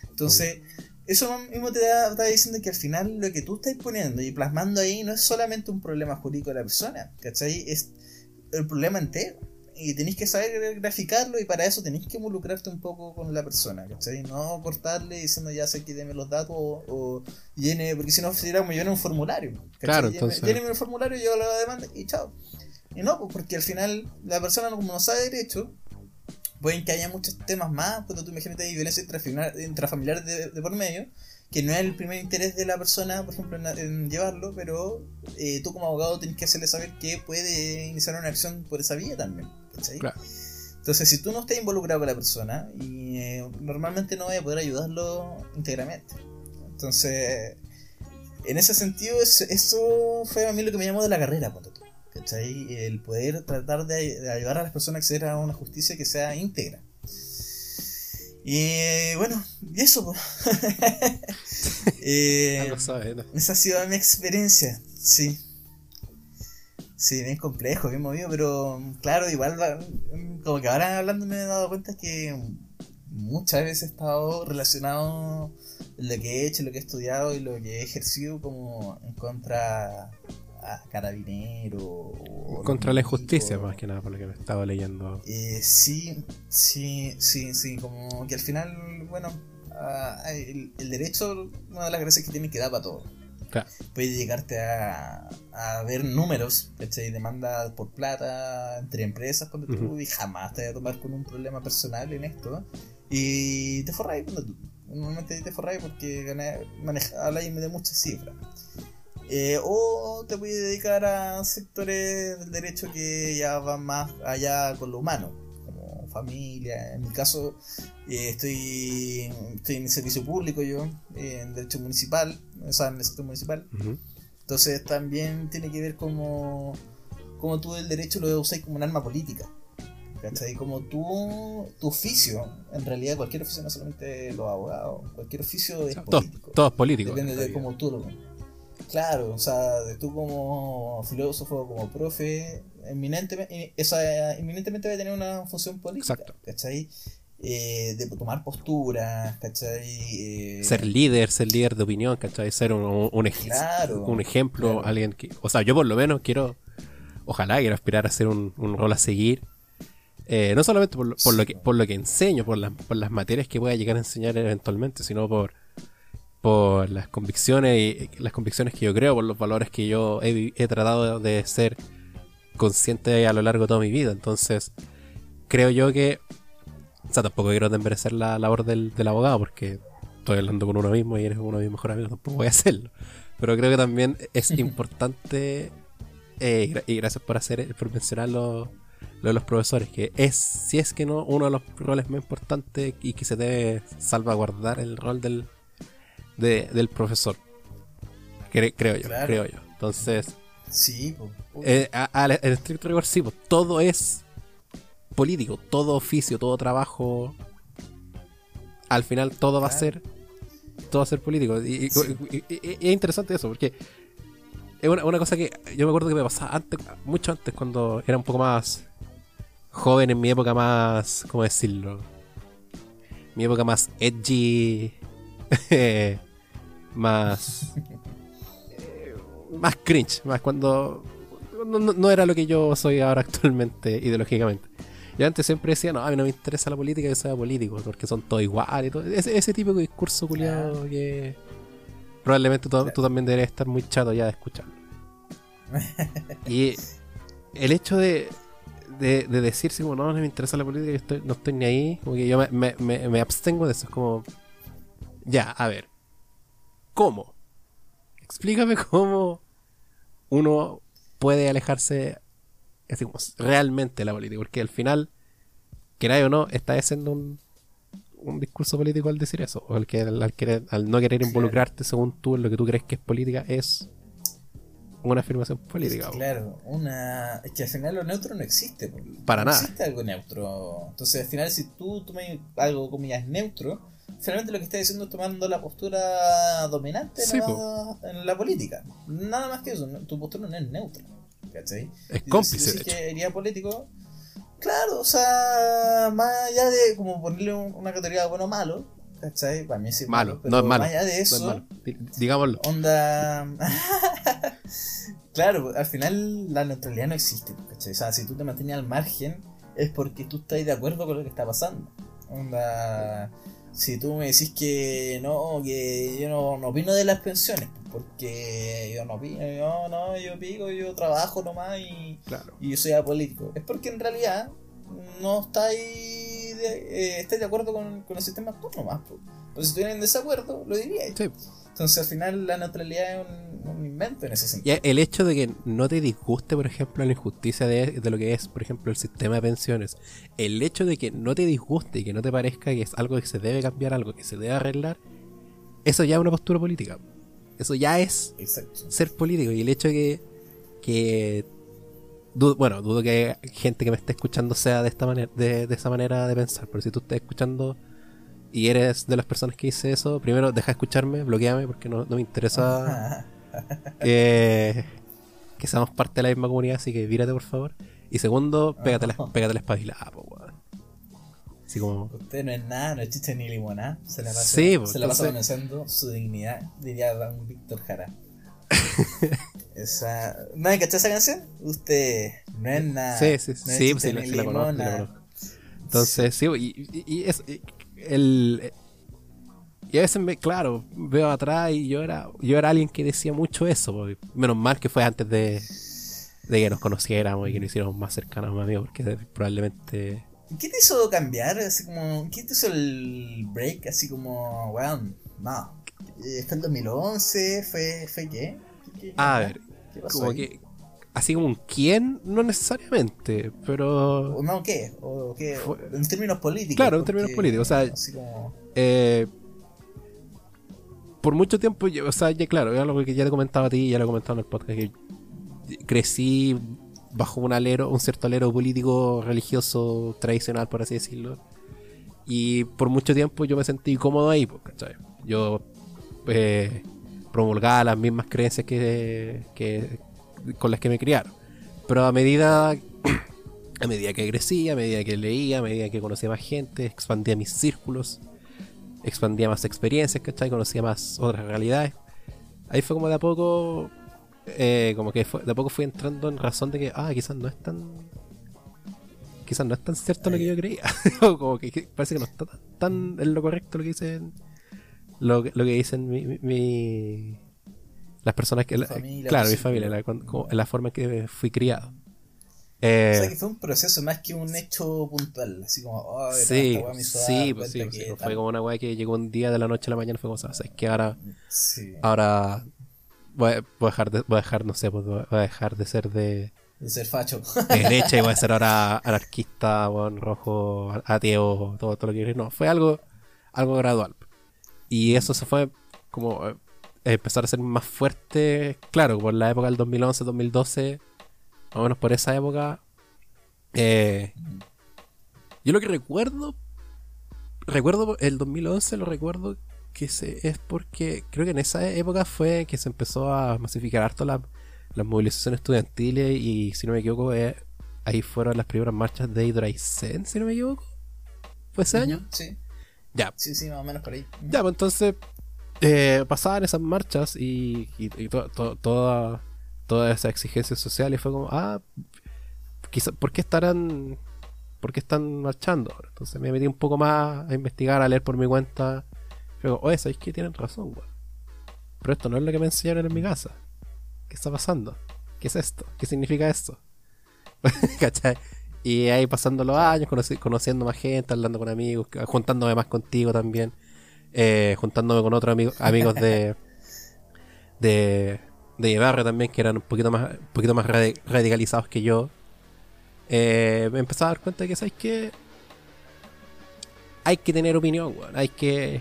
Entonces, okay. eso mismo te está diciendo que al final lo que tú estás poniendo y plasmando ahí no es solamente un problema jurídico de la persona, ¿cachai? Es el problema entero. Y tenéis que saber graficarlo y para eso tenéis que involucrarte un poco con la persona, ¿cachai? No cortarle diciendo ya sé que deme los datos o, o llene, porque si no sería como llenar un formulario. ¿cachai? Claro, entonces- Lléneme el formulario, yo la demanda y chao. Y no, pues porque al final la persona como no sabe derecho, pueden que haya muchos temas más, cuando tú imagínate hay violencia intrafamiliar, de, por medio, que no es el primer interés de la persona, por ejemplo, en, llevarlo, pero eh, tú como abogado tienes que hacerle saber que puede iniciar una acción por esa vía también. Entonces, si tú no estás involucrado con la persona, y eh, normalmente no vas a poder ayudarlo íntegramente. Entonces, en ese sentido, eso, fue a mí lo que me llamó de la carrera, ¿cachai? El poder tratar de, ayudar a las personas a acceder a una justicia que sea íntegra. Y bueno, y eso, [laughs] eh, Esa ha sido mi experiencia, sí. Sí, bien complejo, bien movido, pero claro, igual, como que ahora hablando me he dado cuenta que muchas veces he estado relacionado lo que he hecho, lo que he estudiado y lo que he ejercido como en contra a carabinero. Contra la injusticia, más que nada, por lo que me estaba leyendo. Eh, sí, sí, sí, sí, como que al final, bueno, ah, el, derecho, una de las gracias que tiene que dar para todo. Puede llegarte a, a ver números, ¿cachai? Demanda por plata entre empresas cuando tú y jamás te vas a tomar con un problema personal en esto. Y te forráis cuando tú. Normalmente te forráis porque habláis de muchas cifras. Eh, o te voy a dedicar a sectores del derecho que ya van más allá con lo humano, como familia. En mi caso, eh, estoy, estoy en el servicio público yo, en derecho municipal, o sea, en el sector municipal. Entonces también tiene que ver como, como tú el derecho lo usas como un arma política. ¿Cachai? Como tú, tu oficio, en realidad cualquier oficio, no solamente los abogados, cualquier oficio es político. Todo, es político. Depende de cómo tú lo Claro, o sea, de tú como filósofo, como profe, eminentemente, esa, eminentemente va a tener una función política. Exacto. ¿Cachai? Eh, de tomar posturas, ¿cachai? Eh, ser líder, ser líder de opinión, ¿cachai? Ser un, un, un ejemplo, alguien que... O sea, yo por lo menos quiero, ojalá quiero aspirar a ser un, rol a seguir. Eh, no solamente por, por, lo que, por lo que enseño, por, por las materias que voy a llegar a enseñar eventualmente, sino por por las convicciones y las convicciones que yo creo, por los valores que yo he, tratado de ser consciente a lo largo de toda mi vida. Entonces, creo yo que, o sea, tampoco quiero desmerecer la labor del, abogado porque estoy hablando con uno mismo y eres uno de mis mejores amigos, tampoco voy a hacerlo. Pero creo que también es [laughs] importante, eh, y gracias por hacer, por mencionar lo, de los profesores, que es, si es que no, uno de los roles más importantes y que se debe salvaguardar el rol del del profesor. creo yo, creo yo. Entonces, sí, eh, en estricto rigor, sí, todo es político, todo oficio, todo trabajo. Al final todo va a ser todo va a ser político. Y, es interesante eso, porque es una, cosa que yo me acuerdo que me pasaba antes, mucho antes, cuando era un poco más joven, en mi época más, ¿cómo decirlo? Mi época más edgy. [laughs] más. más cringe, más cuando. No, era lo que yo soy ahora [laughs] actualmente, ideológicamente. Yo antes siempre decía, no, a mí no me interesa la política, yo soy político, porque son todos iguales y todo. Ese, ese típico discurso culiado que probablemente tú, también deberías estar muy chato ya de escucharlo. [laughs] y el hecho de, de, de decirse como no, no me interesa la política, yo estoy, no estoy ni ahí, como que yo me, me, me abstengo de eso, es como, ya, a ver, ¿Cómo? Explícame cómo uno puede alejarse realmente de la política, porque al final, queráis o no, está haciendo un, un discurso político al decir eso, o al, que, al, querer, al no querer involucrarte según tú en lo que tú crees que es política, es una afirmación política. claro, una es que al final lo neutro no existe. Para no nada. existe algo neutro. Entonces, al final, si tú tomas algo, comillas, neutro, finalmente lo que está diciendo es tomando la postura dominante en la política. Nada más que eso, tu postura no es neutra. ¿Cachai? Es cómplice. Si que iría político, claro, o sea, más allá de como ponerle una categoría de bueno o malo, ¿cachai? Para mí sí malo, no es malo. Más allá de eso, digámoslo. Onda. [laughs] claro, al final la neutralidad no existe, ¿cachai? O sea, si tú te mantienes al margen, es porque tú estás de acuerdo con lo que está pasando. Onda si tú me decís que no, que yo no, no opino de las pensiones, porque yo no opino, yo no, yo pico, yo trabajo nomás y, Claro. y yo soy apolítico. Es porque en realidad no estáis de, eh, estáis de acuerdo con, con el sistema actual nomás. po. Pero si estuvieran en desacuerdo, lo diríais. Sí. Entonces al final la neutralidad es un, un invento en ese sentido. Y el hecho de que no te disguste, por ejemplo, la injusticia de, de lo que es, por ejemplo, el sistema de pensiones, el hecho de que no te disguste y que no te parezca que es algo que se debe cambiar, algo que se debe arreglar, eso ya es una postura política. Eso ya es Exacto. ser político. Y el hecho de que, bueno, dudo que gente que me esté escuchando sea de esta manera, de, de esa manera de pensar. Pero si tú estás escuchando y eres de las personas que dice eso, primero deja de escucharme, bloqueame porque no, no me interesa [laughs] eh, que seamos parte de la misma comunidad, así que vírate por favor. Y segundo, [laughs] pégate la, pégate la espabilada, po, weón. Así como. Usted no es nada, no es chiste ni limonada. Se la pasa, Sí, pues, se la pasa entonces- conociendo su dignidad, diría Don Víctor Jara. [laughs] esa... ¿No cachado esa canción? Usted no es nada. Sí, sí, no es sí, sí, sí la conozco. Entonces, sí, y, y- y es. y El, y a veces, me, claro, veo atrás y yo era, yo era alguien que decía mucho eso. menos mal que fue antes de, de que nos conociéramos y que nos hiciéramos más cercanos, más amigos, porque probablemente. ¿Qué te hizo cambiar? Así como, ¿Qué te hizo el break? Así como, weón, no. Eh, ¿Fue el 2011? ¿Fue, fue qué? ¿Qué, qué- A ver, ¿Qué pasó como ahí? que. Así como un quién, no necesariamente, pero. ¿O no qué? ¿O qué? Fue- En términos políticos. Claro, en términos políticos, o sea- como... Eh, por mucho tiempo, yo- o sea, ya claro, es algo que ya te comentaba a ti, ya lo he comentado en el podcast, que crecí bajo un alero, un cierto alero político, religioso, tradicional, por así decirlo. Y por mucho tiempo yo me sentí cómodo ahí, pues, ¿cachai? Yo eh, promulgaba las mismas creencias que, que con las que me criaron. Pero a medida, a medida que crecía, a medida que leía, a medida que conocía más gente, expandía mis círculos, expandía más experiencias, ¿cachai? Conocía más otras realidades. Ahí fue como de a poco, eh, como que fue- de a poco fui entrando en razón de que, ah, quizás no es tan, quizás no es tan cierto lo que yo creía. [laughs] como que, que parece que no está tan, tan en lo correcto lo que dicen, lo, lo que dicen mi, mi- mi- las personas que, la- familia, claro, mi familia, sí. la, como- la forma en que fui criado. O Eh, sea que fue un proceso más que un hecho puntual, así como, oh, sí, esta me hizo sí, pues sí, pues sí, tal- fue como una weá que llegó un día de la noche a la mañana, fue como, ¿sabes que ahora Sí, ahora voy a, voy a dejar de, voy a dejar no sé pues, voy a dejar de ser de, de ser facho. de derecha y voy a ser ahora [laughs] anarquista weón, rojo ateo todo, todo lo que no fue algo algo gradual y eso se fue como eh, empezar a ser más fuerte claro por la época del 2011 2012 más o menos por esa época eh, yo lo que recuerdo recuerdo el 2011 lo recuerdo que se, es porque creo que en esa época fue que se empezó a masificar harto la- las movilizaciones estudiantiles y si no me equivoco eh, ahí fueron las primeras marchas de Hidraicen, si no me equivoco. ¿Fue ese año? Sí, Ya, sí, sí, más o menos por ahí. ya, pues entonces eh, pasaban esas marchas y, y, y to- to- toda, todas esas exigencias sociales fue como, ah, quizá, ¿por qué estarán, por qué están marchando? Entonces me metí un poco más a investigar, a leer por mi cuenta. Fue como, oye, ¿sabéis que tienen razón, weón? Pero esto no es lo que me enseñaron en mi casa. ¿Qué está pasando? ¿Qué es esto? ¿Qué significa esto? [laughs] ¿Cachai? Y ahí pasando los años, conoci- conociendo más gente, hablando con amigos, juntándome más contigo también, eh, juntándome con otros amigos, amigos de, [laughs] de, de mi barrio también, que eran un poquito más, un poquito más radi- radicalizados que yo. Eh, me empecé a dar cuenta de que, ¿sabes qué? Hay que tener opinión, weón. Hay que,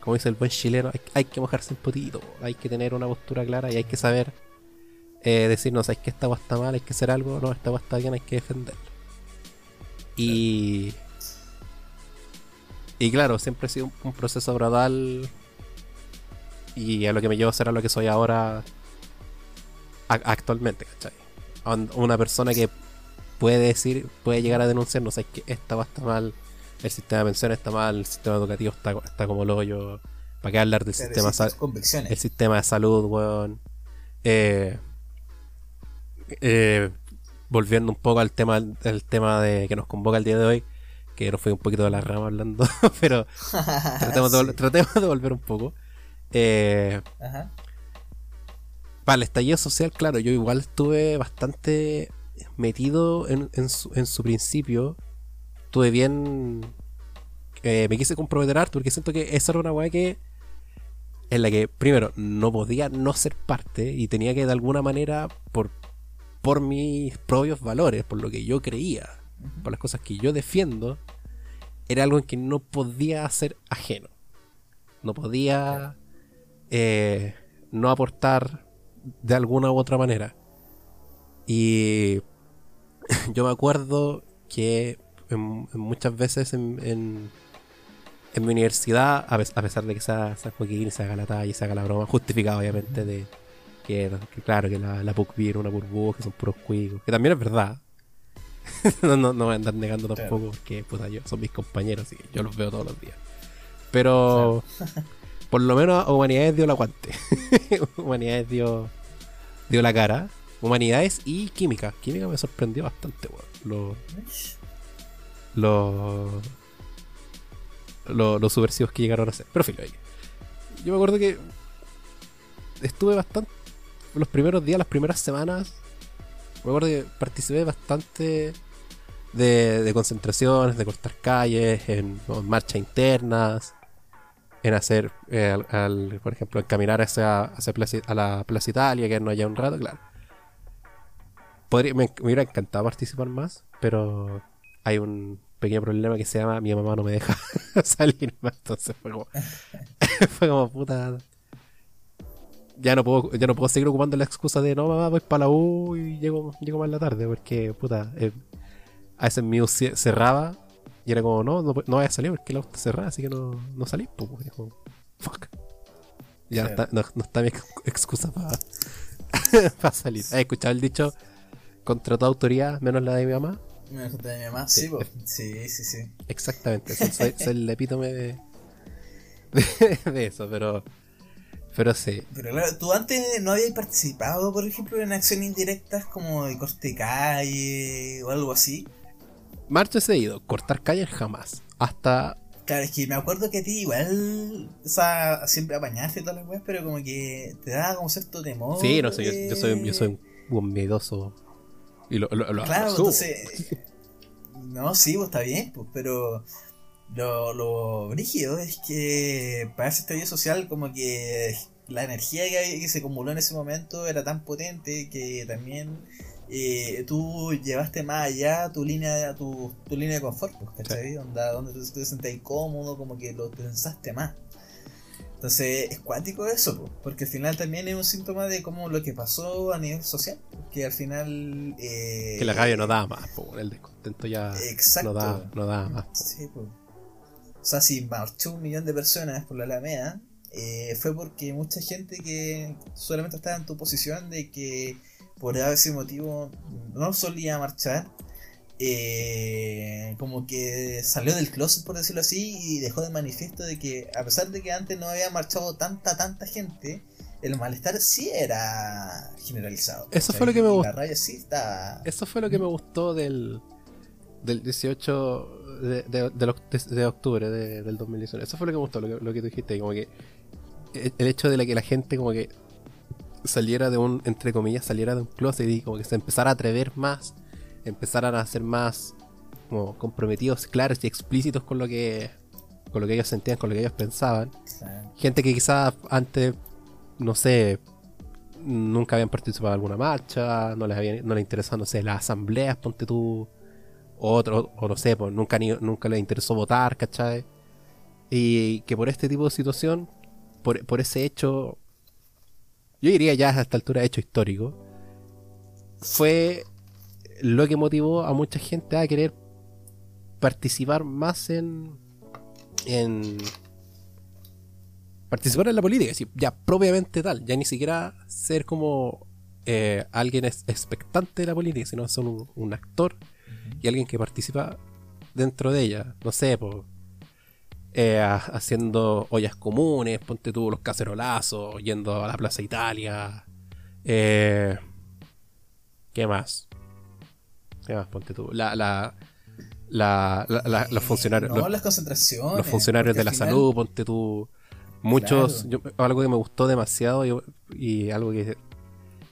como dice el buen chileno, hay, hay que mojarse el potito, weón. hay que tener una postura clara y hay que saber eh, decirnos, ¿sabes que esta agua está mal? Hay que hacer algo, no, esta agua está bien, hay que defenderlo. Y. Y claro, siempre ha sido un, un proceso gradual. Y a lo que me llevo a ser a lo que soy ahora. actualmente, ¿cachai? Una persona que puede decir, puede llegar a denunciar, no sé, que esta va está mal, el sistema de pensiones está mal, el sistema educativo está, está como el hoyo. ¿Para qué hablar del sistema sí, sal- tus convicciones. el sistema de salud, weón. Eh, eh, volviendo un poco al tema, el tema de que nos convoca el día de hoy, que nos fue un poquito de la rama hablando, [laughs] pero [laughs] tratemos, de, vol- tratemos de volver un poco. Eh, Ajá. para el estallido social, claro, yo igual estuve bastante metido en, en su, en su principio. Estuve bien. eh, me quise comprometer harto porque siento que esa era una weá que. En la que, primero, no podía no ser parte y tenía que de alguna manera, por, por mis propios valores, por lo que yo creía, por las cosas que yo defiendo, era algo en que no podía ser ajeno. No podía eh, no aportar de alguna u otra manera. Y [laughs] yo me acuerdo que muchas veces en, en, mi universidad, a, pes- a pesar de que sea San Joaquín y se haga la talla y se haga la broma, justificada obviamente de que, claro, que la, la PUC viene una burbuja, que son puros cuicos, que también es verdad. [laughs] no, no, no voy a andar negando tampoco Claro. porque puta, yo, son mis compañeros y yo los veo todos los días. Pero por lo menos Humanidades dio el aguante. [laughs] Humanidades dio, dio la cara. Humanidades y Química. Química me sorprendió bastante, weón. Lo- Los los los subversivos que llegaron a ser. Pero filo. Yo me acuerdo que estuve bastante. Los primeros días, las primeras semanas. Me acuerdo que participé bastante de, concentraciones, de cortar calles, en, marchas internas, en hacer, eh, al- por ejemplo, en caminar hacia, hacia la Plaza Italia, que no haya un rato, claro. Me, me hubiera encantado participar más, pero hay un pequeño problema que se llama mi mamá no me deja [laughs] salir más, entonces fue como, [laughs] fue como puta. Ya no puedo, ya no puedo seguir ocupando la excusa de no mamá voy para la U y llego, llego más en la tarde, porque puta, eh, a veces mi U ce- cerraba y era como no, no, no vaya a salir porque la U está cerrada, así que no, no salís, pues, como, fuck. Ya no, Claro. está, no, no está mi ex- excusa para [laughs] salir. ¿Has escuchado el dicho contra tu autoridad menos la de mi mamá? Me dijo de mi mamá. Sí. Sí, po. sí, sí, sí. Exactamente, soy el epítome de, [laughs] de, de eso, pero pero sí. Pero claro, tú antes no habías participado, por ejemplo, en acciones indirectas como de corte calle o algo así. Marcha seguido, cortar calles jamás. Hasta Claro, es que me acuerdo que a ti igual, o sea, siempre apañaste todas las weas, pero como que te daba como cierto temor. Sí, no sé, yo, de- yo soy, yo soy un, miedoso. Y lo, lo, lo- Claro, lo entonces. [laughs] No, sí, pues está bien, pues, pero. Lo, lo brígido es que para ese estallido social, como que la energía que, que se acumuló en ese momento era tan potente que también eh, tú llevaste más allá tu línea tu, tu línea de confort, pues, ¿cachai? Onda, donde tú te sentías incómodo, como que lo pensaste más. Entonces es cuático eso, pues, porque al final también es un síntoma de cómo lo que pasó a nivel social, que al final... eh, Que la rabia no da más, po, el descontento ya Exacto. no da, no da más. po. Sí, pues. O sea, si marchó un millón de personas por la Alameda, eh, fue porque mucha gente que solamente estaba en tu posición de que por ese motivo no solía marchar, eh, como que salió del closet, por decirlo así, y dejó de manifiesto de que, a pesar de que antes no había marchado tanta, tanta gente, el malestar sí era generalizado. Eso fue lo que me gustó. La raya sí está. Eso fue lo que me gustó del, del 18 de, de- de- de octubre de- del 2019. Eso fue lo que me gustó, lo que, lo que tú dijiste. Como que el, el hecho de la que la gente como que saliera de un, entre comillas, saliera de un closet y como que se empezara a atrever más, empezaran a ser más como comprometidos, claros y explícitos con lo que con lo que ellos sentían, con lo que ellos pensaban. Gente que quizás antes, no sé, nunca habían participado en alguna marcha, no les habían, no les interesaban, no sé, las asambleas, ponte tú, otro, o no sé, pues nunca, ni- nunca les interesó votar, ¿cachai? Y que por este tipo de situación, por, por ese hecho, yo diría ya a esta altura hecho histórico, fue lo que motivó a mucha gente a querer participar más en, en participar en la política, ya propiamente tal, ya ni siquiera ser como eh, alguien expectante de la política, sino ser un actor y alguien que participa dentro de ella, no sé, po, eh, ha- haciendo ollas comunes, ponte tú los cacerolazos, yendo a la Plaza Italia, eh, ¿qué más? ¿Qué más? Ponte tú, la, la, la, la- la- los funcionarios, No, los, las concentraciones. los funcionarios de la final- salud, ponte tú. Muchos, yo- algo que me gustó demasiado y, y algo que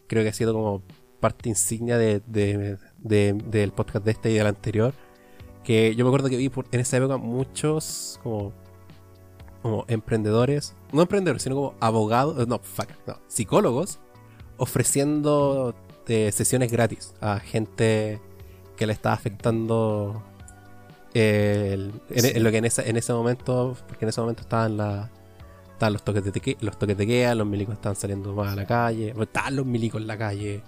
creo que ha sido como parte insignia de, de- de- del podcast de este y del anterior. Que yo me acuerdo que vi por- en esa época muchos como, como emprendedores, no emprendedores, sino como abogados, no, fuck, no, psicólogos, ofreciendo eh, sesiones gratis a gente que le estaba afectando el- en, Sí. en lo que en ese, en ese momento, porque en ese momento estaban la, estaban los toques de teque- los toques de queda, los milicos estaban saliendo más a la calle, estaban los milicos en la calle,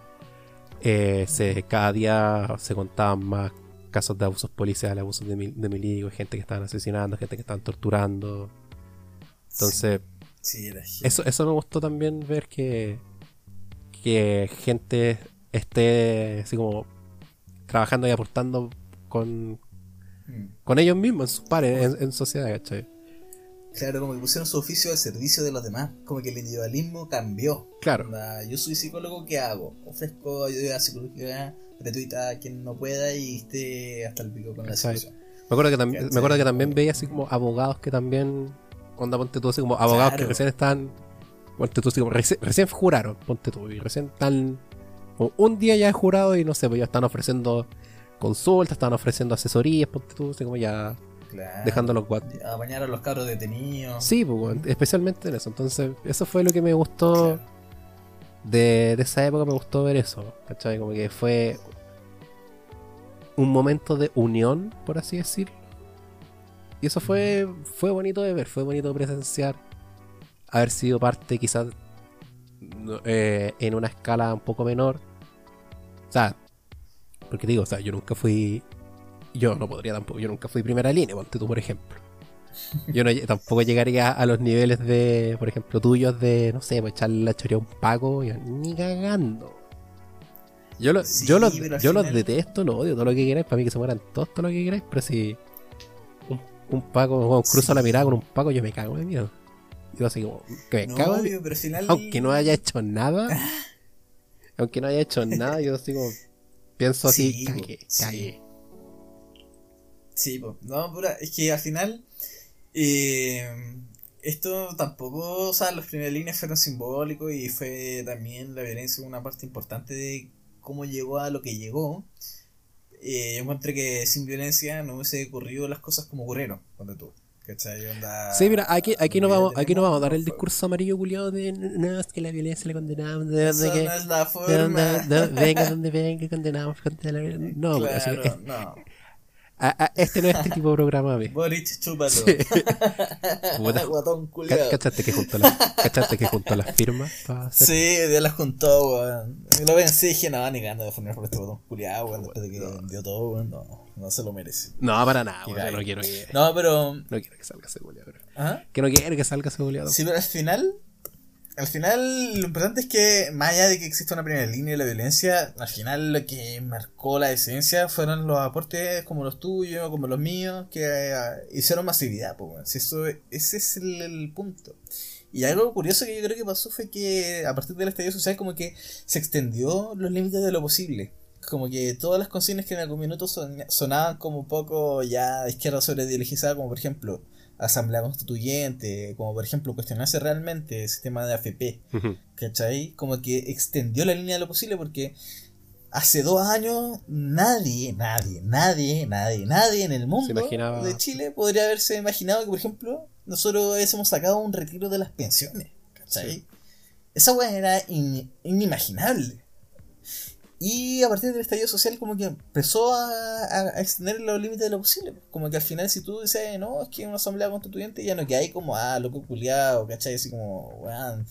eh, se, cada día se contaban más casos de abusos policiales, abusos de, mil- de gente que estaban asesinando, gente que estaban torturando. Entonces, Sí, eso, eso me gustó también ver que, que gente esté así como trabajando y aportando con, Mm. con ellos mismos, en sus pares, en, en sociedad, ¿cachai? Claro, como que pusieron su oficio al servicio de los demás. Como que el individualismo cambió. Claro. Onda, yo soy psicólogo, ¿qué hago? Ofrezco ayuda psicológica gratuita a quien no pueda y esté hasta el pico con la situación. Me acuerdo que, tam- ¿Cachai? me acuerdo que también veía así como abogados que también, onda, ponte tú, así como abogados que recién están, ponte tú, así como reci- recién juraron, ponte tú, y recién están, como un día ya he jurado y no sé, pues ya están ofreciendo consultas, están ofreciendo asesorías, ponte tú, así como ya Claro. dejando los guat- A bañar a los cabros detenidos. Sí, pues, especialmente en eso. Entonces, eso fue lo que me gustó Claro. de, de esa época, me gustó ver eso, ¿cachai? Como que fue un momento de unión, por así decirlo. Y eso fue, fue bonito de ver, fue bonito presenciar, haber sido parte quizás eh, en una escala un poco menor. O sea, porque digo, o sea, yo nunca fui, yo no podría tampoco, yo nunca fui primera línea, ponte tú por ejemplo. Yo no, tampoco llegaría a los niveles de, por ejemplo, tuyos de, no sé, pues echarle la choría a un paco, yo, ni cagando. Yo, lo- Sí, yo, los, yo los final- detesto, los odio, todo lo que queráis, para mí que se mueran todos, todo lo que queráis, pero si un, un paco, bueno, cruzo Sí. la mirada con un paco, yo me cago de miedo. Yo así como, que me No, cago de obvio, pero al final. aunque no haya hecho nada, [laughs] aunque no haya hecho nada, yo así como pienso así, Sí, cagué, sí. cagué. Sí, no, pura, es que al final. eh, esto tampoco, o sea, los primeras líneas fueron simbólicos y fue también la violencia una parte importante de cómo llegó a lo que llegó. Eh, yo encontré que sin violencia no hubiese ocurrido las cosas como ocurrieron, cuando tú. ¿Cachai? Onda, Sí, mira, aquí, aquí, no vamos, aquí no vamos a dar el discurso amarillo culiado de no, es que la violencia la condenamos, de que, no es la de forma. donde, de- venga donde venga, condenamos violencia. No, pues, así claro, no. A- a- este no es este [laughs] tipo de programa, ve. Boric, chúpalo. Sí. [laughs] Guatón culiao. ¿Cachaste que juntó las, cachaste que juntó las firmas para hacer? Sí, ya las juntó, weón. Lo pensé y dije, no, ni ganas de formar por este botón culiado, weón. Después de que vendió todo, weón. No, no se lo merece. No, para nada, weón, no quiero que, No, pero. no quiero que salga ese culiado. ¿Ah? Que no quiero que salga ese culiado. Sí, pero al final. Al final, lo importante es que, más allá de que exista una primera línea de la violencia, al final lo que marcó la esencia fueron los aportes como los tuyos, como los míos, que eh, hicieron masividad, pues, eso, ese es el, punto. Y algo curioso que yo creo que pasó fue que a partir del estallido social como que se extendió los límites de lo posible. Como que todas las consignas que en algún minuto son- sonaban como un poco ya izquierda sobre ideologizada, como por ejemplo asamblea constituyente, como por ejemplo cuestionarse realmente el sistema de AFP. ¿cachai? Como que extendió la línea de lo posible porque hace dos años nadie, nadie, nadie, nadie, nadie en el mundo imaginaba- de Chile podría haberse imaginado que, por ejemplo, nosotros hubiésemos sacado un retiro de las pensiones, ¿cachai? Sí. Esa weá era in- inimaginable. Y a partir del estallido social como que empezó a, extender los límites de lo posible. Como que al final si tú dices, no, es que una asamblea constituyente ya no que hay como, ah, loco culiado, ¿cachai? Así como, weón,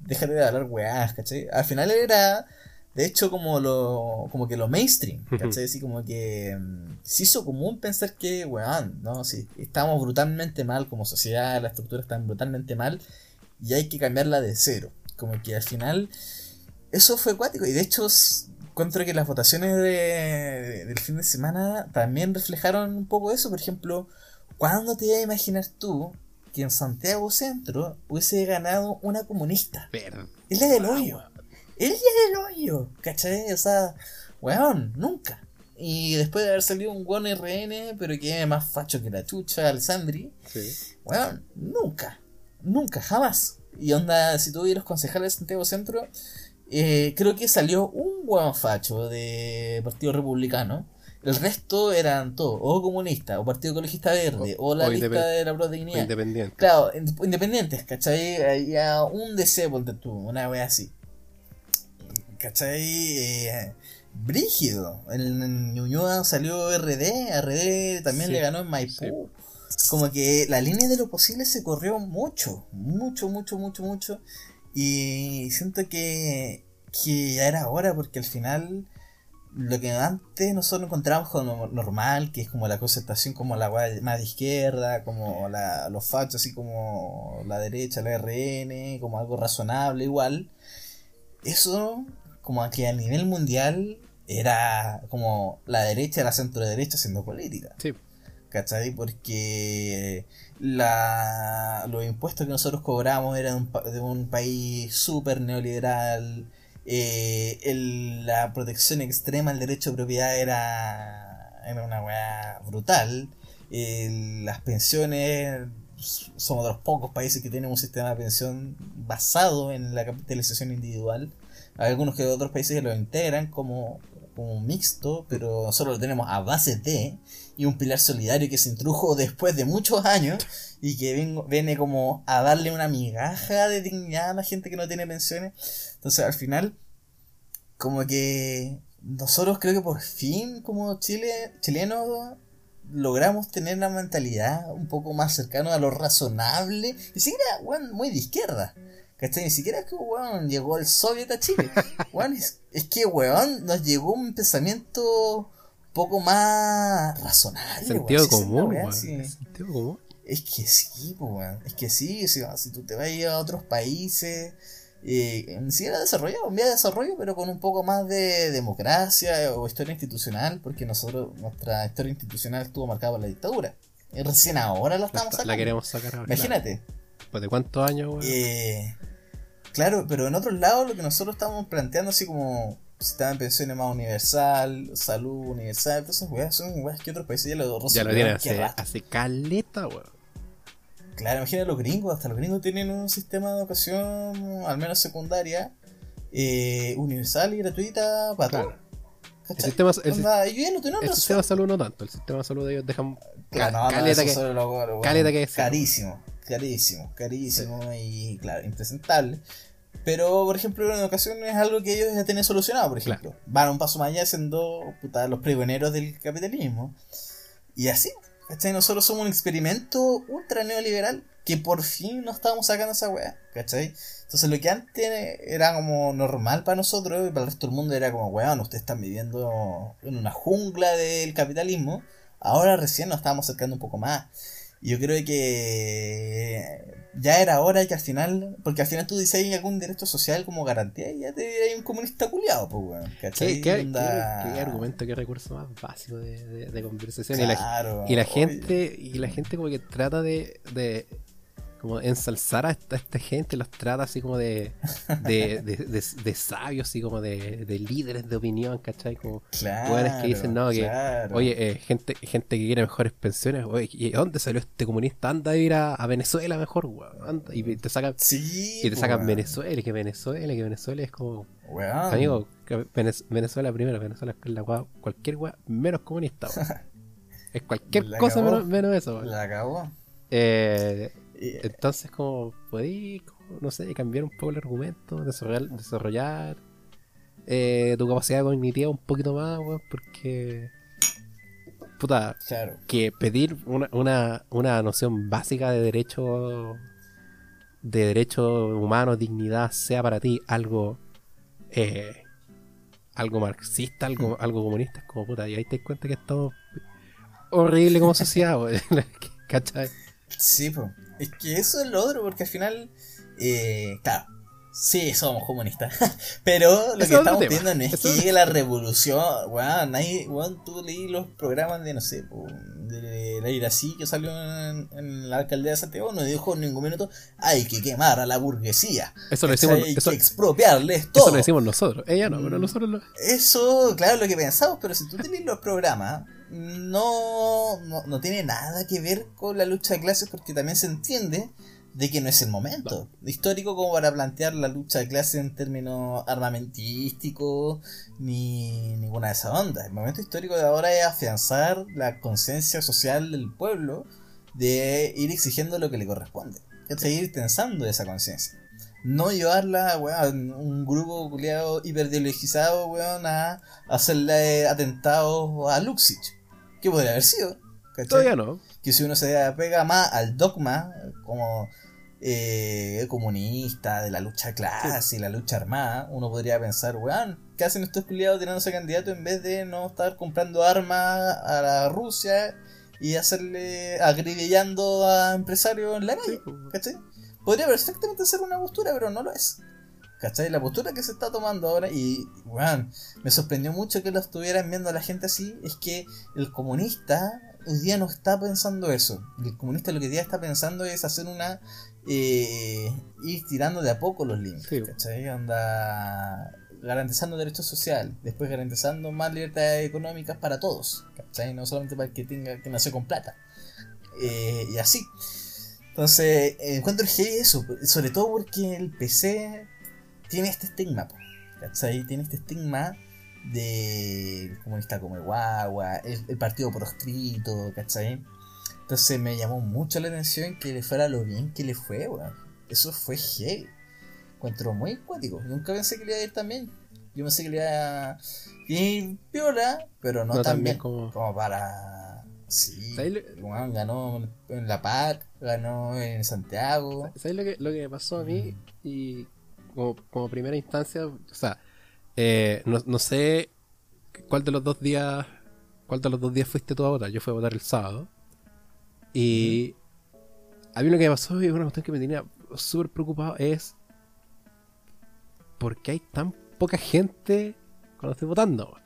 déjate de hablar weás, ¿cachai? Al final era, de hecho, como lo como que lo mainstream, ¿cachai? Así como que mm, se hizo común pensar que, weón, no, sí, estamos brutalmente mal como sociedad, la estructura está brutalmente mal y hay que cambiarla de cero. Como que al final eso fue acuático y de hecho encuentro que las votaciones de, de- del fin de semana también reflejaron un poco eso. Por ejemplo, ¿cuándo te ibas a imaginar tú que en Santiago Centro hubiese ganado una comunista? Verdad. El día del hoyo. El día del hoyo. ¿Cachai? O sea, weón, nunca. y después de haber salido un buen RN, pero que es más facho que la chucha, Alessandri, Sí. bueno, nunca, nunca, jamás. Y onda, si tú vieras concejales de Santiago Centro, eh, creo que salió un buen facho de Partido Republicano. El resto eran todos, o comunistas, o Partido Ecologista Verde, o, O- la o lista de la O Prodignidad. Independiente. Claro, in- independientes, ¿cachai? Había un DC, ponte tú, una wea así. ¿Cachai? Eh, brígido. En, Ñuñoa salió RD, RD también Sí, le ganó en Maipú. Como que la línea de lo posible se corrió mucho, mucho, mucho, mucho, mucho. Y siento que, que ya era hora porque al final lo que antes nosotros encontrábamos como normal, que es como la concertación como la más de izquierda, como la, los fachos así como la derecha, la RN, como algo razonable igual. Eso como que a nivel mundial era como la derecha, la centro derecha haciendo política. Sí. ¿Cachai? Porque la, los impuestos que nosotros cobramos eran de un, país súper neoliberal. eh, la protección extrema al derecho de propiedad era, era una weá brutal. las pensiones, somos de los pocos países que tienen un sistema de pensión basado en la capitalización individual. Hay algunos que otros países lo integran como, como mixto, pero nosotros lo tenemos a base de y un pilar solidario que se introdujo después de muchos años y que vengo- viene como a darle una migaja de dignidad a la gente que no tiene pensiones. Entonces al final, como que nosotros creo que por fin como Chile, chilenos logramos tener una mentalidad un poco más cercana a lo razonable. Ni siquiera, weón, muy de izquierda. ¿Cachai? Ni siquiera es que, weón, llegó el soviet a Chile. [laughs] Weón, es, es que, weón, nos llegó un pensamiento poco más razonable. Sentido weón. La común, weón. sí. Sentido común. Es que sí, weón. Es que sí, si, si tú te vas a ir a otros países, eh, ni siquiera desarrollado, en vía de desarrollo, pero con un poco más de democracia o historia institucional, porque nosotros, nuestra historia institucional estuvo marcada por la dictadura. Y recién ahora la La, estamos la sacando. queremos sacar ahora. Imagínate. Pues de cuántos años, weón. Eh, claro, pero en otros lados lo que nosotros estamos planteando así como sistema de pensiones más universal, salud universal, esas weas son weas que otros países ya lo ya lo tienen hace hace, caleta, weón. Claro, imagina los gringos, hasta los gringos tienen un sistema de educación, al menos secundaria, eh, universal y gratuita para Claro. todos. El sistema, el, Onda, sistema de salud no tanto. El sistema de salud de ellos dejan Claro, ca- no, no, caleta que. caleta decir, Carísimo, carísimo, carísimo y claro, impresentable. Pero, por ejemplo, en ocasiones es algo que ellos ya tienen solucionado, por ejemplo. Van un paso más allá siendo puta, los pregoneros del capitalismo. Y así, ¿cachai? Nosotros somos un experimento ultra neoliberal que por fin nos estamos sacando esa weá, ¿cachai? Entonces lo que antes era como normal para nosotros y para el resto del mundo era como, weón, ustedes están viviendo en una jungla del capitalismo. Ahora recién nos estamos acercando un poco más. Yo creo que ya era hora que al final, porque al final tú dices hay algún derecho social como garantía y ya te hay un comunista culiado, pues weón. ¿cachai? ¿Qué, qué, Onda- qué- qué argumento, qué recurso más básico de, de- de conversación? Y la, y la gente, y la gente como que trata de, de como ensalzar a esta, esta gente, los trata así como de, de, de, de- de sabios, así como de, de líderes de opinión, ¿cachai? Como Claro, que dicen, no, que, claro. oye, eh, gente, gente que quiere mejores pensiones, oye, ¿y dónde salió este comunista? Anda a ir a, a Venezuela mejor, weón. anda", Y te sacan, Sí, y te sacan weón. Venezuela, y que Venezuela, que Venezuela es como, Weón. amigo, Venezuela primero, Venezuela es la weá- cualquier weá menos comunista, weón. [laughs] Es cualquier La cosa menos, menos eso, weón. La acabó. Eh, entonces, como podéis, no sé, cambiar un poco el argumento, desarrollar, desarrollar eh, tu capacidad cognitiva un poquito más, weón, porque. Puta, Claro. que pedir una, una, una noción básica de derecho de derecho humano, dignidad, sea para ti algo eh, algo marxista, algo, algo comunista, es como puta, y ahí te das cuenta que estamos horrible como sociedad. [laughs] ¿cachai? Sí, pues. Es que eso es lo otro, porque al final, eh, claro, Sí, somos comunistas. [laughs] Pero lo que estamos pidiendo no es que llegue la revolución. Weón, nadie, weón, tú leí los programas de, no sé, de la Irací que salió en, en la alcaldía de Santiago, no dijo en ningún minuto, hay que quemar a la burguesía. Eso lo decimos, hay eso, que expropiarles todo. eso lo decimos nosotros. Ella no, pero Mm. nosotros lo. Eso, claro, lo que pensamos, pero si tú tenés los programas, no, no, no tiene nada que ver con la lucha de clases porque también se entiende de que no es el momento histórico como para plantear la lucha de clases en términos armamentísticos ni ninguna de esas ondas. El momento histórico de ahora es afianzar la conciencia social del pueblo de ir exigiendo lo que le corresponde, es ir tensando esa conciencia. No llevarla, weón, un grupo culiado hiperideologizado, weón, a hacerle atentados a Luxich. Que podría haber sido. ¿cachai? Todavía no. Que si uno se apega más al dogma, como eh, comunista, de la lucha clase y la lucha armada, uno podría pensar, weón, ¿qué hacen estos culiados tirándose a candidato en vez de no estar comprando armas a la Rusia y hacerle agrillando a empresarios en la calle? Sí, pues. ¿Cachai? Podría perfectamente ser una postura, pero no lo es. ¿Cachai? La postura que se está tomando ahora, y weón, me sorprendió mucho que lo estuvieran viendo a la gente así, es que el comunista hoy día no está pensando eso. El comunista lo que hoy día está pensando es hacer una. Eh, ir tirando de a poco los límites, Sí. ¿cachai? Anda garantizando derechos sociales, después garantizando más libertades económicas para todos, ¿cachai? No solamente para el que tenga que nació con plata. Eh, y así. Entonces, encuentro heavy eso, sobre todo porque el PC tiene este estigma, ¿cachai? Tiene este estigma de comunista como el guagua, el, el partido proscrito, ¿cachai? Entonces me llamó mucho la atención que le fuera lo bien que le fue, weón. Eso fue heavy. Encuentro muy cuático. Nunca pensé que le iba a ir tan bien. Yo pensé que le iba a ir piola, pero no, No tan bien como- como para... Sí, ¿Sabes lo- el weón ganó en La Paz, ganó en Santiago. ¿Sabes lo que, lo que me pasó a mí? Y como, como primera instancia, o sea, eh, no, no sé cuál de los dos días, cuál de los dos días fuiste tú a votar. Yo fui a votar el sábado. Y a mí lo que me pasó y una cuestión que me tenía súper preocupado es por qué hay tan poca gente cuando estoy votando.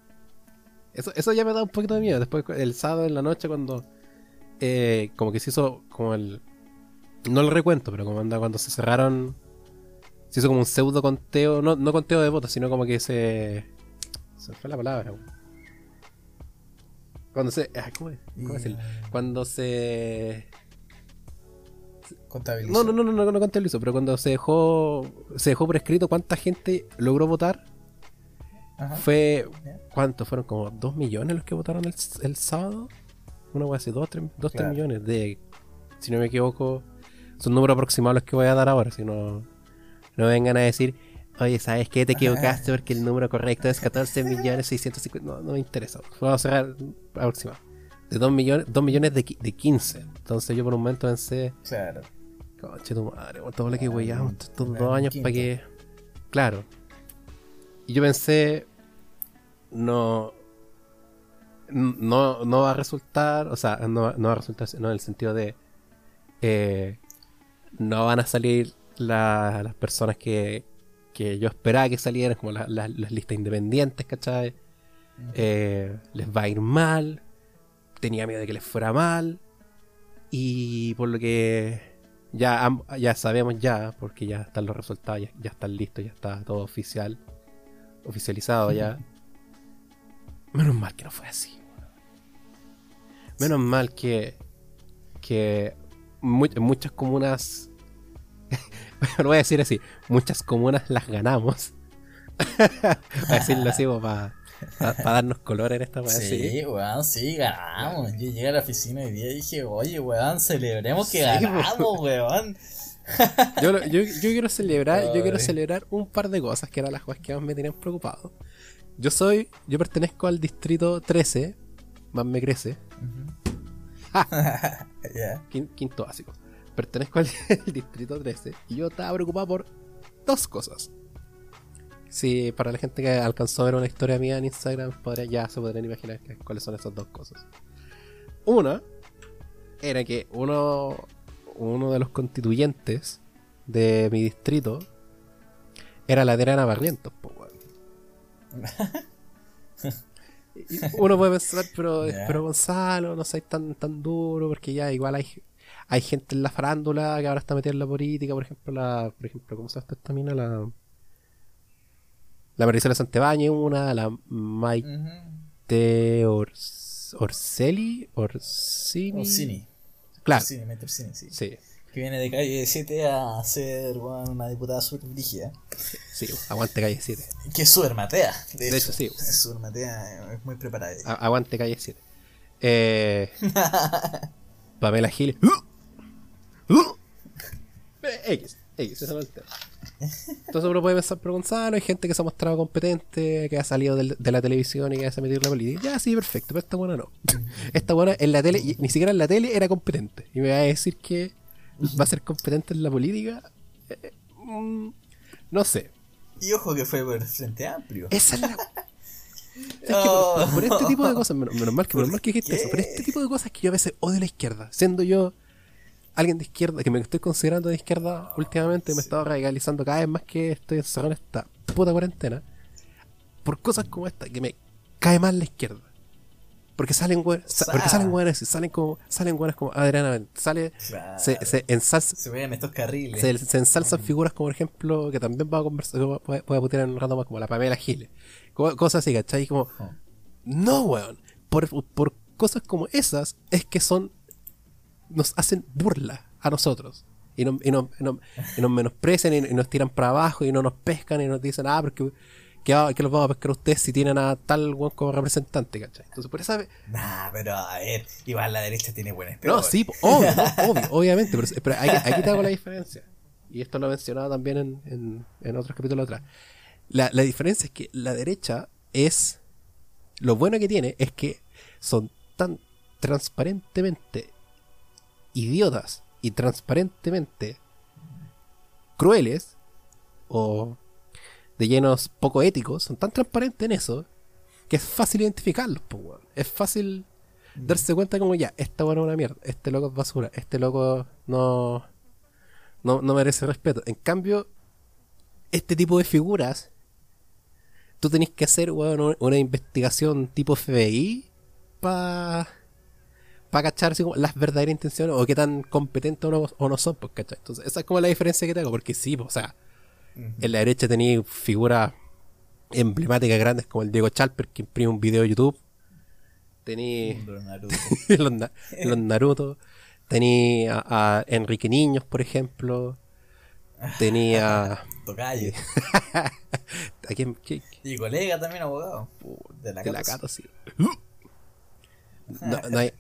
Eso, eso ya me da un poquito de miedo. Después el sábado en la noche cuando eh, como que se hizo como el no el recuento, pero como anda cuando se cerraron. Se hizo como un pseudo conteo, no, no conteo de votos, sino como que se. Se fue la palabra. Cuando se. ah, ¿Cómo es? ¿Cómo decirlo? Cuando se. Contabilizó. No, no, no, no, no, no contabilizo, pero cuando se dejó. Se dejó por escrito cuánta gente logró votar. Ajá. Fue. ¿Cuánto? Fueron como 2 millones los que votaron el, el sábado. Una wea así, 2 3 Claro. millones de. Si no me equivoco. Son números aproximados los que voy a dar ahora. Si no. No vengan a decir. Oye, ¿sabes qué? Te equivocaste porque el número correcto es 14 millones 650. No, no me interesa. Vamos a cerrar aproximado. De 2 millones, 2 millones de, de 15. Entonces yo por un momento pensé. Claro. Conche tu madre, todo lo que Ah, weyamos estos dos años para que. Claro. Y yo pensé. No. No, no va a resultar. O sea, no, no va a resultar. No en el sentido de. eh, no van a salir la- las personas que, que yo esperaba que salieran, como la- la- las listas independientes, ¿cachai? Eh, les va a ir mal. Tenía miedo de que les fuera mal. Y por lo que ya, ya sabemos ya, porque ya están los resultados, ya, ya están listos, ya está todo oficial, oficializado ya. Menos mal que no fue así. Menos mal que, que en muchas comunas, [laughs] lo voy a decir así, muchas comunas las ganamos. [laughs] a decirlo así para darnos color en esta weá. Sí, sí. weón, sí, ganamos. Yo llegué a la oficina hoy día y dije, oye, weón, celebremos que Sí, ganamos, weón. [laughs] Yo, lo- yo, yo quiero celebrar, yo quiero celebrar un par de cosas que eran las cosas que más me tenían preocupado. Yo soy, yo pertenezco al distrito 13, más me crece, quinto básico. Pertenezco al [laughs] distrito 13 y yo estaba preocupado por dos cosas. Si para la gente que alcanzó a ver una historia mía en Instagram, podría, ya se podrían imaginar que- cuáles son esas dos cosas. Una era que uno, uno de los constituyentes de mi distrito era la Adriana Barrientos. [laughs] Y Uno puede pensar, pero, pero Gonzalo, no seas tan, tan duro, porque ya igual hay, hay gente en la farándula que ahora está metida en la política, por ejemplo, la, por ejemplo, ¿cómo se llama esta mina? La, la Marisela Santebáñez, una, la Maite Ujú. Ors- Orselli, Orsini. Orsini. Claro, Orsini, Maite Orsini, sí. sí, Que viene de calle 7 a ser una diputada súper sí, aguante calle 7. Que es súper matea. De, De hecho, hecho, sí. Es súper matea, es muy preparada. aguante calle 7. Eh, [laughs] Pamela Giles. Eh, X, X, ese no es el tema. Entonces uno puede pensar, pero Gonzalo, hay gente que se ha mostrado competente, que ha salido del- de la televisión y que se ha metido en la política. Ya, sí, perfecto, pero esta buena no. [laughs] Esta buena en la tele, ni siquiera en la tele era competente. Y me va a decir que va a ser competente en la política. Eh, mm, no sé. Y ojo que fue por el Frente Amplio. Esa es la. [laughs] Es que por, por- este tipo de cosas, menos, menos mal que, menos mal que dijiste ¿Por eso, por este tipo de cosas que yo a veces odio la izquierda, siendo yo alguien de izquierda, que me estoy considerando de izquierda últimamente, me he estado radicalizando cada vez más que estoy encerrado en esta puta cuarentena, por cosas como esta, que me cae mal la izquierda. Porque salen güeyes, sa- porque salen güeyes, salen como, salen güeyes como Adriana sale, Claro. se, se ensalza- Se vean estos carriles. se, se ensalzan figuras como, por ejemplo, que también vamos a conversar, voy a, putear en un rato más, como la Pamela Giles. Co- Cosas así, ¿cachai? Como, Oh. no, weón. Por, por cosas como esas es que son. Nos hacen burla a nosotros. Y, no- y, no- y no- y nos menosprecian y, nos tiran para abajo y no nos pescan y nos dicen, ah, porque. Que, va- que los vamos a pescar ustedes si tienen a tal weón como representante, ¿cachai? Entonces, por esa. Nah, pero a ver, igual la derecha tiene buenas No, sí, obvio, [laughs] obvio, obviamente, pero, pero aquí, aquí te hago la diferencia. Y esto lo he mencionado también en, en, en otros capítulos atrás. La, la diferencia es que la derecha es. Lo bueno que tiene es que son tan transparentemente idiotas y transparentemente crueles o de llenos poco éticos, son tan transparentes en eso que es fácil identificarlos, po. Es fácil darse cuenta como ya, esta buena es una mierda, este loco es basura, este loco no, no, no merece respeto. En cambio, este tipo de figuras, tú tenés que hacer weón, una investigación tipo FBI para pa cachar así como las verdaderas intenciones o qué tan competentes o no, o no son, pues, ¿cachai? Entonces, esa es como la diferencia que tengo, porque sí, pues, o sea, en la derecha tenía figuras emblemáticas grandes como el Diego Chalper que imprime un video de YouTube. [laughs] Naruto. los, Na- los Naruto. Tenía a, a Enrique Niños, por ejemplo. Tenía. [laughs] Tocayo. [laughs] ¿A quién? qué- Y colega también abogado. De la, de la Cato. Cato, sí. No, no hay,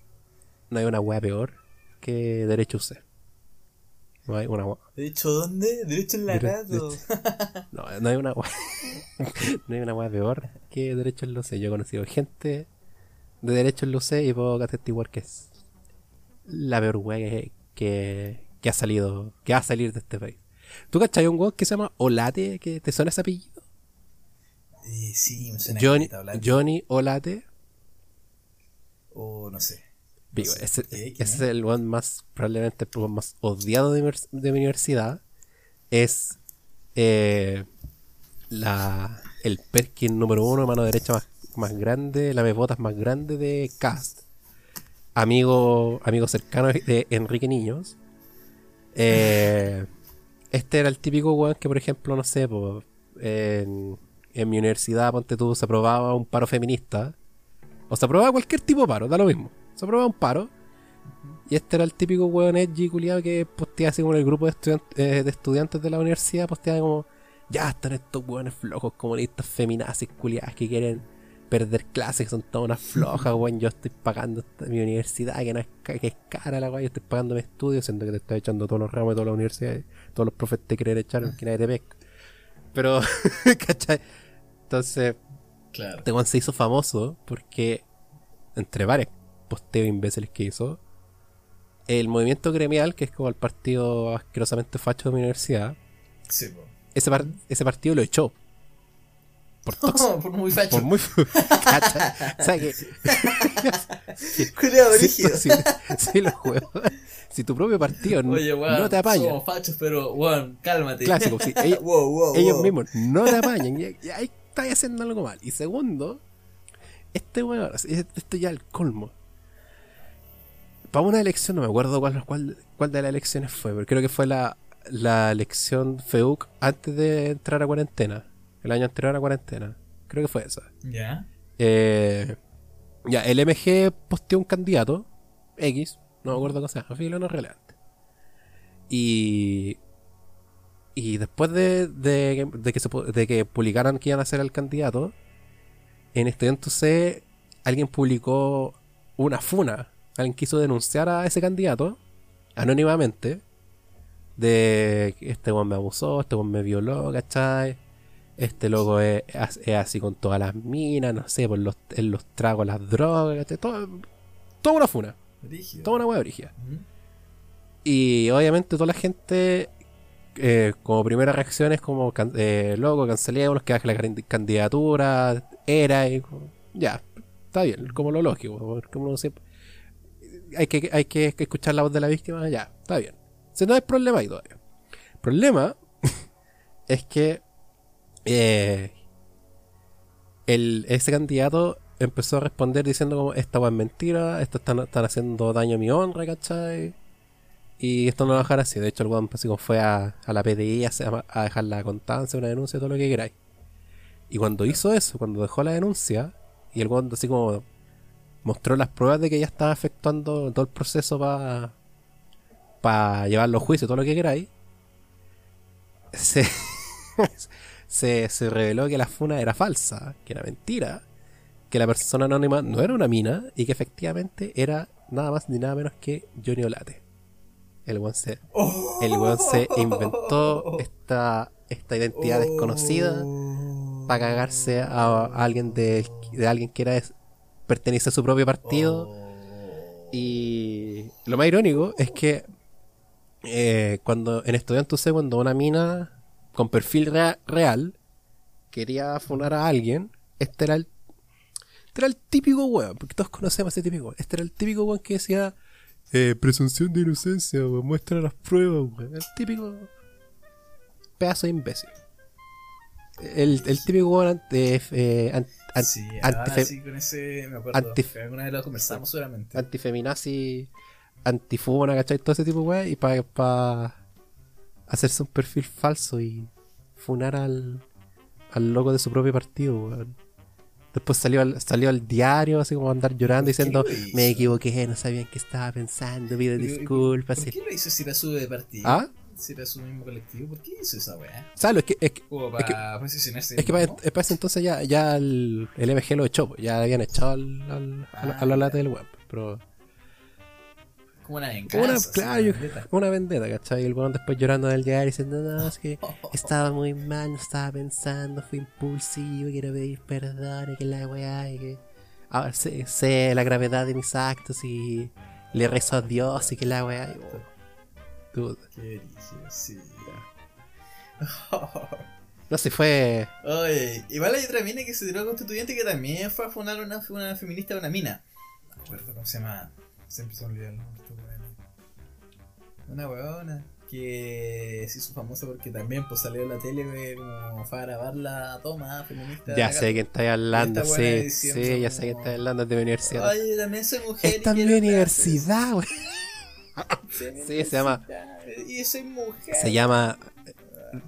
no hay una wea peor que Derecho UC. No hay una wea. De hecho, ¿dónde? Derecho en la Dere- Cato. No, no hay una wea. [laughs] no hay una wea peor que Derecho en Luce. Yo he conocido gente de Derecho en Luce y puedo atestiguar que es la peor wea que, que, que ha salido, que va a salir de este país. ¿Tú cachai un weón que se llama Olate? que ¿Te suena ese apellido? Eh, sí, me suena Johnny. Johnny Olate. O no sé. Digo, sé, ese, ¿qué? ese ¿Quién es el one más, probablemente el one más odiado de, mi univers- de mi universidad. Es eh, la, el Perkin número uno, mano derecha más, más grande, la botas más grande de Cast. Amigo, amigo cercano de Enrique Niños. Eh, este era el típico weón que, por ejemplo, no sé, en mi universidad, ponte tú, se aprobaba un paro feminista. O se aprobaba cualquier tipo de paro, da lo mismo. Se aprobaba un paro. Y este era el típico weón edgy culiado que posteaba así como en el grupo de, estudian- eh, de estudiantes de la universidad, posteaba como, ya están estos weones flojos comunistas feminazis culiadas que quieren perder clases, que son todas unas flojas, weón. Yo estoy pagando mi universidad, que, no es, que es cara la weón, yo estoy pagando mi estudio, siendo que te estoy echando todos los ramos de todas las universidades, todos los profes te quieren echar, que nadie te pesca. Pero, [laughs] ¿cachai? Entonces, Claro. este weón se hizo famoso porque, entre varios posteos imbéciles que hizo, el movimiento gremial, que es como el partido asquerosamente facho de mi universidad, Sí, po. ese, par- ese partido lo echó. Por [laughs] tóxico. por muy facho. Por muy. [laughs] ¿Cacha? O sea que. [laughs] Culeado si, brígido. si, si los juegos. Si tu propio partido Oye, no te apaña. somos fachos, pero, cálmate. Clásico, ellos- wow, wow, ellos wow. mismos no te apañan. Y, y ahí estás haciendo algo mal. Y segundo, este weón, esto ya es el colmo. Para una elección, no me acuerdo cuál, cuál, cuál de las elecciones fue, pero creo que fue la, la elección FEUC antes de entrar a cuarentena. El año anterior a cuarentena. Creo que fue esa. Ya. Eh, ya, el MG posteó un candidato, X, no me acuerdo cómo se llama, filo no relevante. Y. Y después de, de, de que se, de que publicaran que iban a ser el candidato, en Estudiante C alguien publicó una funa. Alguien quiso denunciar a ese candidato, anónimamente, de que este weón me abusó, este weón me violó, ¿cachai? Este loco es, es así con todas las minas, no sé, por los, en los tragos, las drogas, ¿cachai? Todo, toda una funa, Brígido. toda una hueá brígida. Ujú. Y obviamente toda la gente, eh, como primera reacción es como, can- eh, loco, cancelémonos, que baje la can- candidatura, era, y como, ya, está bien, como lo lógico, porque uno siempre- hay que, hay que escuchar la voz de la víctima, ya, está bien. Si no hay problema ahí todavía. El problema [laughs] es que eh, el, ese candidato empezó a responder diciendo como esta es mentira, esto están, están haciendo daño a mi honra, ¿cachai? Y esto no lo va a dejar así. De hecho, el weón fue a, a la PDI a, a dejar la constancia, una denuncia, todo lo que queráis. Y cuando hizo eso, cuando dejó la denuncia, y el weón así como mostró las pruebas de que ya estaba efectuando todo el proceso para para llevarlo a juicio, todo lo que queráis, se, [laughs] se, se reveló que la funa era falsa, que era mentira, que la persona anónima no era una mina y que efectivamente era nada más ni nada menos que Johnny Olate. El weón se, el weón se inventó esta, esta identidad desconocida para cagarse a, a alguien de, de alguien que era pertenece a su propio partido. Oh. Y lo más irónico es que eh, cuando en Estudiante C, cuando una mina con perfil rea- real quería funar a alguien, este era el, este era el típico weón, porque todos conocemos a ese típico weón. Este era el típico weón que decía eh, presunción de inocencia, weón, muestra las pruebas, weón. El típico pedazo de imbécil. El, el típico weón ante, eh, Sí, ah, sí, con ese me acuerdo. alguna vez lo conversamos seguramente. antifeminazi, antifuna, ¿cachai? Todo ese tipo de weas. Y para hacerse un perfil falso y funar al, al loco de su propio partido, weón. Después salió al, salió al diario, así como andar llorando, ¿Por qué diciendo? Me equivoqué, no sabía en qué estaba pensando, pido Pero, ¿y disculpas. ¿Por qué lo hizo si era su de partido? ¿Ah? Si era su mismo colectivo, ¿por qué hizo esa weá? ¿Sabes? Es que, es que, Como Es que- para posicionarse. es que para, para ese entonces ya, ya el, el MG lo echó, pues, ya habían echado al, al, Ah, a la lata ya. del web. Pero Como una venganza. Una, claro, una vendetta. una vendetta, ¿cachai? Y el weón después llorando del diario diciendo, no, es que [laughs] estaba muy mal, no estaba pensando, fui impulsivo, quiero pedir perdón, y que la weá, y que ahora sé, sé la gravedad de mis actos y le rezo a Dios y que la weá. y, oh, dude, Qué brígido, sí. [laughs] no sé, fue. Oye, igual hay otra mina que se tiró constituyente que también fue a funar una, una feminista de una mina. No me acuerdo cómo se llama. Siempre se olvida el nombre. Una weona que se hizo famosa porque también pues salió en la tele eh, como fue a grabar la toma feminista. Ya sé quién está hablando, sí, diciendo sí, ya sé quién como- está hablando de mi universidad. Oye, también soy mujer. Está en mi universidad, wey. Sí, se llama- Y soy mujer. Se llama.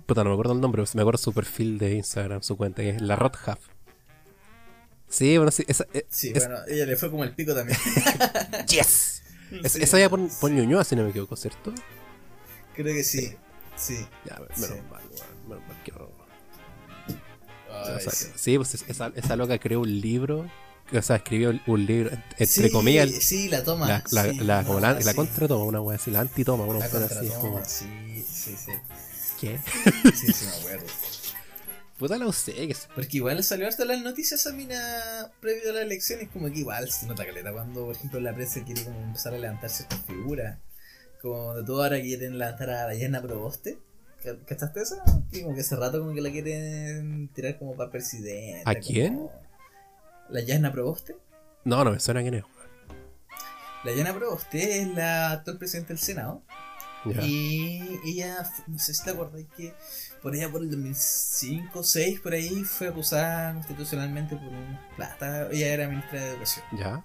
Puta, no me acuerdo el nombre, pero me acuerdo su perfil de Instagram, su cuenta, que es la Rothaf. Sí, bueno, sí, esa, eh, Sí, es- bueno, ella le fue como el pico también. [laughs] ¡Yes! Es- Sí. esa ya por, por Ñuñoa, si no me equivoco, ¿cierto? Creo que sí. Sí. Ya, menos Sí. mal, menos mal que no. Ay, O sea, sí. sí, pues esa, esa loca creó un libro, o sea, escribió un libro, entre Sí, comillas, Sí, la toma. la, la, sí, la, como la, sí. la contratoma, una wea así, la antitoma, una La wea así, como, sí, sí, sí. ¿qué? Sí, sí, me acuerdo. Puta la usé, que es- Porque igual salió hasta las noticias a mina previo a las elecciones, como que igual se nota caleta cuando, por ejemplo, la prensa quiere como empezar a levantar ciertas figuras. Como de todo ahora quieren levantar a Diana Proboste, ¿Cachaste eso? Sí, como que hace rato como que la quieren tirar como para presidente. ¿A quién? como- ¿La Yana Proboste? No, no me suena quién es. La Yana Proboste es la actual presidenta del Senado. Ya. Y ella, no sé si te acordás que por allá por el 2005 o 2006, por ahí, fue acusada constitucionalmente por un plata. Ella era ministra de Educación. Ya.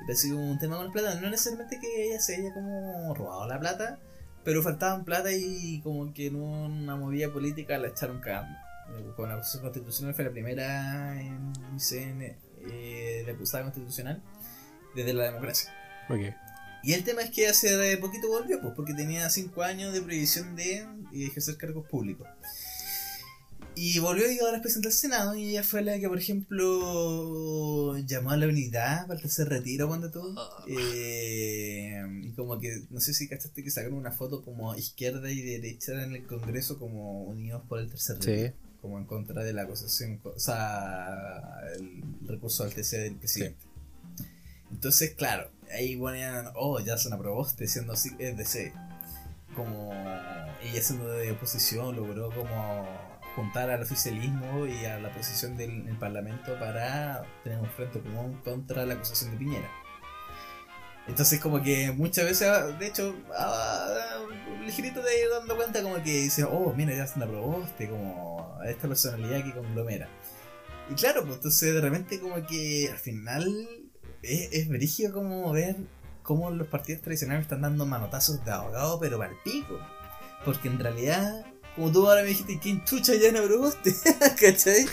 Y parece hubo un tema con la plata. No necesariamente que ella se haya como robado la plata, pero faltaban plata y como que en una movida política la echaron cagando. Con la acusación constitucional fue la primera en CN, eh, de acusada constitucional desde la democracia. Y el tema es que hace poquito volvió, pues porque tenía 5 años de prohibición de ejercer cargos públicos. Y volvió y ahora es presidenta del Senado y ella fue la que, por ejemplo, llamó a la unidad para el tercer retiro cuando todo. Eh, y como que, no sé si cachaste que sacaron una foto como izquierda y derecha en el Congreso como unidos por el tercer Sí. Como en contra de la acusación, o sea, el recurso al TC del presidente. Entonces, claro, ahí ponían, oh, ya se aprobó, siendo así, es DC. Como ella siendo de oposición logró como juntar al oficialismo y a la oposición del en el parlamento para tener un frente común contra la acusación de Piñera. Entonces como que muchas veces, de hecho, ah, ligerito te ir dando cuenta como que dices, oh, mira, ya se aprobó, este, como esta personalidad que conglomera. Y claro, pues entonces de repente como que al final es, es como ver cómo los partidos tradicionales están dando manotazos de abogado, pero el pico. Porque en realidad, como tú ahora me dijiste, ¿quién chucha ya no probaste? [laughs] ¿Cachai?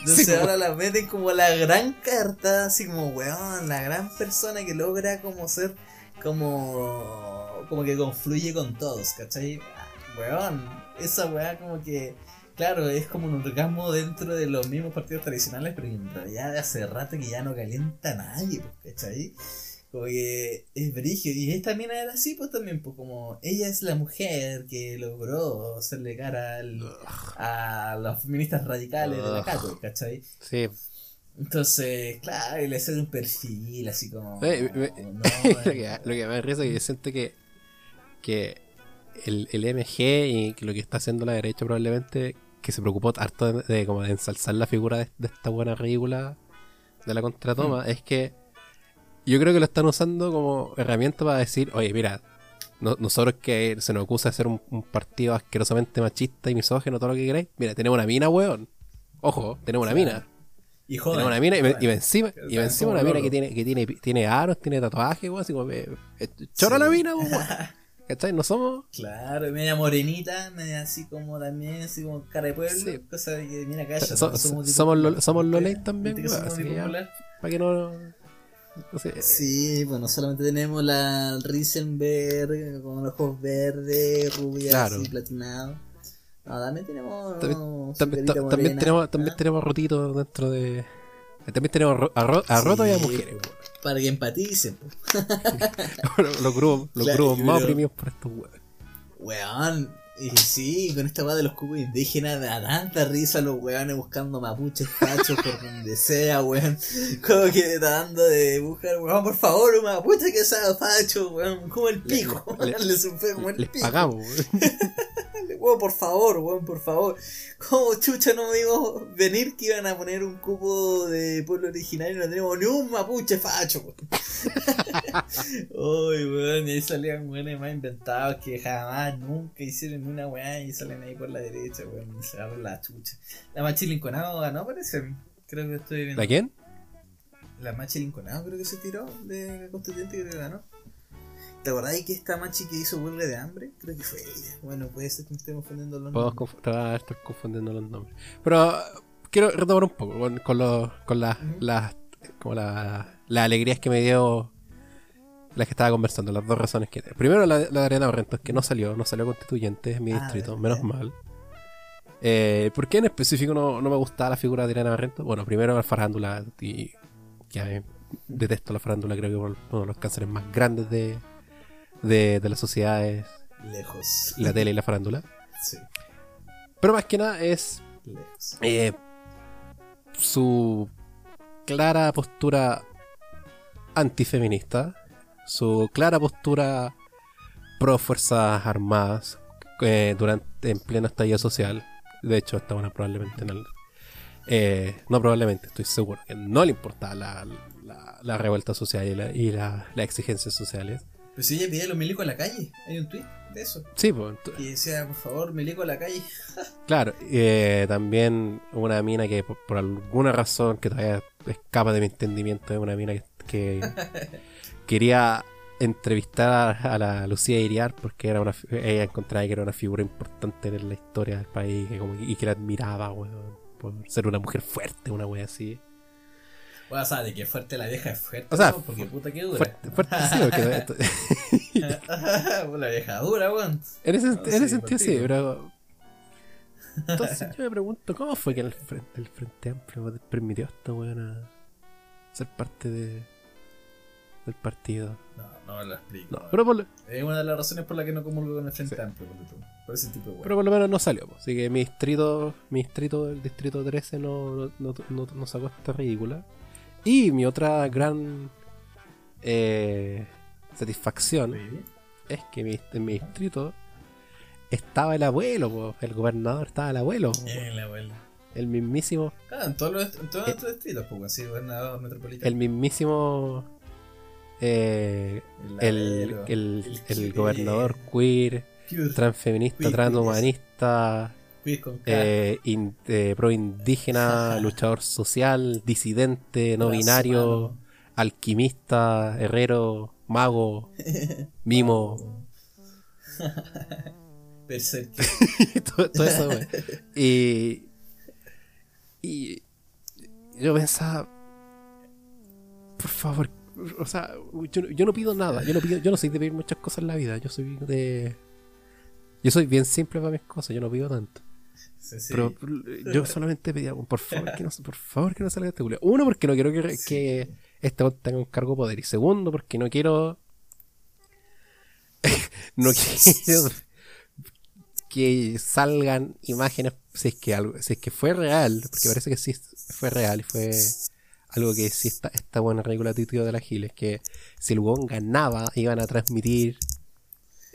Entonces Sí, ahora la meten como la gran carta, así como, weón, la gran persona que logra como ser como como que confluye con todos, ¿cachai? Ah, Weón, esa weá como que, claro, es como un orgasmo dentro de los mismos partidos tradicionales, pero en realidad hace rato que ya no calienta a nadie, pues, ¿cachai? Como que es brigio. Y esta mina era así, pues también, pues como ella es la mujer que logró hacerle cara al- a los feministas radicales de la. Cato, ¿cachai? Sí. Entonces, claro, y le hace un perfil así como. Me- [laughs] no, lo, que, lo que me risa es que yo siento que, que el, el MG y que lo que está haciendo la derecha probablemente que se preocupó harto de, de como de ensalzar la figura de, de esta buena ridícula de la contratoma es que yo creo que lo están usando como herramienta para decir, oye, mira, no- nosotros que se nos acusa de ser un, un partido asquerosamente machista y misógeno, todo lo que queráis, mira, tenemos una mina, weón. Ojo, tenemos una mina. Y joder. Tenemos una mina y, me- y joder. encima, y encima una mina que tiene, que tiene, tiene aros, tiene tatuajes, weón, así como eh, chora Sí. la mina, weón. [laughs] ¿Cachai? No somos. Claro, media morenita, media así como también, así como cara de pueblo. Sí. Cosa de que, mira, calla. So- no somos tipo- lo- somos ¿viste? loles también, ¿Viste que weón, somos? Para que no. No sé, Sí, bueno, solamente tenemos la Risenberg con los ojos verdes, rubia, Claro. así platinado. No, también tenemos. También, También, ta- también tenemos, también tenemos rotitos dentro de. También tenemos a, ro- a Sí. rotos y a mujeres, Para que empaticen, [laughs] los grupos, los Claro, grupos más oprimidos por estos weones. Weón. Y sí, con esta weá de los cubos indígenas da tanta risa los weones buscando mapuches fachos por donde sea, weón. Como que tratando de buscar, weón, por favor, un mapuche que sea facho, weón, como el pico. Le- Le, pico. pagamos, weón. Weón, por favor, weón, por favor. ¿Cómo chucha no vimos venir que iban a poner un cupo de pueblo originario y no tenemos ni un mapuche facho, weón? [laughs] Uy, weón, y ahí salían weones más inventados que jamás, nunca hicieron una weá y salen ahí por la derecha, weón, se agarran la chucha. La Machi Lincolnado ganó, parece. Creo que estoy viendo. ¿La quién? La Machi Lincolnado creo que se tiró de la constituyente creo que ganó. ¿Te acordáis que esta Machi que hizo huelga de hambre? Creo que fue ella. Bueno, puede ser que me esté confundiendo los Podemos nombres. ah, estar confundiendo los nombres. Pero quiero retomar un poco con, con, los- con las, las, como la- las alegrías que me dio las que estaba conversando, las dos razones que Primero la, la de Ariana Barrentos, que no salió, no salió constituyente en mi Ah, distrito, menos mal. Eh, ¿Por qué en específico no, no me gustaba la figura de Ariana Barrentos? Bueno, primero la farándula, y que a mí detesto la farándula, creo que por uno de los cánceres más grandes de, de, de la sociedad es Lejos. la tele y la farándula. [laughs] Sí, Pero más que nada es lejos. eh, su clara postura antifeminista, su clara postura pro Fuerzas Armadas eh, durante en pleno estallido social. De hecho, esta buena probablemente en el. eh, no probablemente, estoy seguro que no le importaba la, la, la revuelta social y, la- y la- las exigencias sociales. Pero si ella a los milicos en la calle, hay un tweet de eso. Sí, pues, Y decía, por favor, milico en la calle. [laughs] claro. eh, también una mina que por, por alguna razón que todavía escapa de mi entendimiento es una mina que, que [laughs] quería entrevistar a la Lucía Iriar porque era una, ella encontraba que era una figura importante en la historia del país como- y que la admiraba, weón, por ser una mujer fuerte, una wea así. Bueno, o sea, de que fuerte la vieja es fuerte. O sea, ¿no? porque puta que dura. Fuerte, fuerte sí, porque [laughs] [laughs] la vieja dura, weón. en ese, No, en ese sí, sentido sí, pero... Entonces yo me pregunto, ¿cómo fue que el Frente, el frente Amplio permitió a esta weona ser parte de, del partido? No, no me lo explico. No, weón. pero por, lo- Es una de las razones por las que no comulgo con el Frente Sí. Amplio, por, tú, por ese tipo de weón. pero por lo menos no salió. po. Así que mi distrito, mi distrito, el distrito 13 no, no, no, no sacó esta ridícula. Y mi otra gran eh, satisfacción es que mi- en mi distrito estaba el abuelo, po. el gobernador estaba el abuelo, po. Bien, la abuela. el mismísimo, Claro, en todos, los, en todos Eh. nuestros distritos, pues, así, gobernador metropolitano. el mismísimo eh, el, abuelo, el, el queer, gobernador queer, transfeminista, transhumanista, eh, in- eh, pro indígena, luchador social, disidente, no brazo binario, alquimista, herrero, mago, [laughs] mimo, [laughs] [laughs] todo, todo eso. Y, y yo pensaba, por favor, o sea, yo, no- yo no pido nada, yo no pido, yo no soy de pedir muchas cosas en la vida, yo soy de, yo soy bien simple para mis cosas, yo no pido tanto. Sí, sí. Pero yo solamente pedía, por favor, que no, por favor, que no salga este culo. Uno, porque no quiero que, que este tenga un cargo de poder. Y segundo, porque no quiero. [laughs] no quiero que salgan imágenes. Si es que algo, si es que fue real, porque parece que sí fue real y fue algo que sí está, esta buena regula título de la Giles, que si el weón ganaba, iban a transmitir.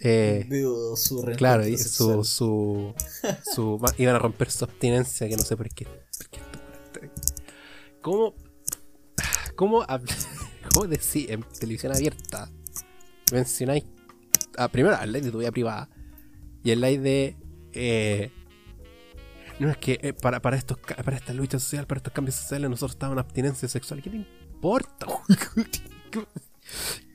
Eh, su Claro, y su, su, su, [laughs] iban a romper su abstinencia, que no sé por qué. por qué ¿Cómo, cómo, [laughs] cómo decís en televisión abierta? Mencionáis ah, primero ley de tu vida privada y el ley de. eh, no es que eh, para, para, estos, para esta lucha social, para estos cambios sociales, nosotros estamos en abstinencia sexual. ¿Qué te importa? [laughs]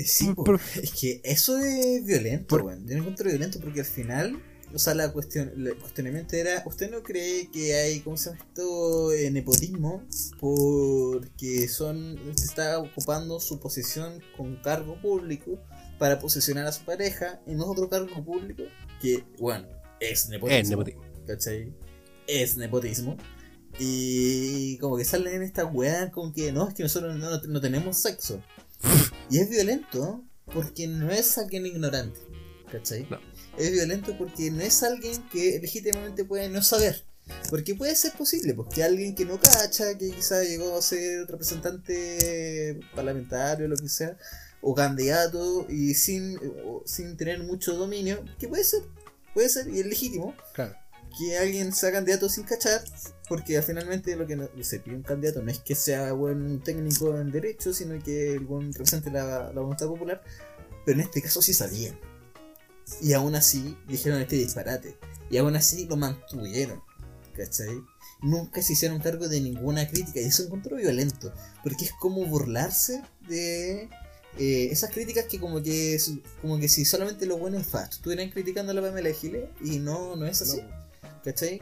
Eh, sí, po. Por- es que eso es violento, Por- weón. Yo lo encuentro violento porque al final, o sea, la cuestión, el cuestionamiento era, ¿usted no cree que hay, ¿cómo se llama esto? Eh, nepotismo? Porque son, usted está ocupando su posición con cargo público para posicionar a su pareja en otro cargo público que, bueno, es nepotismo. Es nepotismo. ¿Cachai? Es nepotismo. Y como que salen en esta weá con que no, es que nosotros no, no- no tenemos sexo. Y es violento porque no es alguien ignorante. ¿Cachai? No. Es violento porque no es alguien que legítimamente puede no saber. Porque puede ser posible, porque alguien que no cacha, que quizá llegó a ser representante parlamentario o lo que sea, o candidato y sin, sin tener mucho dominio, que puede ser, puede ser y es legítimo Claro. que alguien sea candidato sin cachar, porque finalmente lo que no- se pide un candidato no es que sea buen técnico en derecho, sino que el buen represente la, la voluntad popular, pero en este caso sí sabían. Y aún así dijeron este disparate, y aún así lo mantuvieron, ¿cachai? Nunca se hicieron cargo de ninguna crítica, y eso encontró violento, porque es como burlarse de eh, esas críticas que como que como que si solamente lo bueno es facho, estuvieran criticando a la Pamela Giles, y no, no es así. ¿Cachai?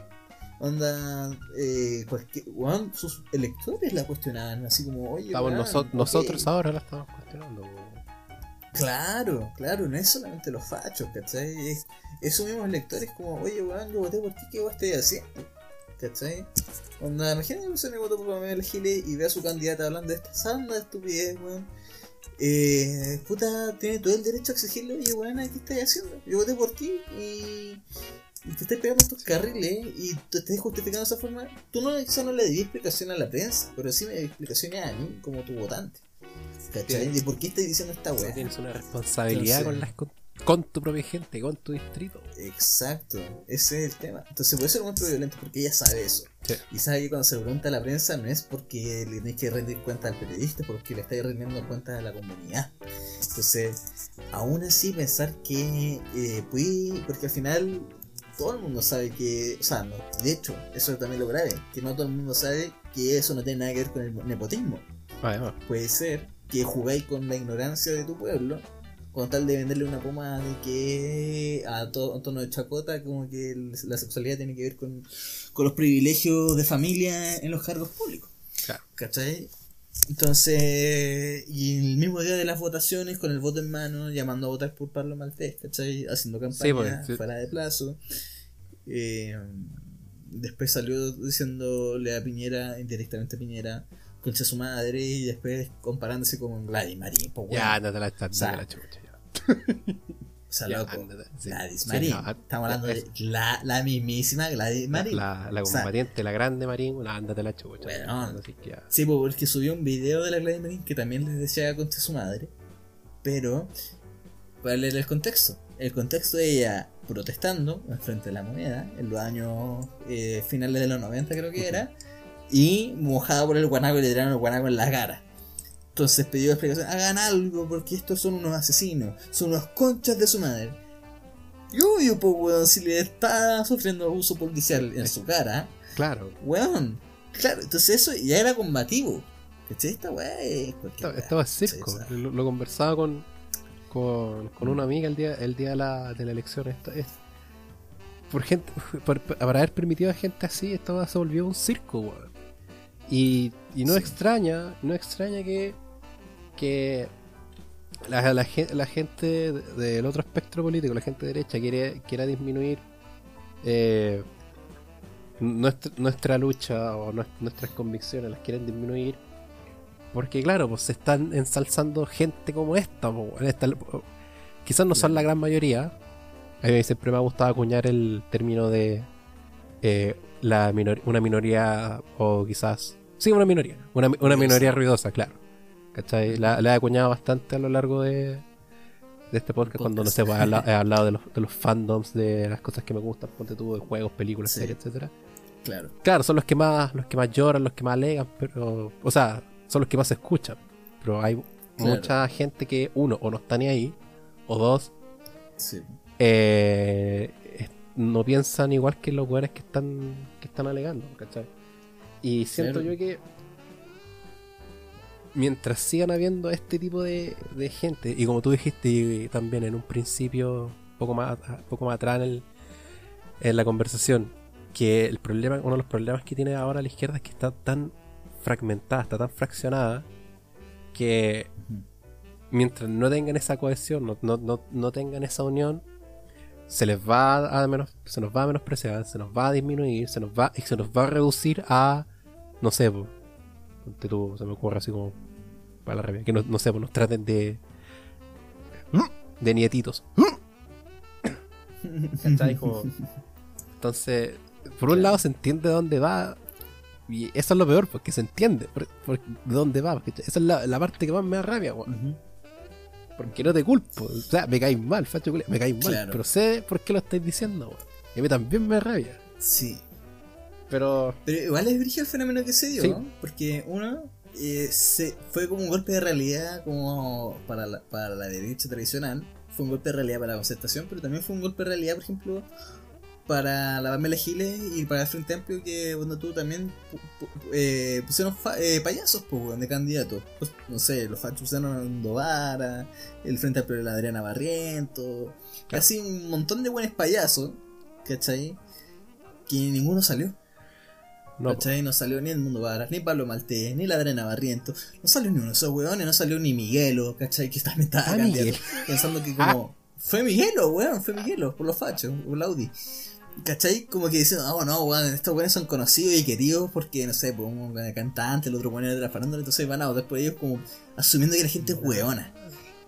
Onda, eh, cualquier, weón, sus electores la cuestionaban, así como, oye, Estamos weón, noso- ok". nosotros ahora la estamos cuestionando. po. Claro, claro, no es solamente los fachos, ¿cachai? Es, esos mismos electores como, oye, weón, yo voté por ti, ¿qué weón estoy haciendo? ¿Cachai? Onda, imagínate una persona que votó por Pamela Giles y ve a su candidata hablando de esta sanda de estupidez, weón. Eh, puta, tiene todo el derecho a exigirle, oye, weón, ¿qué estás haciendo? Yo voté por ti y te estás pegando estos carriles y te estás justificando de esa forma. Tú no, quizá no le debí explicación a la prensa, pero sí me di explicaciones a mí como tu votante. ¿Cachai? De por qué estás diciendo esta weá. Tienes una responsabilidad Entonces- con las, con tu propia gente, con tu distrito. Exacto, ese es el tema. Entonces puede ser un momento violento porque ella sabe eso. Sí. Y sabe que cuando se pregunta a la prensa no es porque le tenéis que rendir cuenta al periodista, porque le estáis rendiendo cuenta a la comunidad. Entonces, aún así pensar que eh, puede, porque al final todo el mundo sabe que, o sea, no, de hecho, eso es también lo grave, que no todo el mundo sabe que eso no tiene nada que ver con el nepotismo. Además, Puede ser que jugáis con la ignorancia de tu pueblo con tal de venderle una poma de que a todo a tono de chacota como que la sexualidad tiene que ver con, con los privilegios de familia en los cargos públicos. claro. ¿Cachai? Entonces, y el mismo día de las votaciones, con el voto en mano, llamando a votar por Pablo Maltés, ¿cachai? Haciendo campaña Sí, pues, sí. fuera de plazo. Eh, después salió diciéndole a Piñera, indirectamente a Piñera, concha su madre, y después comparándose con Marín. pues, Ya, weón. ándate la, sea, la chucha. ya. [laughs] O sea, loco. sí. Gladys Sí, Marín. no, Estamos hablando de la, la mismísima Gladys Marín. La, la O sea, combatiente, la grande Marín, una ándate la chucha. Bueno. Que ya. Sí, pues, porque subió un video de la Gladys Marín que también les decía contra su madre. Pero, ¿cuál era el contexto? El contexto de ella protestando en frente de la moneda en los años eh, finales de los 90, creo que era, y mojada por el guanaco y le tiraron el guanaco en la cara. Entonces pidió explicación: hagan algo porque estos son unos asesinos, son unos conchas de su madre. Y obvio, pues, weón, si le está sufriendo abuso policial en su cara, Claro. Weón, claro, entonces eso ya era combativo. ¿Cachai? Esta weá es Estaba, estaba circo. Lo, lo conversaba con, con, con una amiga el día, el día de, la, de la elección. Esto es, por gente, por, para haber permitido a gente así, esto se volvió un circo, weón. Y, y no Sí. extraña, no extraña que, que la, la, la gente de- del otro espectro político, la gente de derecha, quiere, quiera disminuir eh, nuestra, nuestra lucha o nues- nuestras convicciones, las quieren disminuir. Porque claro, pues se están ensalzando gente como esta. quizás no son la gran mayoría. A mí siempre me ha gustado acuñar el término de eh, la minor- una minoría o quizás... Sí, una minoría. Una, una minoría ruidosa, claro. ¿Cachai? La, la he acuñado bastante a lo largo de, de este podcast, cuando no sé, pues, he habla- [laughs] he hablado de los, de los fandoms, de las cosas que me gustan, ponte tú, de juegos, películas, Sí. series, etcétera. Claro. Claro, son los que más, los que más lloran, los que más alegan, pero. O sea, son los que más se escuchan. Pero hay Claro. mucha gente que, uno, o no está ni ahí, o dos, Sí. eh, no piensan igual que los weones que están, que están alegando, ¿cachai? Y siento Claro. yo que mientras sigan habiendo este tipo de, de gente, y como tú dijiste y también en un principio, poco más, poco más atrás en, el- en la conversación, que el problema, uno de los problemas que tiene ahora la izquierda es que está tan fragmentada, está tan fraccionada, que mientras no tengan esa cohesión, no, no, no, no tengan esa unión, se les va a menos, se nos va a menospreciar, se nos va a disminuir, se nos va, y se nos va a reducir a no sé, po, se me ocurre así como para la rabia, que no, no sé, pues nos traten de de nietitos. Entonces, por un Claro. lado se entiende de dónde va. Y eso es lo peor, porque se entiende por, por- de dónde va. porque esa es la, la parte que más me da rabia. Porque no te culpo. O sea, me caes mal, facho me caes mal. Claro. Pero sé por qué lo estáis diciendo, weón. Y a mí también me da rabia. Sí. Pero. Pero igual es brillo el fenómeno que se dio, Sí. ¿no? Porque uno eh, se, fue como un golpe de realidad como para la, para la derecha tradicional. Fue un golpe de realidad para la concertación, pero también fue un golpe de realidad, por ejemplo, para la Pamela Giles y para el Frente Amplio que cuando tú también eh, pusieron fa- eh, payasos pues, de candidatos. Pues, no sé, los fachos usaron a Ndovara, el Frente Amplio de la Adriana Barriento, casi un montón de buenos payasos, ¿cachai? Que ninguno salió. No. ¿Cachai? No salió ni el Mundo Varas, ni Pablo Maltés, ni la Adriana Barriento. No salió ni uno de esos weones, no salió ni Miguelo, ¿cachai? Que también estaba Ah. Pensando que como... Fue Miguelo, weón, fue Miguelo, por los fachos, por la Audi. ¿Cachai? Como que dicen, oh no, weón, estos weones son conocidos y queridos porque, no sé, pues un cantante, el otro weón era de la farándula, entonces van a votar por ellos como asumiendo que la gente es weona.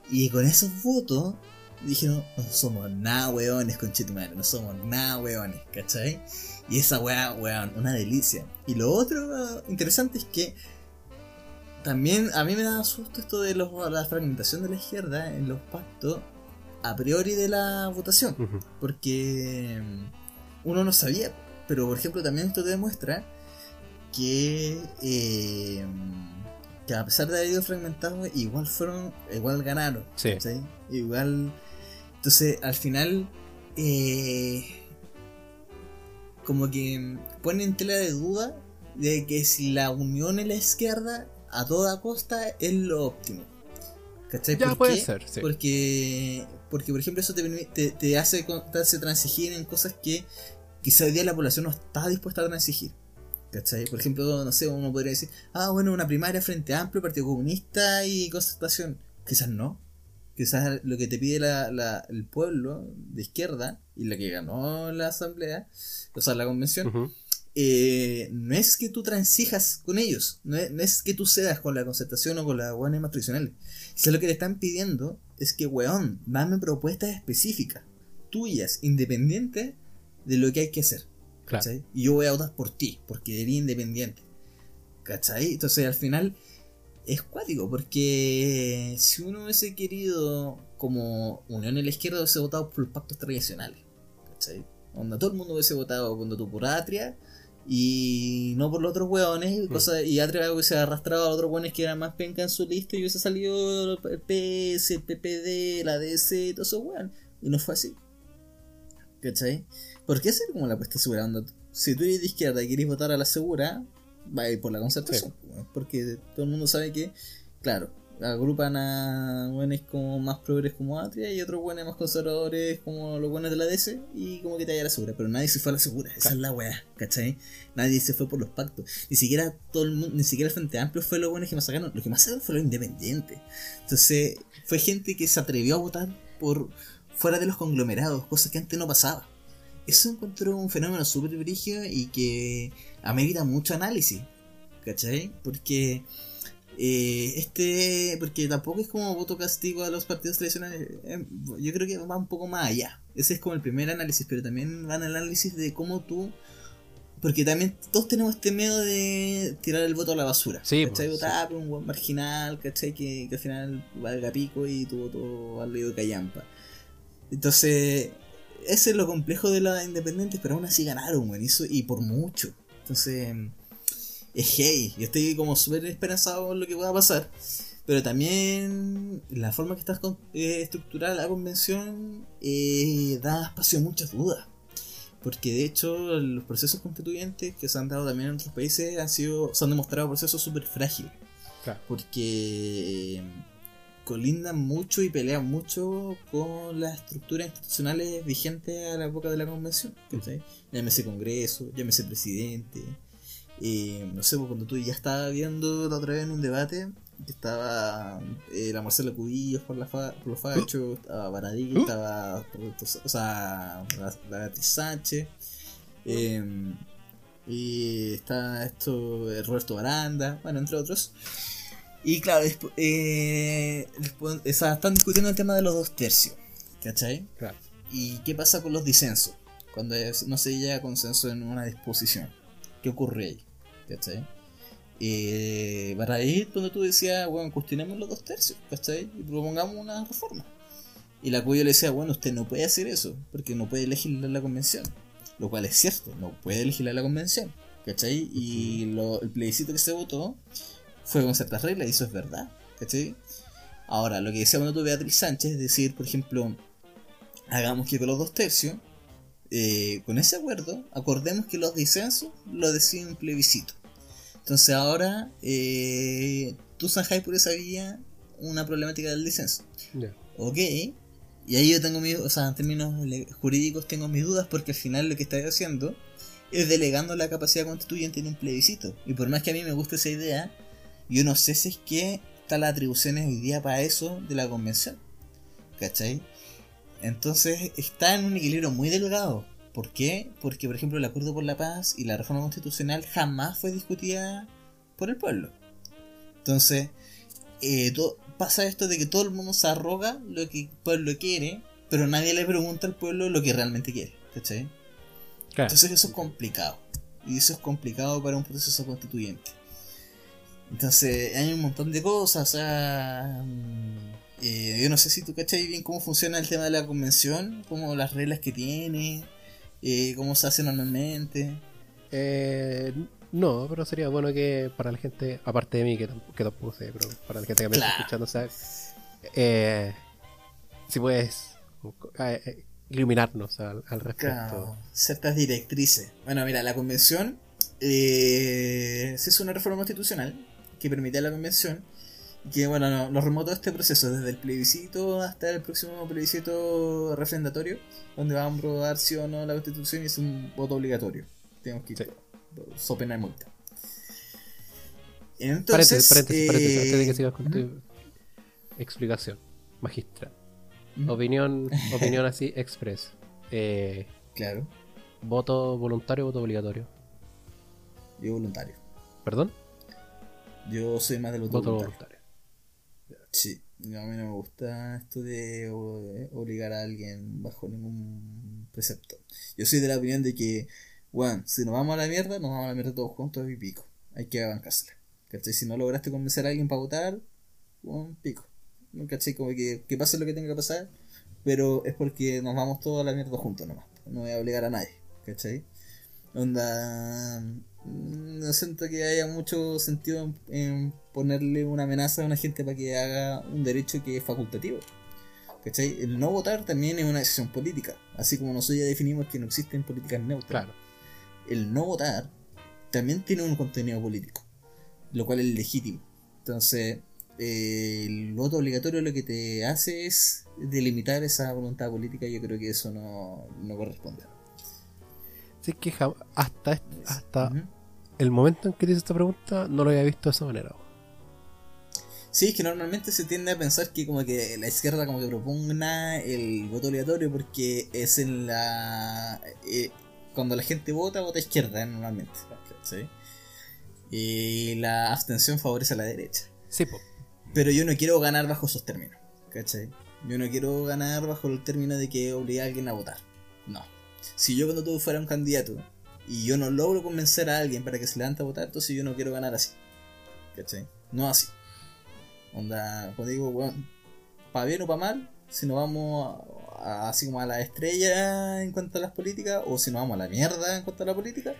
Y con esos votos dijeron, no somos nada weones, conchetumare, no somos nada weones, ¿cachai? Y esa weá, weón, una delicia. Y lo otro interesante es que también a mí me da susto esto de los, la fragmentación de la izquierda en los pactos a priori de la votación. Porque uno no sabía. Pero por ejemplo también esto te demuestra que, eh, que a pesar de haber ido fragmentado, igual fueron, igual ganaron. Sí. Igual. Entonces al final, eh, como que pone en tela de duda de que si la unión en la izquierda a toda costa es lo óptimo. ¿Cachai? Ya ¿Por puede qué? ser, sí. Porque, porque, por ejemplo, eso te, te, te hace, te hace transigir en cosas que quizá hoy día la población no está dispuesta a transigir. ¿Cachai? Por ejemplo, no sé, uno podría decir, ah, bueno, una primaria frente amplio, Partido Comunista y concertación. Quizás no. Quizás lo que te pide la, la- el pueblo de izquierda y la que ganó la asamblea, o sea, la convención, eh, no es que tú transijas con ellos, no es, no es que tú cedas con la concertación o con las buenas más tradicionales. Quizás lo que le están pidiendo es que, weón, dame propuestas específicas, tuyas, independientes de lo que hay que hacer. Claro. Y yo voy a votar por ti, porque eres independiente. ¿Cachai? Entonces al final es cuático, porque si uno hubiese querido como Unión en la Izquierda hubiese votado por los pactos tradicionales. ¿Cachai? Onda, todo el mundo hubiese votado cuando tú por Atria y no por los otros hueones y, cosas, y Atria hubiese arrastrado a otros hueones que eran más penca en su lista y hubiese salido el PS, el PPD, la DC y todo eso hueón. Y no fue así. ¿Cachai? ¿Por qué hacer como la apuesta segura? Onda, si tú eres de izquierda y quieres votar a la segura, va a ir por la concertación. pues, Porque todo el mundo sabe que, claro, agrupan a buenos como más progres como Atria y otros buenos más conservadores como los buenos de la DC y como que te haya la segura. Pero nadie se fue a la segura, esa es la weá, ¿cachai? Nadie se fue por los pactos. Ni siquiera todo el mundo, ni siquiera el Frente Amplio fue lo bueno que más sacaron. Lo que más sacaron fue lo independiente. Entonces, fue gente que se atrevió a votar por fuera de los conglomerados, cosas que antes no pasaba. Eso encontró un fenómeno súper brígido y que amerita mucho análisis, ¿cachai? Porque eh, este, porque tampoco es como voto castigo a los partidos tradicionales, eh, yo creo que va un poco más allá. Ese es como el primer análisis, pero también va el análisis de cómo tú porque también todos tenemos este miedo de tirar el voto a la basura. Sí, ¿Cachai? pues, Votar por un buen marginal, ¿cachai? Que, que al final valga pico y tu voto vale de callampa. Entonces, ese es lo complejo de la independientes, pero aún así ganaron, weón, y, eso- y por mucho. Entonces, es hey, yo estoy como súper esperanzado en lo que pueda pasar. Pero también la forma que está con- eh, estructurada la convención eh, da espacio a muchas dudas. Porque de hecho los procesos constituyentes que se han dado también en otros países han sido, se han demostrado procesos súper frágiles. Claro. Porque eh, colindan mucho y pelean mucho con las estructuras institucionales vigentes a la época de la convención. ¿cachai? Llámese Congreso, llámese presidente. Eh, no sé, pues, cuando tú ya estabas viendo la otra vez en un debate que estaba eh, la Marcela Cubillos por, la fa- por los fachos, estaba Baradí, ¿Uh? estaba o sea, la, la Sánchez, eh, y está esto eh, Roberto Baranda, bueno, entre otros. Y claro, eh, después, o sea, están discutiendo el tema de los dos tercios, ¿cachai? Claro. ¿Y qué pasa con los disensos? Cuando no se llega a consenso en una disposición. ¿Qué ocurre ahí? ¿Cachai? Eh, para ahí donde tú decías, bueno, cuestionemos los dos tercios, ¿cachai? Y propongamos una reforma. Y la cuyo le decía, bueno, usted no puede hacer eso, porque no puede legislar la convención. Lo cual es cierto, no puede legislar la convención, ¿cachai? Y lo- el plebiscito que se votó fue con ciertas reglas, y eso es verdad, ¿cachai? Ahora, lo que decía bueno tú Beatriz Sánchez, es decir, por ejemplo, hagamos que con los dos tercios, eh, con ese acuerdo, acordemos que los disensos lo decide un plebiscito. Entonces ahora eh, tú zanjáis por esa vía una problemática del disenso. Ya. Ok, y ahí yo tengo mis, o sea, en términos jurídicos tengo mis dudas porque al final lo que estáis haciendo es delegando la capacidad constituyente en un plebiscito. Y por más que a mí me guste esa idea, yo no sé si es que están las atribuciones hoy día para eso de la convención. ¿Cachai? Entonces está en un equilibrio muy delgado. ¿Por qué? Porque, por ejemplo, el acuerdo por la paz y la reforma constitucional jamás fue discutida por el pueblo. Entonces, eh, pasa esto de que todo el mundo se arroga lo que el pueblo quiere, pero nadie le pregunta al pueblo lo que realmente quiere. ¿Cachai? Claro. Entonces eso es complicado. Y eso es complicado para un proceso constituyente. Entonces hay un montón de cosas. O sea, mm, Eh, yo no sé si tú cachai bien cómo funciona el tema de la convención, como las reglas que tiene, eh, cómo se hace normalmente. Eh, no, pero sería bueno que para la gente, aparte de mí, que, tampoco, que tampoco sé, pero para la gente que me está escuchando, ¿sabes? Eh, si puedes eh, eh, iluminarnos al, al respecto. Claro, ciertas directrices. Bueno, mira, la convención eh, se hizo una reforma constitucional que permite a la convención que, bueno, no- nos remontó este proceso desde el plebiscito hasta el próximo plebiscito refrendatorio, donde vamos a aprobar sí o no la constitución y es un voto obligatorio. Tenemos que ir Sí. so pena de multa. Entonces, paréntesis, paréntesis, eh, antes de que sigas con explicación magistral. Opinión, [laughs] opinión así, express. Eh, Claro, voto voluntario, voto obligatorio. yo voluntario. ¿Perdón? Yo soy más de los Voto voluntarios. voluntario. Sí, no, a mí no me gusta esto de eh, obligar a alguien bajo ningún precepto. Yo soy de la opinión de que, bueno, si nos vamos a la mierda, nos vamos a la mierda todos juntos y pico. Hay que bancársela. ¿Cachai? Si no lograste convencer a alguien para votar, bueno, pico. ¿Cachai? Como que, que pase lo que tenga que pasar, pero es porque nos vamos todos a la mierda juntos nomás. No voy a obligar a nadie. ¿Cachai? Onda. Mm, No siento que haya mucho sentido en, en ponerle una amenaza a una gente para que haga un derecho que es facultativo. ¿Cachai? El no votar también es una decisión política. Así como nosotros ya definimos que no existen políticas neutras. Claro. El no votar también tiene un contenido político, lo cual es legítimo. Entonces, eh, el voto obligatorio lo que te hace es delimitar esa voluntad política y yo creo que eso no, no corresponde. Sí, que hasta, hasta. El momento en que te hice esta pregunta no lo había visto de esa manera. Sí, es que normalmente se tiende a pensar que como que la izquierda como que propugna el voto obligatorio porque es en la... eh, cuando la gente vota, vota izquierda normalmente. ¿cachai? Y la abstención favorece a la derecha. Sí, po. Pero yo no quiero ganar bajo esos términos. ¿Cachai? Yo no quiero ganar bajo el término de que obligue a alguien a votar. No. Si yo cuando tú fuera un candidato y yo no logro convencer a alguien para que se levante a votar, entonces yo no quiero ganar así. ¿Cachai? No así. Onda, cuando digo, bueno, para bien o para mal, si nos vamos así como a la estrella en cuanto a las políticas, o si nos vamos a la mierda en cuanto a la política,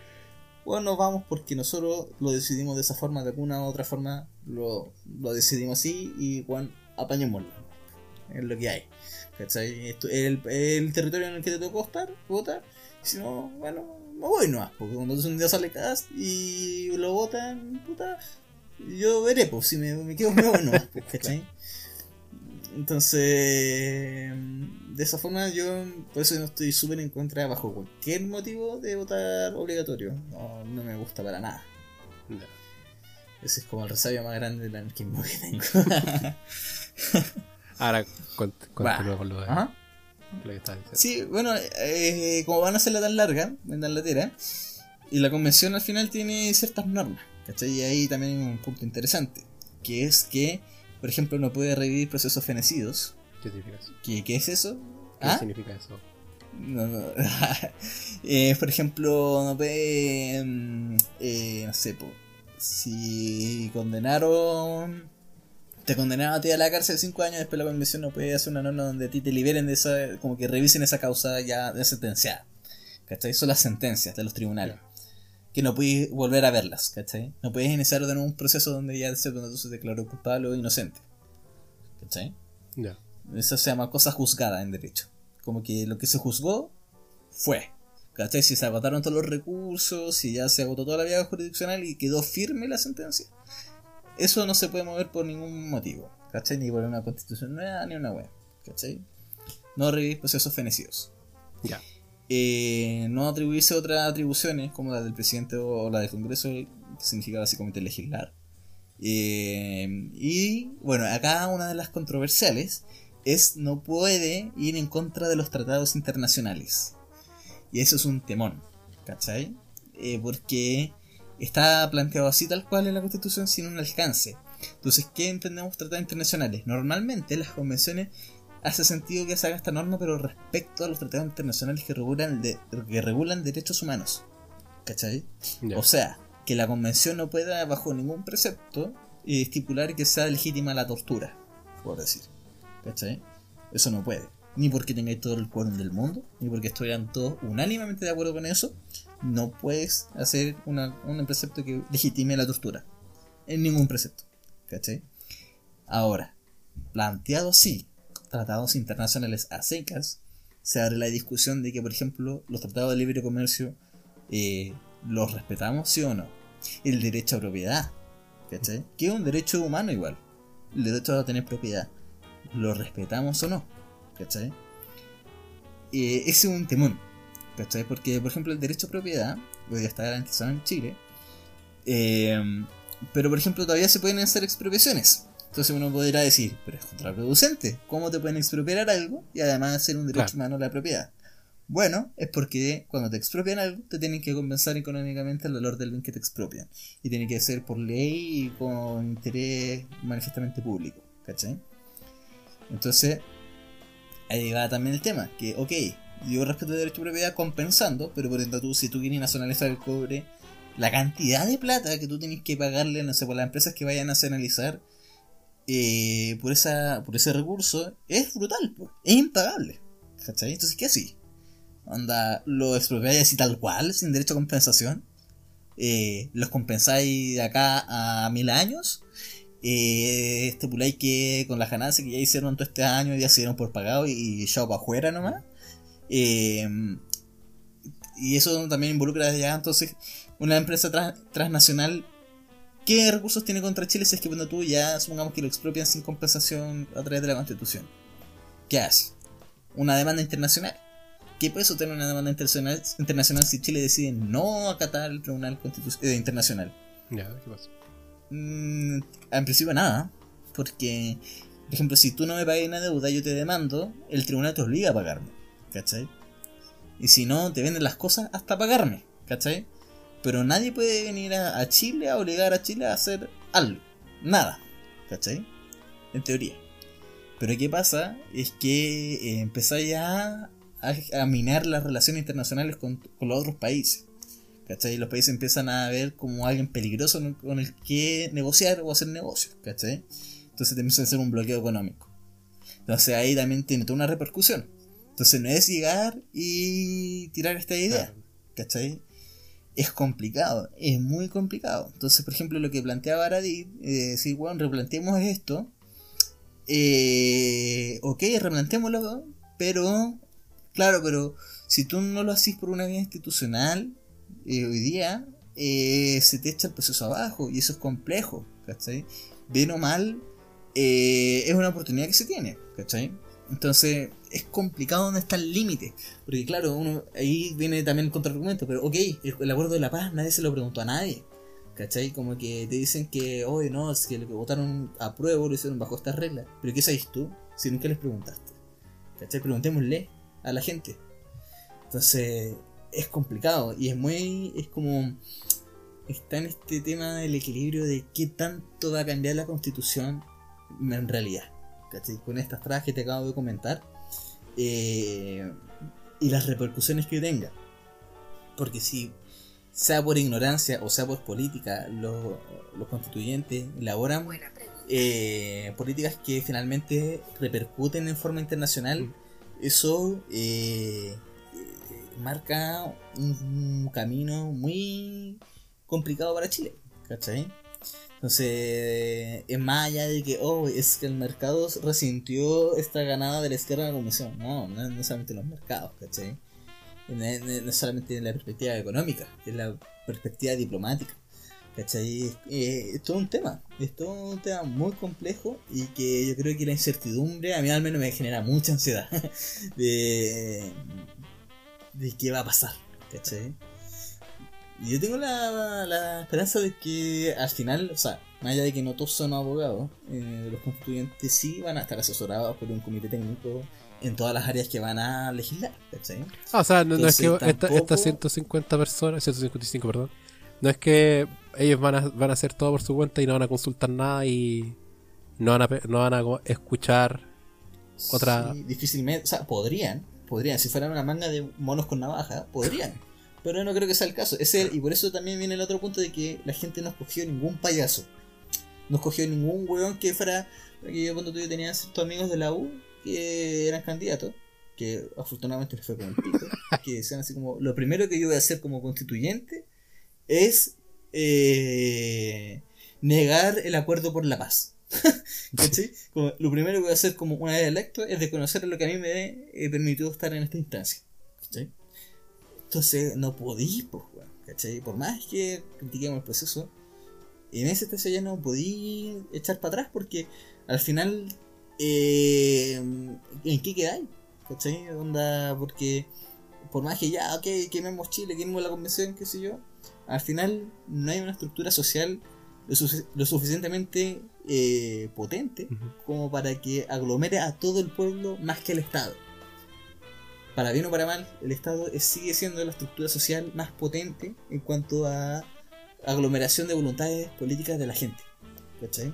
bueno, nos vamos porque nosotros lo decidimos de esa forma, de alguna u otra forma lo, lo decidimos así y bueno, apañémoslo. Es lo que hay. ¿Cachai? Esto- el, territorio en el que te tocó estar, votar, si no, bueno, voy nomás, porque cuando un día sale cast y lo votan, puta, yo veré, pues si me, me quedo, me voy nomás, pues, [laughs] ¿cachai? Entonces, de esa forma yo, por eso no estoy súper en contra bajo cualquier motivo de votar obligatorio. No, no me gusta para nada. No. Ese es como el resabio más grande del anarquismo que tengo. [laughs] Ahora cont- Va. continúa con lo, de- Ajá. Lo que estás diciendo. Sí, bueno, eh, como van a hacerla tan larga, tan latera, y la convención al final tiene ciertas normas, ¿cachai? Y ahí también hay un punto interesante, que es que, por ejemplo, no puede revivir procesos fenecidos. ¿Qué significa eso? ¿Qué, qué es eso? ¿Qué ¿Ah? significa eso? No, no. [laughs] Eh, por ejemplo, no puede. mm, eh, no sé, po, si condenaron. Te condenaron a ti a la cárcel 5 años, después la convención no puede hacer una norma donde a ti te liberen de esa. como que revisen esa causa ya de sentenciada. ¿Cachai? Son las sentencias de los tribunales. Que no puedes volver a verlas, ¿cachai? No puedes iniciar de nuevo un proceso donde ya se, donde se declaró culpable o inocente. ¿Cachai? Ya. Eso se llama cosa juzgada en derecho. Como que lo que se juzgó fue. ¿Cachai? Si se agotaron todos los recursos, si ya se agotó toda la vía jurisdiccional y quedó firme la sentencia, eso no se puede mover por ningún motivo. ¿Cachai? Ni por una constitución nueva ni una web. ¿Cachai? No revivir procesos fenecidos. Ya. Eh, no atribuirse otras atribuciones como la del presidente o la del Congreso, que significa básicamente legislar. Eh, y bueno, acá una de las controversiales es no puede ir en contra de los tratados internacionales. Y eso es un temón, ¿cachai? Eh, porque está planteado así tal cual en la Constitución sin un alcance. Entonces, ¿qué entendemos tratados internacionales? Normalmente las convenciones hace sentido que se haga esta norma, pero respecto a los tratados internacionales que regulan, de- que regulan derechos humanos. ¿Cachai? O sea, que la convención no pueda, bajo ningún precepto, eh, estipular que sea legítima la tortura, por decir. ¿Cachai? Eso no puede. Ni porque tengáis todo el quórum del mundo, ni porque estuvieran todos unánimemente de acuerdo con eso, no puedes hacer un precepto que legitime la tortura. En ningún precepto. ¿Cachai? Ahora, planteado así, tratados internacionales a secas, se abre la discusión de que, por ejemplo, los tratados de libre comercio eh, los respetamos, sí o no. El derecho a propiedad, ¿cachai? Que es un derecho humano igual. El derecho a tener propiedad. ¿Lo respetamos o no? ¿Cachai? Eh, ese es un temón. ¿Cachai? Porque, por ejemplo, el derecho a propiedad hoy está garantizado en Chile. Eh, pero, por ejemplo, todavía se pueden hacer expropiaciones. Entonces uno podrá decir, pero es contraproducente. ¿Cómo te pueden expropiar algo y además hacer un derecho humano a la propiedad? Bueno, es porque cuando te expropian algo, te tienen que compensar económicamente el valor del bien que te expropian. Y tiene que ser por ley y con interés manifestamente público. ¿Cachai? Entonces, ahí va también el tema. Que, ok, yo respeto el derecho a propiedad compensando, pero por ejemplo, tú, si tú quieres nacionalizar el cobre, la cantidad de plata que tú tienes que pagarle, no sé, por las empresas que vayan a nacionalizar eh, por, esa, por ese recurso es brutal, es impagable. ¿Cachai? Entonces, ¿qué así? Anda, lo expropiáis así tal cual, sin derecho a compensación. Eh, los compensáis de acá a mil años. Eh, estipuláis que con las ganancias que ya hicieron todo este año ya se dieron por pagado y, ya para afuera nomás. Eh, y eso también involucra ya entonces una empresa transnacional ¿Qué recursos tiene contra Chile si es que cuando tú ya supongamos que lo expropian sin compensación a través de la constitución? ¿Qué hace? ¿Una demanda internacional? ¿Qué peso tiene una demanda internacional, internacional si Chile decide no acatar el Tribunal eh, Internacional? Ya, ¿qué pasa? Mm, en principio nada, porque, por ejemplo, si tú no me pagas una deuda, yo te demando, el tribunal te obliga a pagarme, ¿cachai? Y si no, te venden las cosas hasta pagarme, ¿cachai? Pero nadie puede venir a, Chile a obligar a Chile a hacer algo. Nada. ¿Cachai? En teoría. Pero ¿qué pasa? Es que eh, empezáis a, a, minar las relaciones internacionales con, los otros países. ¿Cachai? Los países empiezan a ver como alguien peligroso con el que negociar o hacer negocios. ¿Cachai? Entonces te empieza a hacer un bloqueo económico. Entonces ahí también tiene toda una repercusión. Entonces no es llegar y tirar esta idea. ¿Cachai? es complicado, es muy complicado. Entonces, por ejemplo, lo que planteaba Aradit, eh, decir, bueno, replanteemos esto, eh, ok, replanteémoslo, pero, claro, pero si tú no lo haces por una vía institucional, eh, hoy día eh, se te echa el proceso abajo y eso es complejo, ¿cachai? Bien o mal, es una oportunidad que se tiene, ¿cachai? Entonces, es complicado donde está el límite. Porque claro, uno ahí viene también el contraargumento, pero ok, el, acuerdo de la paz nadie se lo preguntó a nadie. ¿Cachai? Como que te dicen que, hoy no, es que lo que votaron a prueba lo hicieron bajo estas reglas. Pero ¿qué sabes tú si nunca les preguntaste? ¿Cachai? Preguntémosle a la gente. Entonces, es complicado y es muy, es como, está en este tema del equilibrio de qué tanto va a cambiar la constitución en realidad. ¿Cachai? Con estas trabas que te acabo de comentar eh, y las repercusiones que tenga. Porque si, sea por ignorancia o sea por política, los, constituyentes elaboran eh, políticas que finalmente repercuten en forma internacional, mm. eso eh, marca un, camino muy complicado para Chile. ¿Cachai? Entonces, es más allá de que, oh, es que el mercado resintió esta ganada de la izquierda de la comisión. No, no, no solamente los mercados, ¿cachai? No, es solamente en la perspectiva económica, es la perspectiva diplomática. ¿Cachai? Es, todo un tema, es todo un tema muy complejo y que yo creo que la incertidumbre a mí al menos me genera mucha ansiedad [laughs] de, de qué va a pasar, ¿cachai? Yo tengo la, la, esperanza de que al final, o sea, más allá de que no todos son abogados, eh, los constituyentes sí van a estar asesorados por un comité técnico en todas las áreas que van a legislar, Ah, o sea, no, es que estas 150 personas, 155, perdón, no es que ellos van a, van a hacer todo por su cuenta y no van a consultar nada y no van a, no van a escuchar otra... Sí, difícilmente, o sea, podrían, podrían, si fueran una manga de monos con navaja, podrían. Pero no creo que sea el caso. Es y por eso también viene el otro punto de que la gente no escogió ningún payaso. No escogió ningún weón que fuera. Que yo cuando tú tenía ciertos amigos de la U que eran candidatos, que afortunadamente les fue con el pico, [laughs] que decían así como: Lo primero que yo voy a hacer como constituyente es eh, negar el acuerdo por la paz. [laughs] ¿Cachai? Como, lo primero que voy a hacer como una vez electo es desconocer lo que a mí me eh, permitió estar en esta instancia. Entonces no podí, pues, weón, ¿cachai? Por más que critiquemos el proceso, en esa instancia ya no podí echar para atrás porque al final, eh, ¿en qué quedáis? ¿cachai? Onda, porque por más que ya, ok, quememos Chile, quememos la convención, qué sé yo, al final no hay una estructura social lo, sufic- lo suficientemente eh, potente como para que aglomere a todo el pueblo más que el Estado. Para bien o para mal, el Estado es- sigue siendo la estructura social más potente en cuanto a aglomeración de voluntades políticas de la gente. ¿Cachai?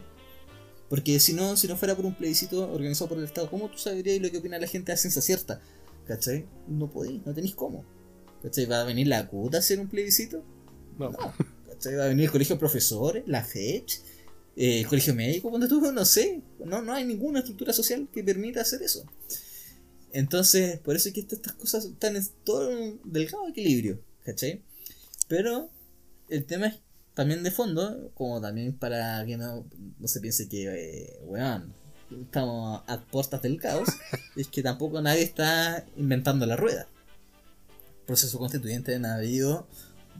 Porque si no, si no fuera por un plebiscito organizado por el Estado, ¿cómo tú sabrías lo que opina la gente a ciencia cierta? ¿Cachai? No podéis, no tenéis cómo. ¿Cachai? ¿Va a venir la CUTA a hacer un plebiscito? No. No. ¿Cachai? Va a venir el colegio de profesores, la FECH, eh, el colegio médico, cuando tú no sé. No, no hay ninguna estructura social que permita hacer eso. Entonces, por eso es que estas cosas están en todo un delgado equilibrio, ¿cachai? Pero el tema es también de fondo, como también para que no, no se piense que, eh, weón, estamos a puertas del caos, [laughs] es que tampoco nadie está inventando la rueda. Proceso constituyente han habido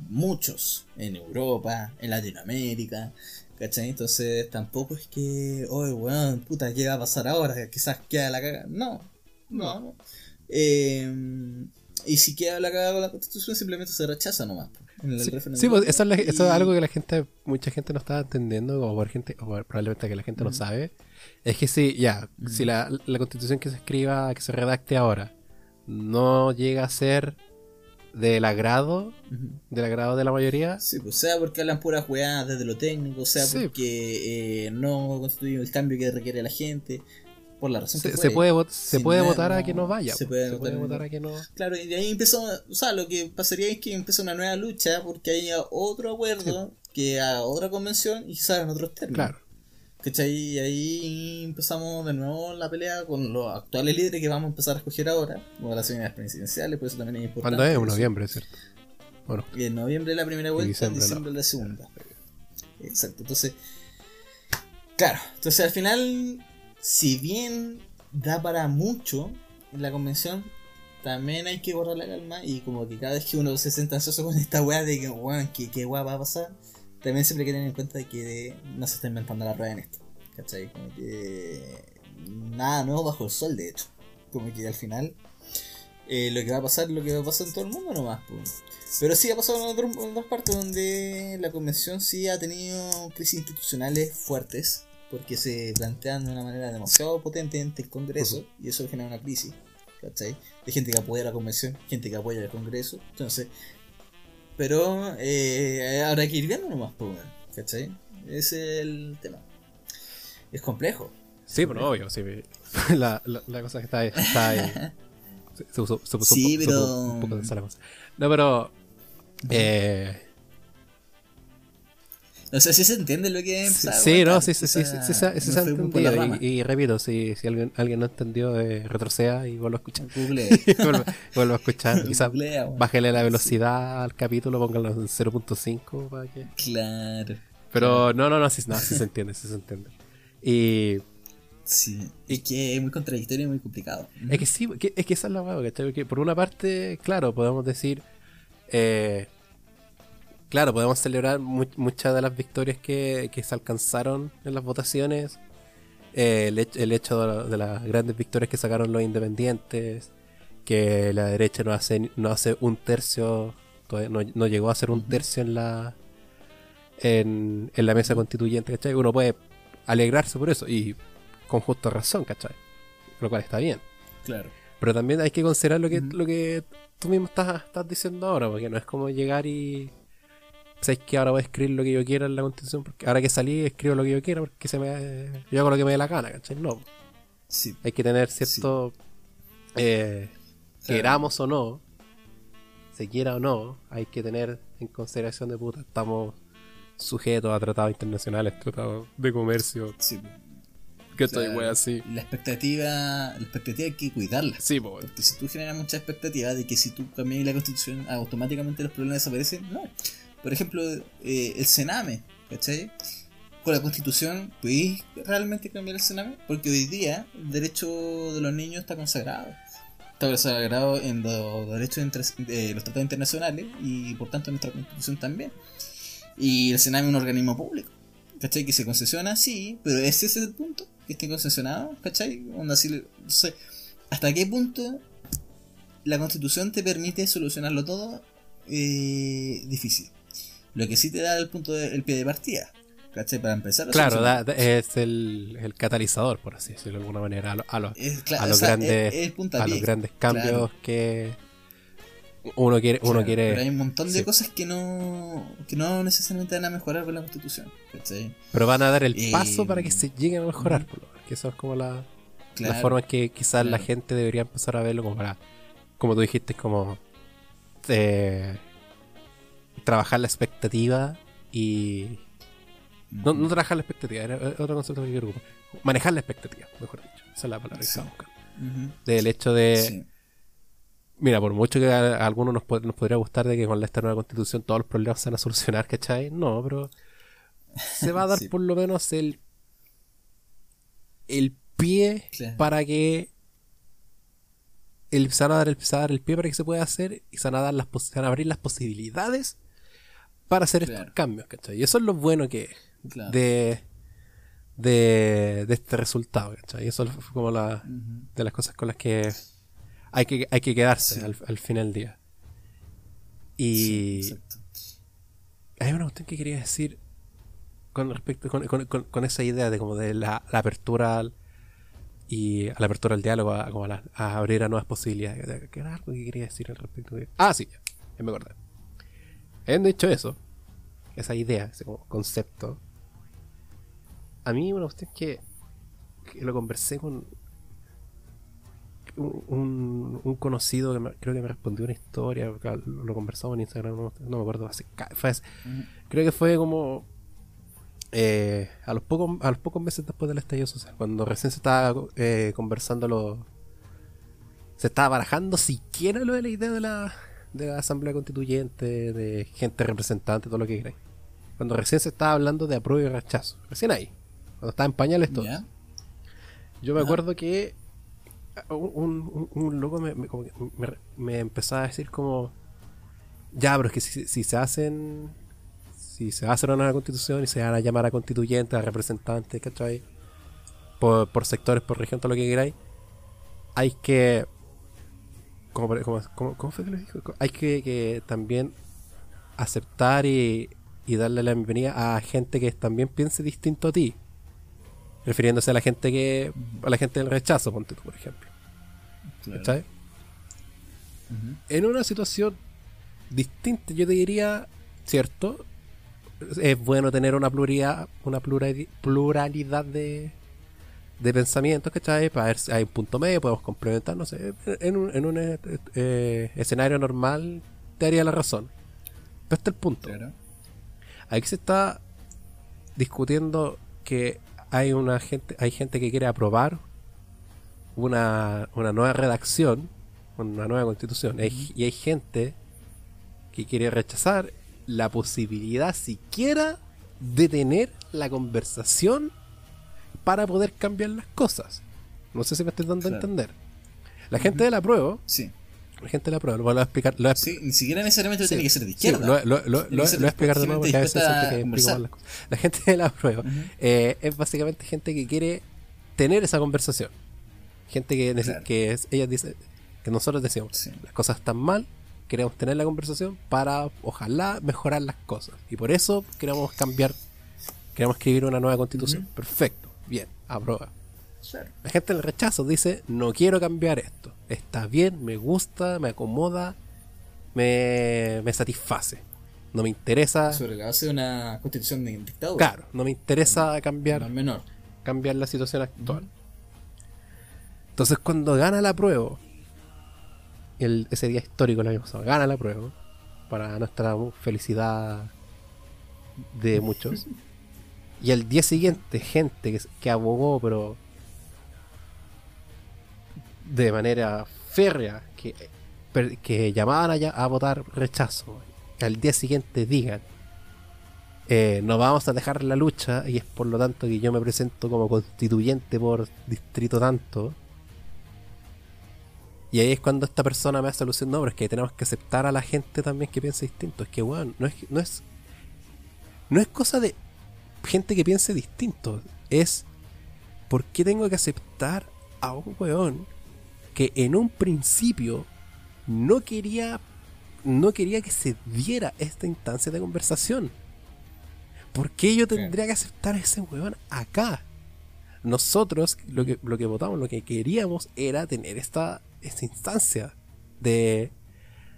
muchos en Europa, en Latinoamérica, ¿cachai? Entonces tampoco es que, oye, weón, puta, ¿qué va a pasar ahora? Quizás queda la caga. No, no, no. Eh, y si queda la caga con la constitución, simplemente se rechaza nomás. en el Sí, sí, pues eso es, la- eso es algo que la gente, mucha gente no está entendiendo, o, por gente, o probablemente que la gente no sabe. Es que si, ya, si la, la constitución que se escriba, que se redacte ahora, no llega a ser del agrado, del agrado de la mayoría, Sí, pues sea porque hablan puras weadas desde lo técnico, sea Sí. porque eh, no constituye el cambio que requiere la gente, por la razón se, que se puede, se puede no- votar a que no vaya. se puede Se puede votar- a que no. Claro, y de ahí empezó, o sea, lo que pasaría es que empieza una nueva lucha porque haya otro acuerdo que a otra convención y salen otros términos. Claro. ¿Cachai? Y ahí empezamos de nuevo la pelea con los actuales líderes que vamos a empezar a escoger ahora, como las elecciones presidenciales, por eso también es importante. ¿Cuándo es? En noviembre, ¿cierto? Bueno, Y en noviembre la primera vuelta, en diciembre, diciembre no. la segunda. Exacto, entonces. Claro, entonces al final, si bien da para mucho la convención, también hay que guardar la calma y como que cada vez que uno se sienta ansioso con esta weá de que, weón, que qué weá va a pasar, también siempre hay que tener en cuenta que no se está inventando la rueda en esto. ¿Cachai? Como que nada nuevo bajo el sol, de hecho. Como que al final eh, lo que va a pasar lo que va a pasar en todo el mundo nomás. Pues. Pero sí ha pasado en, otro- en otras partes donde la convención sí ha tenido crisis institucionales fuertes porque se plantean de una manera demasiado potente ante el Congreso y eso genera una crisis. ¿Cachai? De gente que apoya la convención, gente que apoya el Congreso. Entonces, pero eh, habrá que ir viendo nomás, pues, ¿cachai? Es el tema. Es complejo. sí, pero obvio, sí. [laughs] La, la, la cosa que está ahí. Está ahí. [laughs] Se, se puso, se Sí, un, pero- un poco la cosa. No, pero. Eh, No sé si se entiende lo que Sí, a sí, no, sí, sí, sí, sí, sí, se- sí ha entendido. Y, repito, si, si alguien, alguien no entendió, eh, retroceda y vuelva a escuchar. Google. [laughs] vuelva, a escuchar. [laughs] Quizás bájele la velocidad al capítulo, póngalo en 0.5 para que. Claro. Pero no, no, no, sí, no, sí se entiende, sí se entiende. Y Sí. Y que es muy contradictorio y muy complicado. es que sí, es que esa es la hueá, ¿cachai? Porque por una parte, claro, podemos decir. eh, claro, podemos celebrar mu- muchas de las victorias que, que se alcanzaron en las votaciones. eh, el, hech- el hecho de, la- de las grandes victorias que sacaron los independientes. Que la derecha no hace, no hace un tercio. Todavía no, no llegó a hacer un tercio en la. En, en la mesa constituyente, ¿cachai? Uno puede alegrarse por eso. Y con justa razón, ¿cachai? Lo cual está bien. Claro. Pero también hay que considerar lo que, lo que tú mismo estás, estás diciendo ahora, porque no es como llegar y. ¿Sabes que ahora voy a escribir lo que yo quiera en la constitución? Porque ahora que salí, escribo lo que yo quiera porque se me, yo hago lo que me dé la gana, ¿cachai? No. Sí. Hay que tener cierto. eh, queramos o no, se quiera o no, hay que tener en consideración de puta, estamos sujetos a tratados internacionales, tratados de comercio, Sí. que estoy wea así. La expectativa, la expectativa hay que cuidarla. Sí, po. Porque si tú generas mucha expectativa de que si tú cambias la constitución automáticamente los problemas desaparecen, no. Por ejemplo, eh, el Sename, ¿cachai? Con la constitución, ¿podéis realmente cambiar el Sename? Porque hoy día el derecho de los niños está consagrado. Está consagrado en los derechos de los tratados internacionales y por tanto en nuestra constitución también. Y el Sename es un organismo público. ¿Cachai? Que se concesiona, sí, pero ese es el punto, que esté concesionado, ¿cachai? Sé, ¿Hasta qué punto la constitución te permite solucionarlo todo? Eh, difícil. Lo que sí te da el punto de- el pie de partida. ¿Cachai? Para empezar Claro, da- es el, el catalizador, por así decirlo de alguna manera, a, lo- a los, Es, cla- a los o sea, grandes, es- es el a los grandes cambios claro. que uno quiere, uno Claro, quiere, Pero hay un montón de sí. cosas que no, que no necesariamente van a mejorar con la constitución. ¿Cachai? pero van a dar el Eh, paso para que se lleguen a mejorar, por lo que eso es como la, la forma en que quizás la gente debería empezar a verlo como para, como tú dijiste, como eh, trabajar la expectativa y no, no trabajar la expectativa, era otro concepto que quiero ocupar. Manejar la expectativa, mejor dicho. Esa es la palabra que Sí. estaba buscando. Ujú. Del hecho de, Sí. mira, por mucho que a, a algunos nos, pod- nos podría gustar de que con esta nueva constitución todos los problemas se van a solucionar, ¿cachai? No, pero se va a dar [laughs] Sí. por lo menos el, el pie Claro. para que el, se van a dar el, se va a dar el pie para que se pueda hacer y se van a, dar las, se van a abrir las posibilidades para hacer estos cambios, ¿cachai? Y eso es lo bueno que Claro. de, de, de este resultado, ¿cachai? Y eso fue como la, de las cosas con las que hay que, hay que quedarse Sí. al, al final del día. Y Sí, hay una cuestión que quería decir con respecto con, con- con- con esa idea de como de la, la apertura al- y a la apertura al diálogo a, como a, la- a abrir a nuevas posibilidades que era algo que quería decir al respecto de ah sí ya, ya me acordé habiendo dicho eso esa idea ese concepto a mí una cuestión que, que lo conversé con un, un- conocido que me- creo que me respondió una historia lo conversamos en Instagram no, no me acuerdo hace, fue hace- Ujú. creo que fue como eh, a los pocos a los pocos meses después del estallido social cuando recién se estaba eh, conversando lo se estaba barajando siquiera lo de la idea de la de la asamblea constituyente de gente representante todo lo que queráis cuando recién se estaba hablando de apruebo y rechazo recién ahí cuando estaba en pañales todo yo me Ajá. acuerdo que un, un, un loco me, me- empezaba a decir como ya, pero es que si, si se hacen si se va a hacer una nueva constitución y se van a llamar a constituyentes, a representantes, ¿cachai? Por, por sectores, por región, todo lo que queráis, hay que ¿cómo, fue que lo dijo? Hay que, que también aceptar y, y darle la bienvenida a gente que también piense distinto a ti refiriéndose a la gente que a la gente del rechazo ponte tú por ejemplo Claro. en una situación distinta yo te diría cierto es bueno tener una pluralidad una plurali- pluralidad de de pensamientos ¿cachai? para ver si hay un punto medio podemos complementar no sé en un, en un eh, eh, escenario normal te haría la razón pero este es el punto Claro. Aquí se está discutiendo que hay una gente, hay gente que quiere aprobar una, una nueva redacción, una nueva constitución, Hay- y hay gente que quiere rechazar la posibilidad siquiera de tener la conversación para poder cambiar las cosas. No sé si me estoy dando a entender. La gente de la prueba, Sí. la gente de la prueba, lo voy a explicar, lo voy a Sí, ni siquiera necesariamente Sí. tiene que ser de izquierda. lo, lo- lo- Tiene lo- que ser lo voy a explicar de nuevo porque a veces que explico las cosas. La gente de la prueba eh, es básicamente gente que quiere tener esa conversación. Gente que, Claro. que es, ellas dicen, que nosotros decimos, Sí. las cosas están mal, queremos tener la conversación para ojalá mejorar las cosas. Y por eso queremos cambiar, queremos escribir una nueva constitución. Perfecto, bien, aprueba. Claro. La gente del rechazo dice, no quiero cambiar esto. Está bien, me gusta, me acomoda, me, me satisface. No me interesa, Sobre la base de una constitución de dictadura. claro, no me interesa No cambiar, es menor. cambiar la situación actual. Entonces cuando gana la prueba, el, ese día histórico el año pasado, gana la prueba, para nuestra felicidad de muchos. [laughs] Y al día siguiente, gente que, que abogó, pero de manera férrea, que, que llamaban allá a votar rechazo, al día siguiente digan, eh, no vamos a dejar la lucha y es por lo tanto que yo me presento como constituyente por distrito tanto. Y ahí es cuando esta persona me hace alusión, no, pero es que tenemos que aceptar a la gente también que piensa distinto. Es que, weón, no es, no es, no es cosa de gente que piense distinto. Es, ¿por qué tengo que aceptar a un weón que en un principio no quería, no quería que se diera esta instancia de conversación? ¿Por qué yo tendría que aceptar a ese weón acá? Nosotros lo que, lo que votamos, lo que queríamos era tener esta, esta instancia de,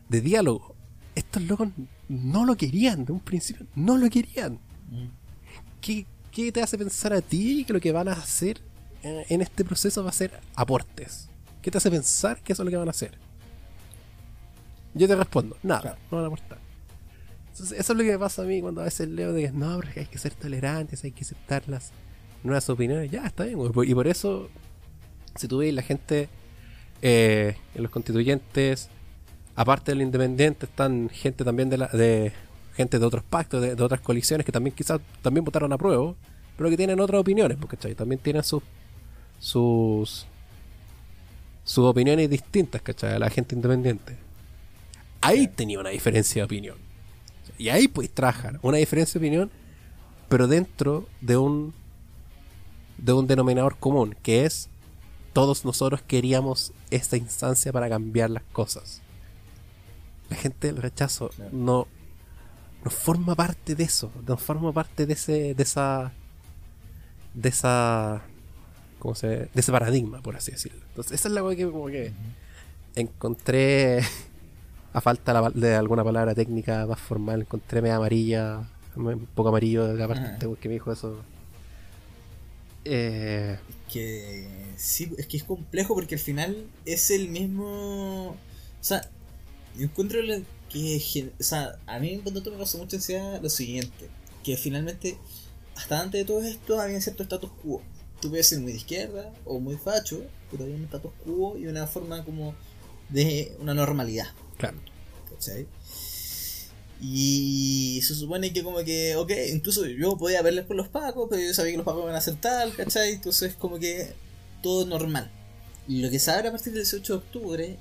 de diálogo. Estos locos no lo querían de un principio, no lo querían. ¿Qué, qué te hace pensar a ti que lo que van a hacer eh, en este proceso va a ser aportes? ¿Qué te hace pensar que eso es lo que van a hacer? Yo te respondo, nada, Claro. no van a aportar. Entonces, eso es lo que me pasa a mí cuando a veces leo de que no, hay que ser tolerantes, hay que aceptar las nuevas opiniones. Ya, está bien. Y por eso, si tú ves la gente eh, en los constituyentes, aparte del independiente, están gente también de la, de gente de otros pactos, de, de otras coaliciones que también quizás también votaron a prueba, pero que tienen otras opiniones, porque ¿cachai? también tienen sus sus sus opiniones distintas, ¿cachai? A la gente independiente. Ahí tenía una diferencia de opinión. Y ahí podéis trabajar una diferencia de opinión, pero dentro de un de un denominador común, que es todos nosotros queríamos esta instancia para cambiar las cosas. La gente del rechazo no, no forma parte de eso, no forma parte de ese, de esa, de esa, ¿cómo se, de ese paradigma, por así decirlo. Entonces esa es la cosa que como que encontré [laughs] a falta de alguna palabra técnica más formal, encontré media amarilla, un poco amarillo de la parte Ajá. que me dijo eso. Eh, que sí, es que es complejo porque al final es el mismo. O sea, yo encuentro la- que. O sea, a mí tú me causó mucha ansiedad lo siguiente: que finalmente, hasta antes de todo esto, había cierto status quo. Tú puedes ser muy de izquierda o muy facho, pero había un status quo y una forma como de una normalidad. claro. ¿cachai? Y se supone que como que, ok, incluso yo podía verles por los pacos, pero yo sabía que los pacos iban a hacer tal, ¿cachai? Entonces como que todo normal. Y lo que se abre a partir del 18 de octubre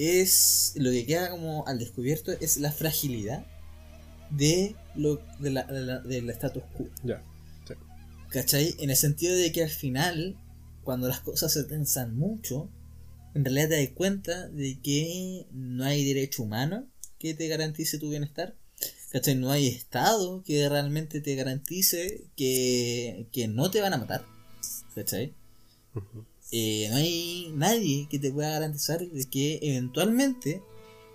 es, lo que queda como al descubierto es la fragilidad de lo de la, de la- del status quo. Ya. ¿Cachai? En el sentido de que al final, cuando las cosas se tensan mucho, en realidad te das cuenta de que no hay derecho humano que te garantice tu bienestar. ¿Cachai? No hay Estado que realmente te garantice que, que no te van a matar. ¿Cachai? Ujú. Eh, no hay nadie que te pueda garantizar de que eventualmente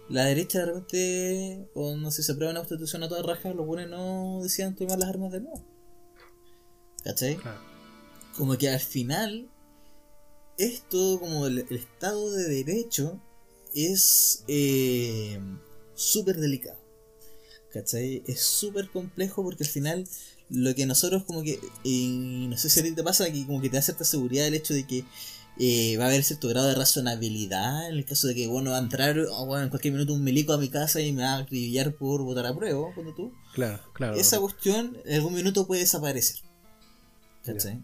la derecha de repente, o no sé, se aprueba una constitución a toda raja, los buenos no decidan tomar las armas de nuevo. ¿Cachai? Claro. como que al final esto como el, el estado de derecho es eh, súper delicado ¿cachai? es súper complejo porque al final lo que nosotros como que y no sé si a ti te pasa que como que te da cierta seguridad el hecho de que eh, va a haber cierto grado de razonabilidad en el caso de que bueno va a entrar o, bueno, en cualquier minuto un milico a mi casa y me va a acribillar por votar a prueba cuando tú Claro, claro. esa cuestión en algún minuto puede desaparecer. ¿Cachai?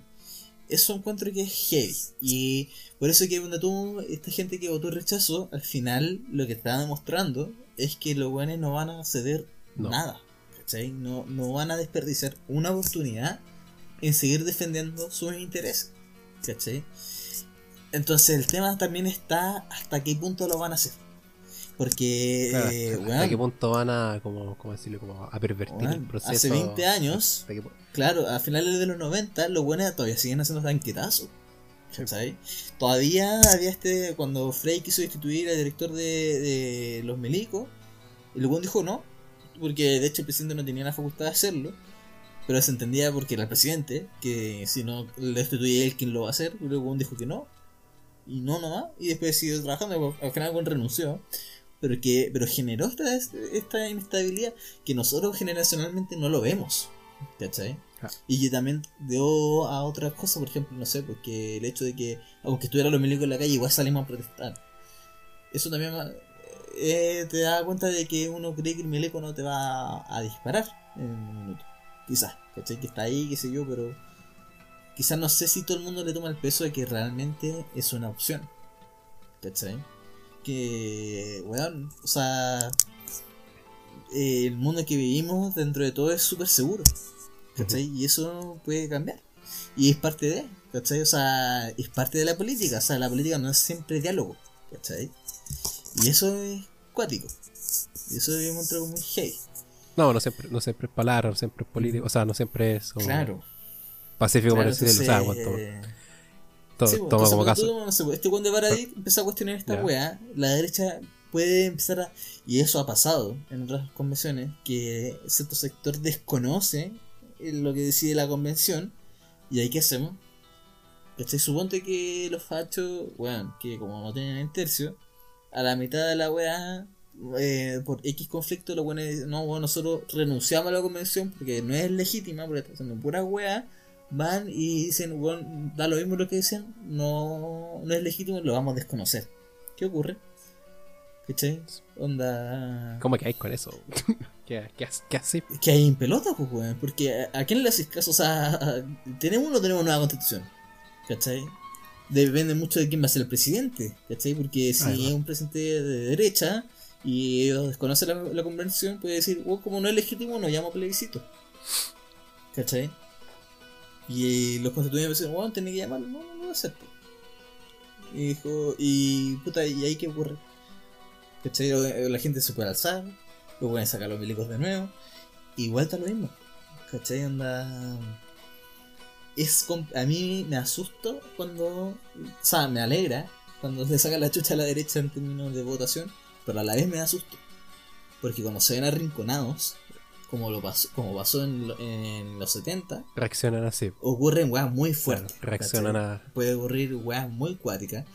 Eso encuentro que es heavy. Y por eso que cuando tú, esta gente que votó rechazo, al final lo que está demostrando es que los buenos no van a ceder No. nada. ¿Cachai? No, no van a desperdiciar una oportunidad en seguir defendiendo sus intereses. ¿Cachai? Entonces el tema también está hasta qué punto lo van a hacer. Porque, Claro, eh, ¿Hasta qué punto van a, como, como decirlo, como a pervertir el proceso? hace 20 años ¿Hasta qué pu- Claro, a finales de los 90 los buenos todavía siguen haciendo tanquetazos. ¿Cachai? Todavía había este. Cuando Frey quiso destituir al director de, de los milicos, el buen dijo no, porque de hecho el presidente no tenía la facultad de hacerlo. Pero se entendía porque era el presidente, que si no le destituye él, ¿quién lo va a hacer? Y luego dijo que no. Y no nomás. Y después siguió trabajando. Al final buen renunció. pero que pero generó esta, esta inestabilidad que nosotros generacionalmente no lo vemos. ¿Cachai? Ah. Y que también dio a otras cosas, por ejemplo, no sé, porque el hecho de que, aunque estuvieran los milicos en la calle, igual salimos a protestar. Eso también eh, te da cuenta de que uno cree que el milico no te va a, disparar en un minuto. Quizás, ¿cachai? Que está ahí, qué sé yo, pero quizás no sé si todo el mundo le toma el peso de que realmente es una opción. ¿Cachai? Que, bueno, o sea, eh, el mundo en que vivimos dentro de todo es súper seguro. ¿Cachai? Y eso puede cambiar. Y es parte de, ¿cachai? O sea, es parte de la política. O sea, la política no es siempre diálogo, ¿cachai? Y eso es cuático. Y eso es un trago muy heavy. No, no siempre, no siempre es palabra, no siempre es político, o sea, no siempre es como Claro. pacífico claro, por decirlo, o sea, entonces, cuando- eh, to- Sí, pues, toma entonces, como cuando caso. tú, no sé, pues, este Juan de Paradis empezó a cuestionar esta Ya. weá, la derecha puede empezar a. Y eso ha pasado en otras convenciones, que cierto sector desconoce eh, lo que decide la convención, y ahí qué hacemos. ¿Cachai? Suponte que los fachos, weón, que como no tienen el tercio, a la mitad de la weá, eh, por X conflicto, los weones dicen, no, weón, nosotros renunciamos a la convención porque no es legítima, porque está haciendo pura weá van y dicen, weón, da lo mismo lo que dicen, no, no es legítimo, lo vamos a desconocer. ¿Qué ocurre? ¿Cachai? Onda... ¿Cómo que hay con eso? ¿Qué, [laughs] qué, qué hace? Que hay en pelota, pues, weón, porque ¿a, a quién le haces caso? O sea, [laughs] ¿tenemos o no tenemos nueva constitución? ¿Cachai? Depende mucho de quién va a ser el presidente, ¿cachai? Porque si Ahí va. es un presidente de derecha y ellos desconocen la, la convención, puede decir, weón, como no es legítimo, no llamo a plebiscito. ¿Cachai? Y los constituyentes dicen, weón, tenés que llamarlo, no, no lo va a hacer. po. Y dijo, y puta, ¿y ahí qué ocurre? ¿Cachai? La la gente se puede alzar, lo pueden sacar los milicos de nuevo, igual está lo mismo. ¿Cachai? Onda. Es a mí me asusto cuando. O sea, me alegra cuando le sacan la chucha a la derecha en términos de votación, pero a la vez me asusto. Porque cuando se ven arrinconados, como lo pasó, como pasó en, lo- en los 70, Reaccionan así. ocurren weas muy fuertes. Claro, reaccionan ¿cachai? a. puede ocurrir weas muy cuáticas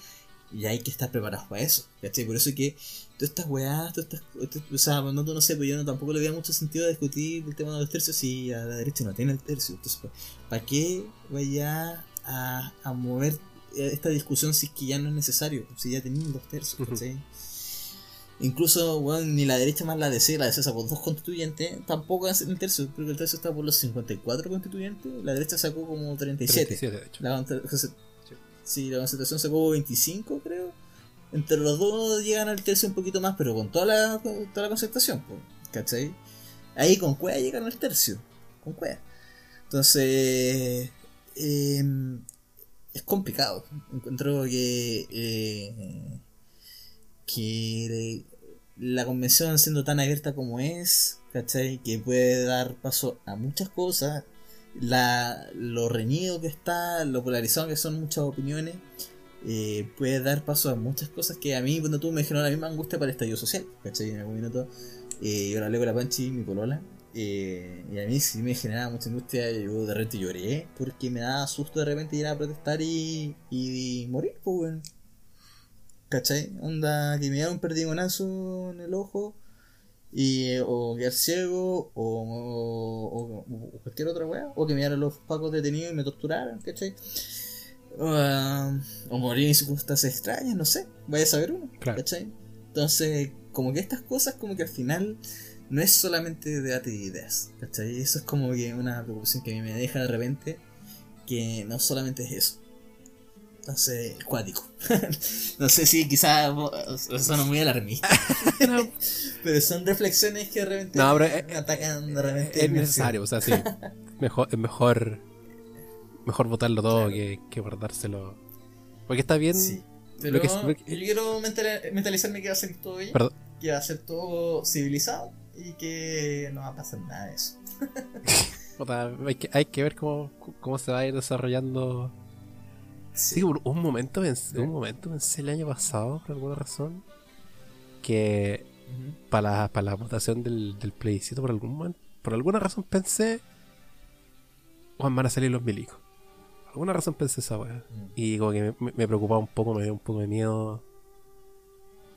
y hay que estar preparados para eso, ¿cachai? Por eso es que todas estas weas, todas estas, o sea, no, no sé, pero yo no, tampoco le veía mucho sentido a discutir el tema de los tercios si a la derecha no tiene el tercio. Entonces, ¿para qué vaya a, a mover esta discusión si es que ya no es necesario? Si ya tenían dos tercios. ¿cachai? Incluso, weón, ni la derecha más la DC, la DC sacó dos constituyentes, tampoco hacen el tercio, creo que el tercio está por los 54 constituyentes, la derecha sacó como 37. 37, de hecho. La sí, la concentración sacó 25, creo. Entre los dos llegan al tercio un poquito más, pero con toda la, con toda la concentración, po, ¿cachai? Ahí con Cuea llegan al tercio, con Cuea. Entonces, eh, es complicado. Encuentro que, eh, que la convención siendo tan abierta como es, ¿cachai? Que puede dar paso a muchas cosas, la, lo reñido que está, lo polarizado que son muchas opiniones, eh, puede dar paso a muchas cosas que a mí, cuando tú me generó la misma angustia para el estallido social, ¿cachai? En algún minuto, eh, yo la hablé con la Panchi, mi polola, eh, y a mí sí me generaba mucha angustia, yo de repente lloré, porque me daba susto de repente ir a protestar y, y, morir, pues, weón. ¿Cachai? Onda, que me diera un perdigonazo en el ojo y o quedar ciego o, o, o cualquier otra weá o que me dieran los pacos detenidos y me torturaran ¿cachai? Uh, o morir en circunstancias extrañas no sé vaya a saber uno Claro. ¿cachai? entonces como que estas cosas como que al final no es solamente debate de ideas ¿cachai? eso es como que una preocupación que a mí me deja de repente que no solamente es eso entonces cuático [laughs] no sé si quizás son muy alarmistas [laughs] No, [laughs] pero son reflexiones que de repente No, pero, eh, me atacan de repente. es necesario, o sea, sí. Mejor, es mejor. Mejor votarlo todo Claro. que, que guardárselo. Porque está bien. Sí. Pero que- yo quiero mental- mentalizarme que va a ser todo bien, Perdón. que va a ser todo civilizado y que no va a pasar nada de eso. hay, que, hay que ver cómo, cómo se va a ir desarrollando. Sí, por un momento pensé, un momento pensé el año pasado, por alguna razón, que para la, para la votación del, del plebiscito, por algún momento, por alguna razón pensé, Juan van a salir los milicos. Por alguna razón pensé esa weá. Y como que me, me- me preocupaba un poco, me dio un poco de miedo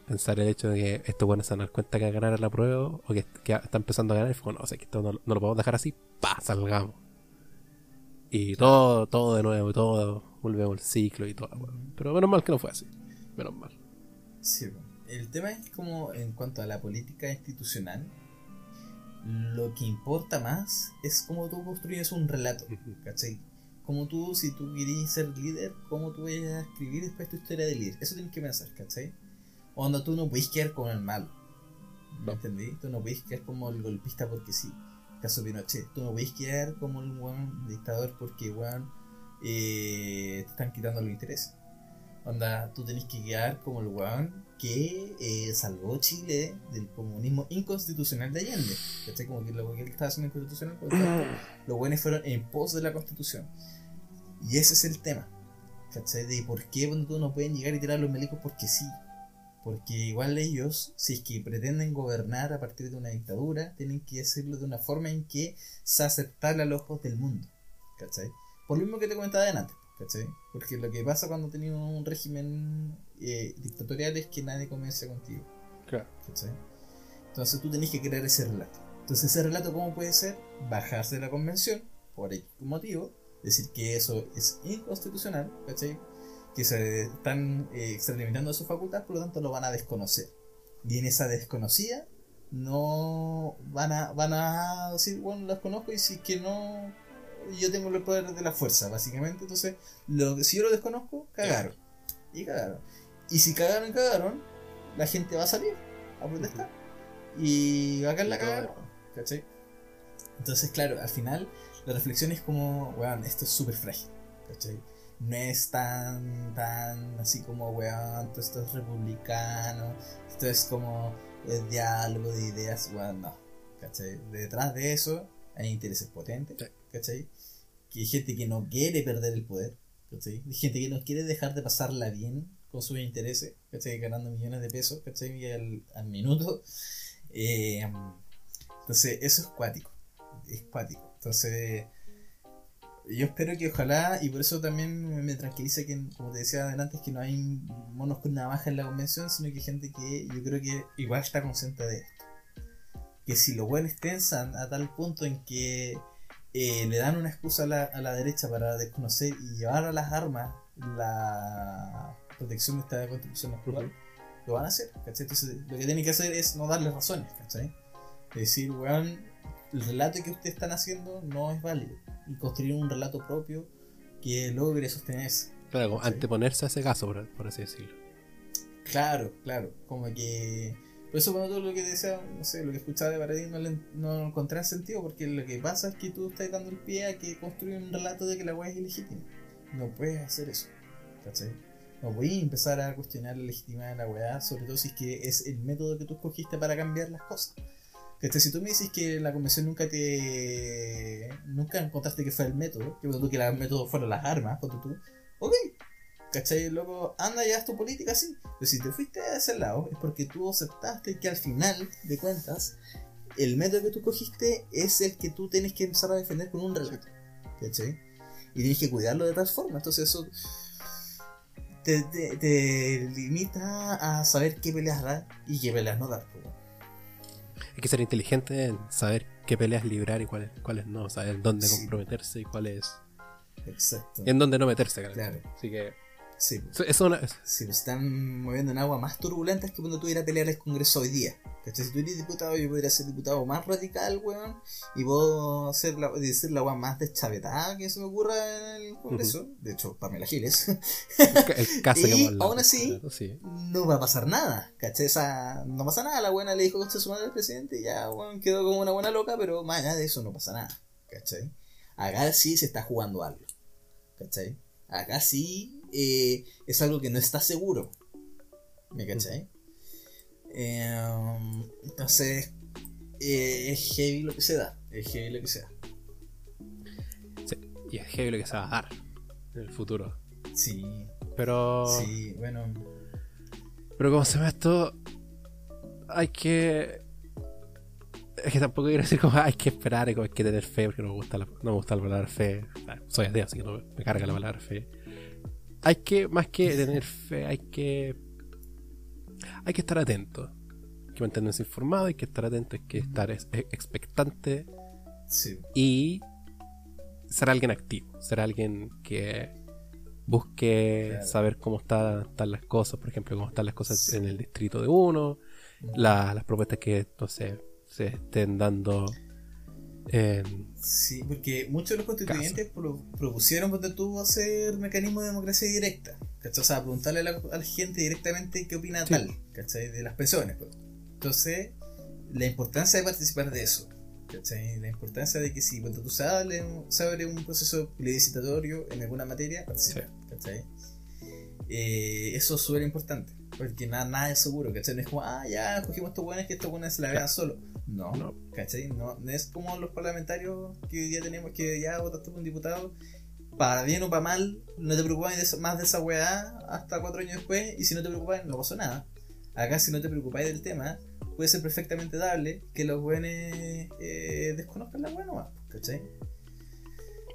pensar el hecho de que estos buenos se van a dar cuenta que ganar la prueba o que, que está empezando a ganar y fue, no, o sea, que esto no, no lo podemos dejar así, pa, salgamos. Y todo, todo de nuevo, todo, volvemos al ciclo y todo. Pero menos mal que no fue así. Menos mal. Sí, el tema es como en cuanto a la política institucional, lo que importa más es cómo tú construyes un relato. ¿cachai? Como tú, si tú querés ser líder, cómo tú vayas a escribir después tu historia de líder. Eso tienes que pensar, ¿cachai? Onda, tú no puedes quedar como el malo. ¿Me No. entendí? Tú no puedes quedar como el golpista porque sí. Caso Pinochet. Tú no puedes quedar como el buen dictador porque, weón, eh, te están quitando los intereses. Onda, tú tenés que quedar como el weón que eh, salvó Chile del comunismo inconstitucional de Allende. ¿Cachai? Como que lo que él estaba haciendo inconstitucional, pues, los buenos fueron en pos de la constitución. Y ese es el tema. ¿Cachai? De por qué cuando tú no pueden llegar y tirar los milicos porque sí. Porque igual ellos, si es que pretenden gobernar a partir de una dictadura, tienen que hacerlo de una forma en que sea aceptable a los ojos del mundo. ¿Cachai? Por lo mismo que te comentaba adelante. ¿Cachai? Porque lo que pasa cuando tienes un régimen eh, dictatorial es que nadie comienza contigo. Claro. ¿cachai? Entonces tú tenés que crear ese relato. Entonces ese relato, ¿cómo puede ser? Bajarse de la convención, por X motivo, decir que eso es inconstitucional, ¿cachai? Que se están eh, extralimitando su facultad, por lo tanto lo van a desconocer. Y en esa desconocida, no van a, van a decir, bueno, las conozco y si es que no, yo tengo el poder de la fuerza, básicamente. Entonces, lo, si yo lo desconozco, cagaron. Y cagaron. Y si cagaron, cagaron, la gente va a salir a protestar. Y acá la cagaron. ¿Cachai? Entonces, claro, al final la reflexión es como, weón, esto es súper frágil. ¿Cachai? No es tan, tan así como, weón, todo esto es republicano, esto es como el diálogo de ideas, weón, no. ¿Cachai? Detrás de eso hay intereses potentes, Sí. ¿Cachai? Que hay gente que no quiere perder el poder, ¿cachai? Gente que no quiere dejar de pasarla bien con sus intereses, ¿cachai? Ganando millones de pesos, ¿cachai? Al, al minuto. Eh, entonces, eso es cuático. Es cuático. Entonces, yo espero que ojalá, y por eso también me, tranquiliza que, como te decía adelante, es que no hay monos con navaja en la convención, sino que hay gente que yo creo que igual está consciente de esto. Que si los buenos tensan a tal punto en que eh, le dan una excusa a la, a la derecha para desconocer y llevar a las armas la protección de esta constitución actual, lo van a hacer, ¿cachai? Entonces lo que tienen que hacer es no darles razones, ¿cachai? Es decir, weón, el relato que ustedes están haciendo no es válido. Y construir un relato propio que logre sostenerse. Claro, Sí. anteponerse a ese caso, por, por así decirlo. Claro, claro, como que... Por eso cuando tú lo que decía, no sé, lo que escuchaba de Paradis no, le- no encontré sentido, porque lo que pasa es que tú estás dando el pie a que construye un relato de que la weá es ilegítima. No puedes hacer eso, ¿cachai? No voy a empezar a cuestionar la legitimidad de la weá, sobre todo si es que es el método que tú escogiste para cambiar las cosas. ¿Cachai? Si tú me dices que la convención nunca te. nunca encontraste que fue el método, que tú que el método fueron las armas, cuando tú. Ok, ¿cachai? Luego anda y haz tu política así. Pero si te fuiste a ese lado, es porque tú aceptaste que al final de cuentas, el método que tú cogiste es el que tú tienes que empezar a defender con un relato. ¿cachai? Y tienes que cuidarlo de tal forma. Entonces eso te, te- te limita a saber qué peleas dar y qué peleas no dar. pues. Hay que ser inteligente en saber qué peleas librar y cuáles, cuáles no, saber dónde Sí. comprometerse y cuáles. Exacto. en dónde no meterse, claro. Claro. Así que. Sí. Eso una. están moviendo en aguas más turbulentas que cuando tú ir a pelear al Congreso hoy día. ¿Cachai? Si tú eres diputado, yo podría ser diputado más radical, weón, y puedo hacer la, decir la agua más deschavetada que se me ocurra en el Congreso. De hecho, Pamela Giles. El [laughs] caso que Y hablado. aún así- Claro, sí. no va a pasar nada, ¿cachai? Esa, no pasa nada, la buena le dijo que su madre al presidente y ya, weón, quedó como una buena loca, pero más allá de eso no pasa nada, ¿cachai? Acá sí se está jugando algo, ¿cachai? Acá sí eh, es algo que no está seguro, ¿me cachai? Eh, entonces, eh, es heavy lo que se da, es heavy lo que se da. Sí, Y es heavy lo que se va a dar en el futuro. Sí, Pero. sí, bueno, Pero como se llama esto, hay que. Es que tampoco quiero decir como hay que esperar, como hay que tener fe, porque no me gusta la, no me gusta la palabra fe. Soy ateo, así que no me, me carga la palabra fe. Hay que, más que tener fe, hay que. hay que estar atento. Hay que mantenerse informado, hay que estar atento, hay que estar es- expectante Sí. y ser alguien activo, ser alguien que busque Claro. saber cómo está- están las cosas, por ejemplo, cómo están las cosas Sí. en el distrito de uno, la- las propuestas que, no sé, se estén dando en... Sí, porque muchos de los constituyentes pro- propusieron cuando tuvo hacer mecanismo de democracia directa. ¿cachai? O sea, preguntarle a la, a la gente directamente qué opina Sí. tal, ¿cachai? De las pensiones. pues. Entonces, la importancia de participar de eso. ¿cachai? La importancia de que si cuando tú se abre un proceso plebiscitatorio en alguna materia, participar. ¿cachai? Eh, eso es súper importante. Porque nada, nada es seguro, ¿cachai? No es como, ah, ya, cogimos estos buenos que estos buenos se la vean solo. No, No. ¿cachai? No, no es como los parlamentarios que hoy día tenemos que ya votaste por un diputado, para bien o para mal, no te preocupes más de esa weá hasta cuatro años después, y si no te preocupas, no pasó nada. Acá, si no te preocupáis del tema, puede ser perfectamente dable que los buenos eh, desconozcan la weá nomás, ¿cachai?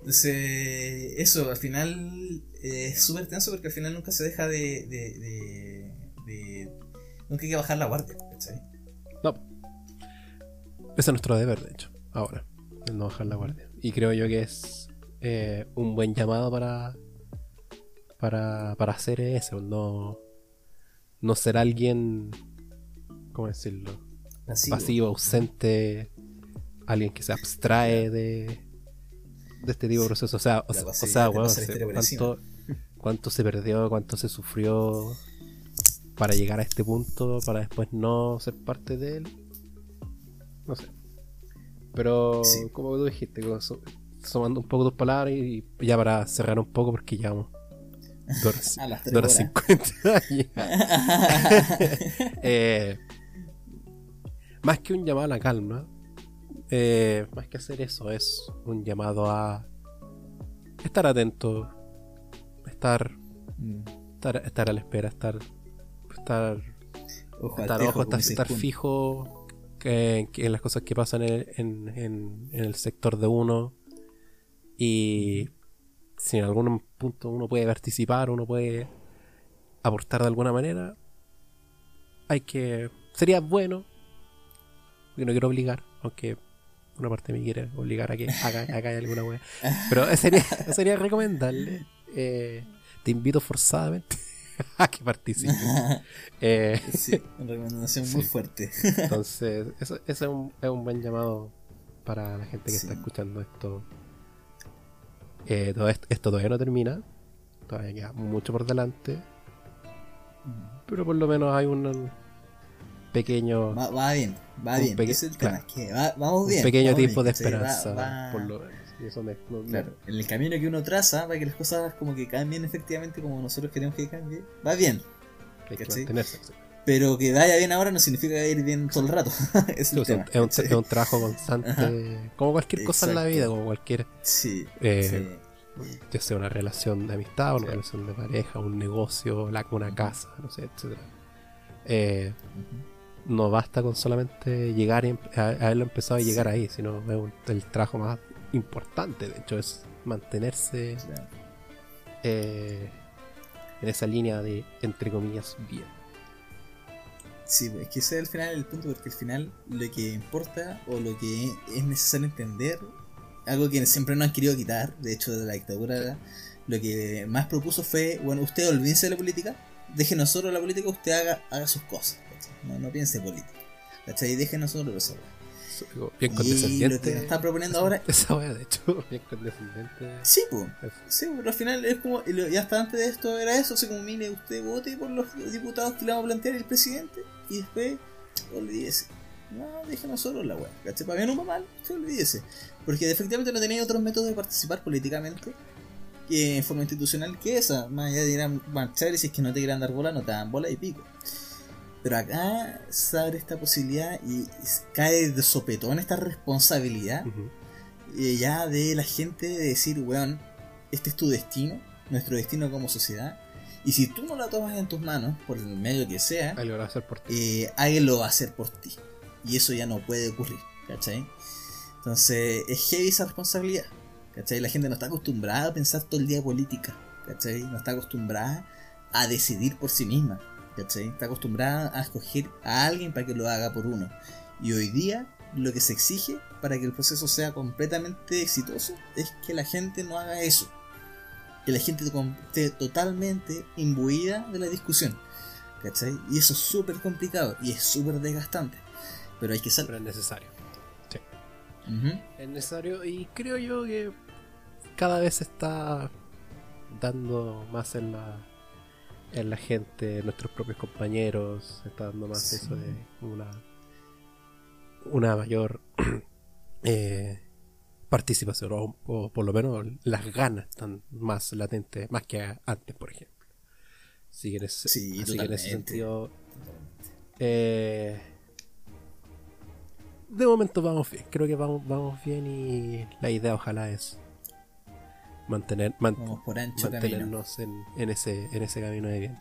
Entonces, eso al final eh, es súper tenso porque al final nunca se deja de, de, de, de- Nunca hay que bajar la guardia, ¿cachai? No. Ese es nuestro deber, de hecho, ahora, el no bajar la guardia. Y creo yo que es eh, un buen llamado para, para, para hacer eso, no, no ser alguien, ¿cómo decirlo? Pasivo, ausente, alguien que se abstrae de, de este tipo de procesos. O sea, o, sea, o cuánto, cuánto se perdió, cuánto se sufrió para llegar a este punto, para después no ser parte de él. No sé. Pero, Sí. como tú dijiste, sumando un poco tus palabras y ya para cerrar un poco, porque llevamos dos horas, [laughs] A las horas horas. 50 ya. [laughs] Eh, más que un llamado a la calma, eh, más que hacer eso, es un llamado a estar atento, estar, Mm. estar, estar a la espera, estar, estar, Ojo estar, ojo, estar, estar fijo en las cosas que pasan en, en- en- en el sector de uno y si en algún punto uno puede participar, uno puede aportar de alguna manera, hay que. Sería bueno, porque no quiero obligar, aunque una parte de mí quiere obligar a que haga, haga alguna wea. Pero sería, [laughs] sería recomendable. eh, te invito forzadamente a [laughs] que participes. [laughs] Eh, Sí, una [laughs] recomendación muy fuerte. entonces, eso, eso es, un, es un buen llamado para la gente que Sí. está escuchando esto. Eh, todo esto, esto todavía no termina. Todavía queda mucho por delante. Pero por lo menos hay un pequeño, Va, va bien, va Un bien. Ese es el claro. tema. que va- vamos un bien. pequeño vamos tiempo de esperanza. Por lo menos. Y eso me, me- Claro, en el camino que uno traza para que las cosas como que cambien efectivamente como nosotros queremos que cambien, va bien. hay que mantenerse. sí. Pero que vaya bien ahora no significa que vaya a ir bien todo el rato. [laughs] es el tema. un, es un trabajo constante, como cualquier cosa en la vida, como cualquier, Sí, eh, sí. ya sea una relación de amistad, una relación de pareja, un negocio, la, una casa, no sé, etcétera. Eh, no basta con solamente llegar y em- a, a haberlo empezado y llegar ahí, sino es un- el trabajo más importante, de hecho, es mantenerse eh, en esa línea de, entre comillas, bien. Sí, es que ese es al final el punto, porque al final lo que importa o lo que es necesario entender, algo que siempre nos han querido quitar, de hecho de la dictadura, lo que más propuso fue, bueno, usted olvídense de la política, déjenos solo la política, usted haga, haga sus cosas, ¿cachai? no, no piense política, ¿cachai? Déjenos solo Bien Y lo condescendiente. que nos están proponiendo ahora, [laughs] Esa wea, de hecho, [laughs] bien condescendiente. sí, pues. Sí, pero al final es como, y y hasta antes de esto era eso, así como, mire, usted vote por los diputados que le vamos a plantear el presidente y después olvídese. No, déjenos solo la weá, ¿cachai? Para bien o para mal, usted olvídese. Porque efectivamente no tenía otros métodos de participar políticamente que en forma institucional que esa. Más allá de ir a marchar y si es que no te quieran dar bola, no te dan bola y pico. Pero acá se abre esta posibilidad y cae de sopetón esta responsabilidad eh, ya de la gente de decir, weón, este es tu destino, nuestro destino como sociedad, y si tú no la tomas en tus manos, por el medio que sea, Alguien lo va a hacer por ti. eh, alguien lo va a hacer por ti. Y eso ya no puede ocurrir, ¿cachai? Entonces, es heavy esa responsabilidad, ¿cachai? La gente no está acostumbrada a pensar todo el día política, ¿cachai? No está acostumbrada a decidir por sí misma, ¿cachai? Está acostumbrada a escoger a alguien para que lo haga por uno. Y hoy día lo que se exige para que el proceso sea completamente exitoso es que la gente no haga eso. Que la gente esté totalmente imbuida de la discusión. ¿Cachai? Y eso es súper complicado y es súper desgastante. Pero hay que ser. Pero es necesario. Sí. Es necesario y creo yo que cada vez se está dando más en la en la gente, en nuestros propios compañeros, se está dando más Sí. eso de una una mayor [clears throat] eh, participación o, o por lo menos las ganas están más latentes más que antes por ejemplo así que en ese, Sí, así que en ese totalmente. sentido eh, de momento vamos bien creo que vamos, vamos bien y la idea ojalá es mantener man- por ancho mantenernos en, en ese en ese camino de bien.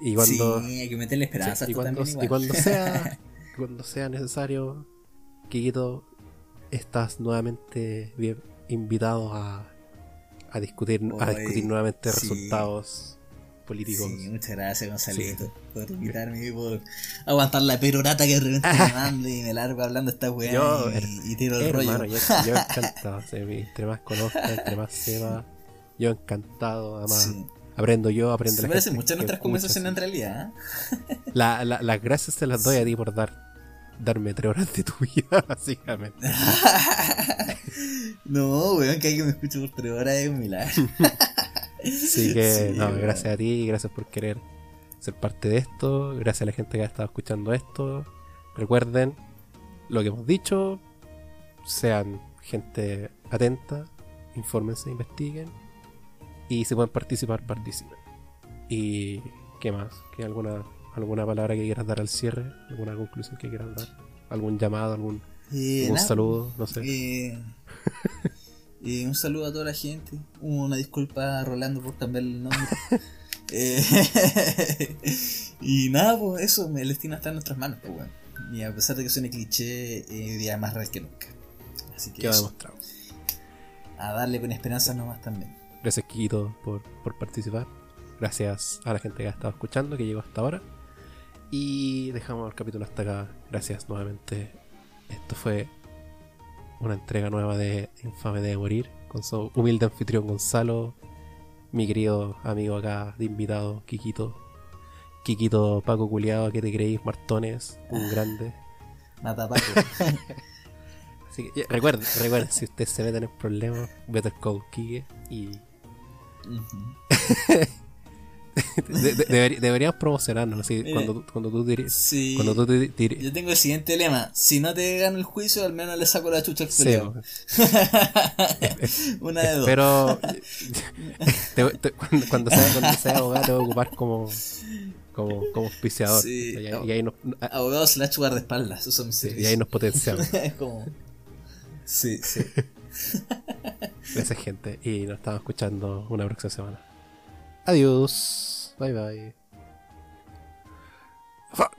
Y cuando Sí, hay que meterle esperanza Sí, y, cuando, y cuando sea [laughs] cuando sea necesario Kikito estás nuevamente bien invitado a, a discutir a discutir nuevamente sí. resultados políticos Sí, muchas gracias Gonzalito Sí. por invitarme y por aguantar la perorata que de repente me [laughs] mando y me largo hablando esta weá Yo, y, tiro el hermano rollo. yo, yo [laughs] encantado entre más conozca entre más sepa yo encantado además Sí. aprendo yo aprendo Se parecen mucho a nuestras conversaciones en realidad. ¿eh? La- la- las gracias se las doy a ti por dar darme tres horas de tu vida [laughs] básicamente no, weón, que alguien me escuche por tres horas es un milagro. Así que, [laughs] Sí, no, gracias a ti, gracias por querer ser parte de esto, gracias a la gente que ha estado escuchando esto. Recuerden lo que hemos dicho, sean gente atenta, infórmense, investiguen y si pueden participar, participen. ¿Y qué más? ¿Qué alguna, alguna palabra que quieras dar al cierre? ¿Alguna conclusión que quieras dar? ¿Algún llamado? ¿Algún, Eh, algún saludo? No sé. Eh, [laughs] eh, un saludo a toda la gente. Una disculpa a Rolando por cambiar el nombre. [laughs] Eh, [laughs] y nada, pues eso, el destino está en nuestras manos, pues weón. Y a pesar de que suene cliché, eh, día más real que nunca. Así que eso, demostrado. a darle con esperanza nomás también. Gracias, Kikito, por, por participar. Gracias a la gente que ha estado escuchando, que llegó hasta ahora. Y dejamos el capítulo hasta acá. Gracias nuevamente. Esto fue una entrega nueva de Infame de Morir con su humilde anfitrión Gonzalo, mi querido amigo acá de invitado, Kikito. Kikito Paco Culeado, que te creéis, Martones, un grande. Mata Paco. [laughs] Así que recuerden, recuerden, si ustedes se meten en problemas, Better Call Kike y. [laughs] De- de- deberi- deberíamos promocionarnos así, Mire, cuando, tú- cuando tú diri- Sí. cuando tú Yo tengo el siguiente lema. Si no te gano el juicio, al menos le saco la chucha al Sí, [laughs] Una de dos. pero te- te- cuando, cuando sea, cuando sea abogado te voy a ocupar como como, como auspiciador Sí. y, ahí- y ahí nos, ah, Abogado slash guardaespaldas. Esos son mis sí, y ahí nos potenciamos [laughs] es como. Sí, sí. [laughs] gracias gente y nos estamos escuchando una próxima semana Adiós. Bye bye. Fuck.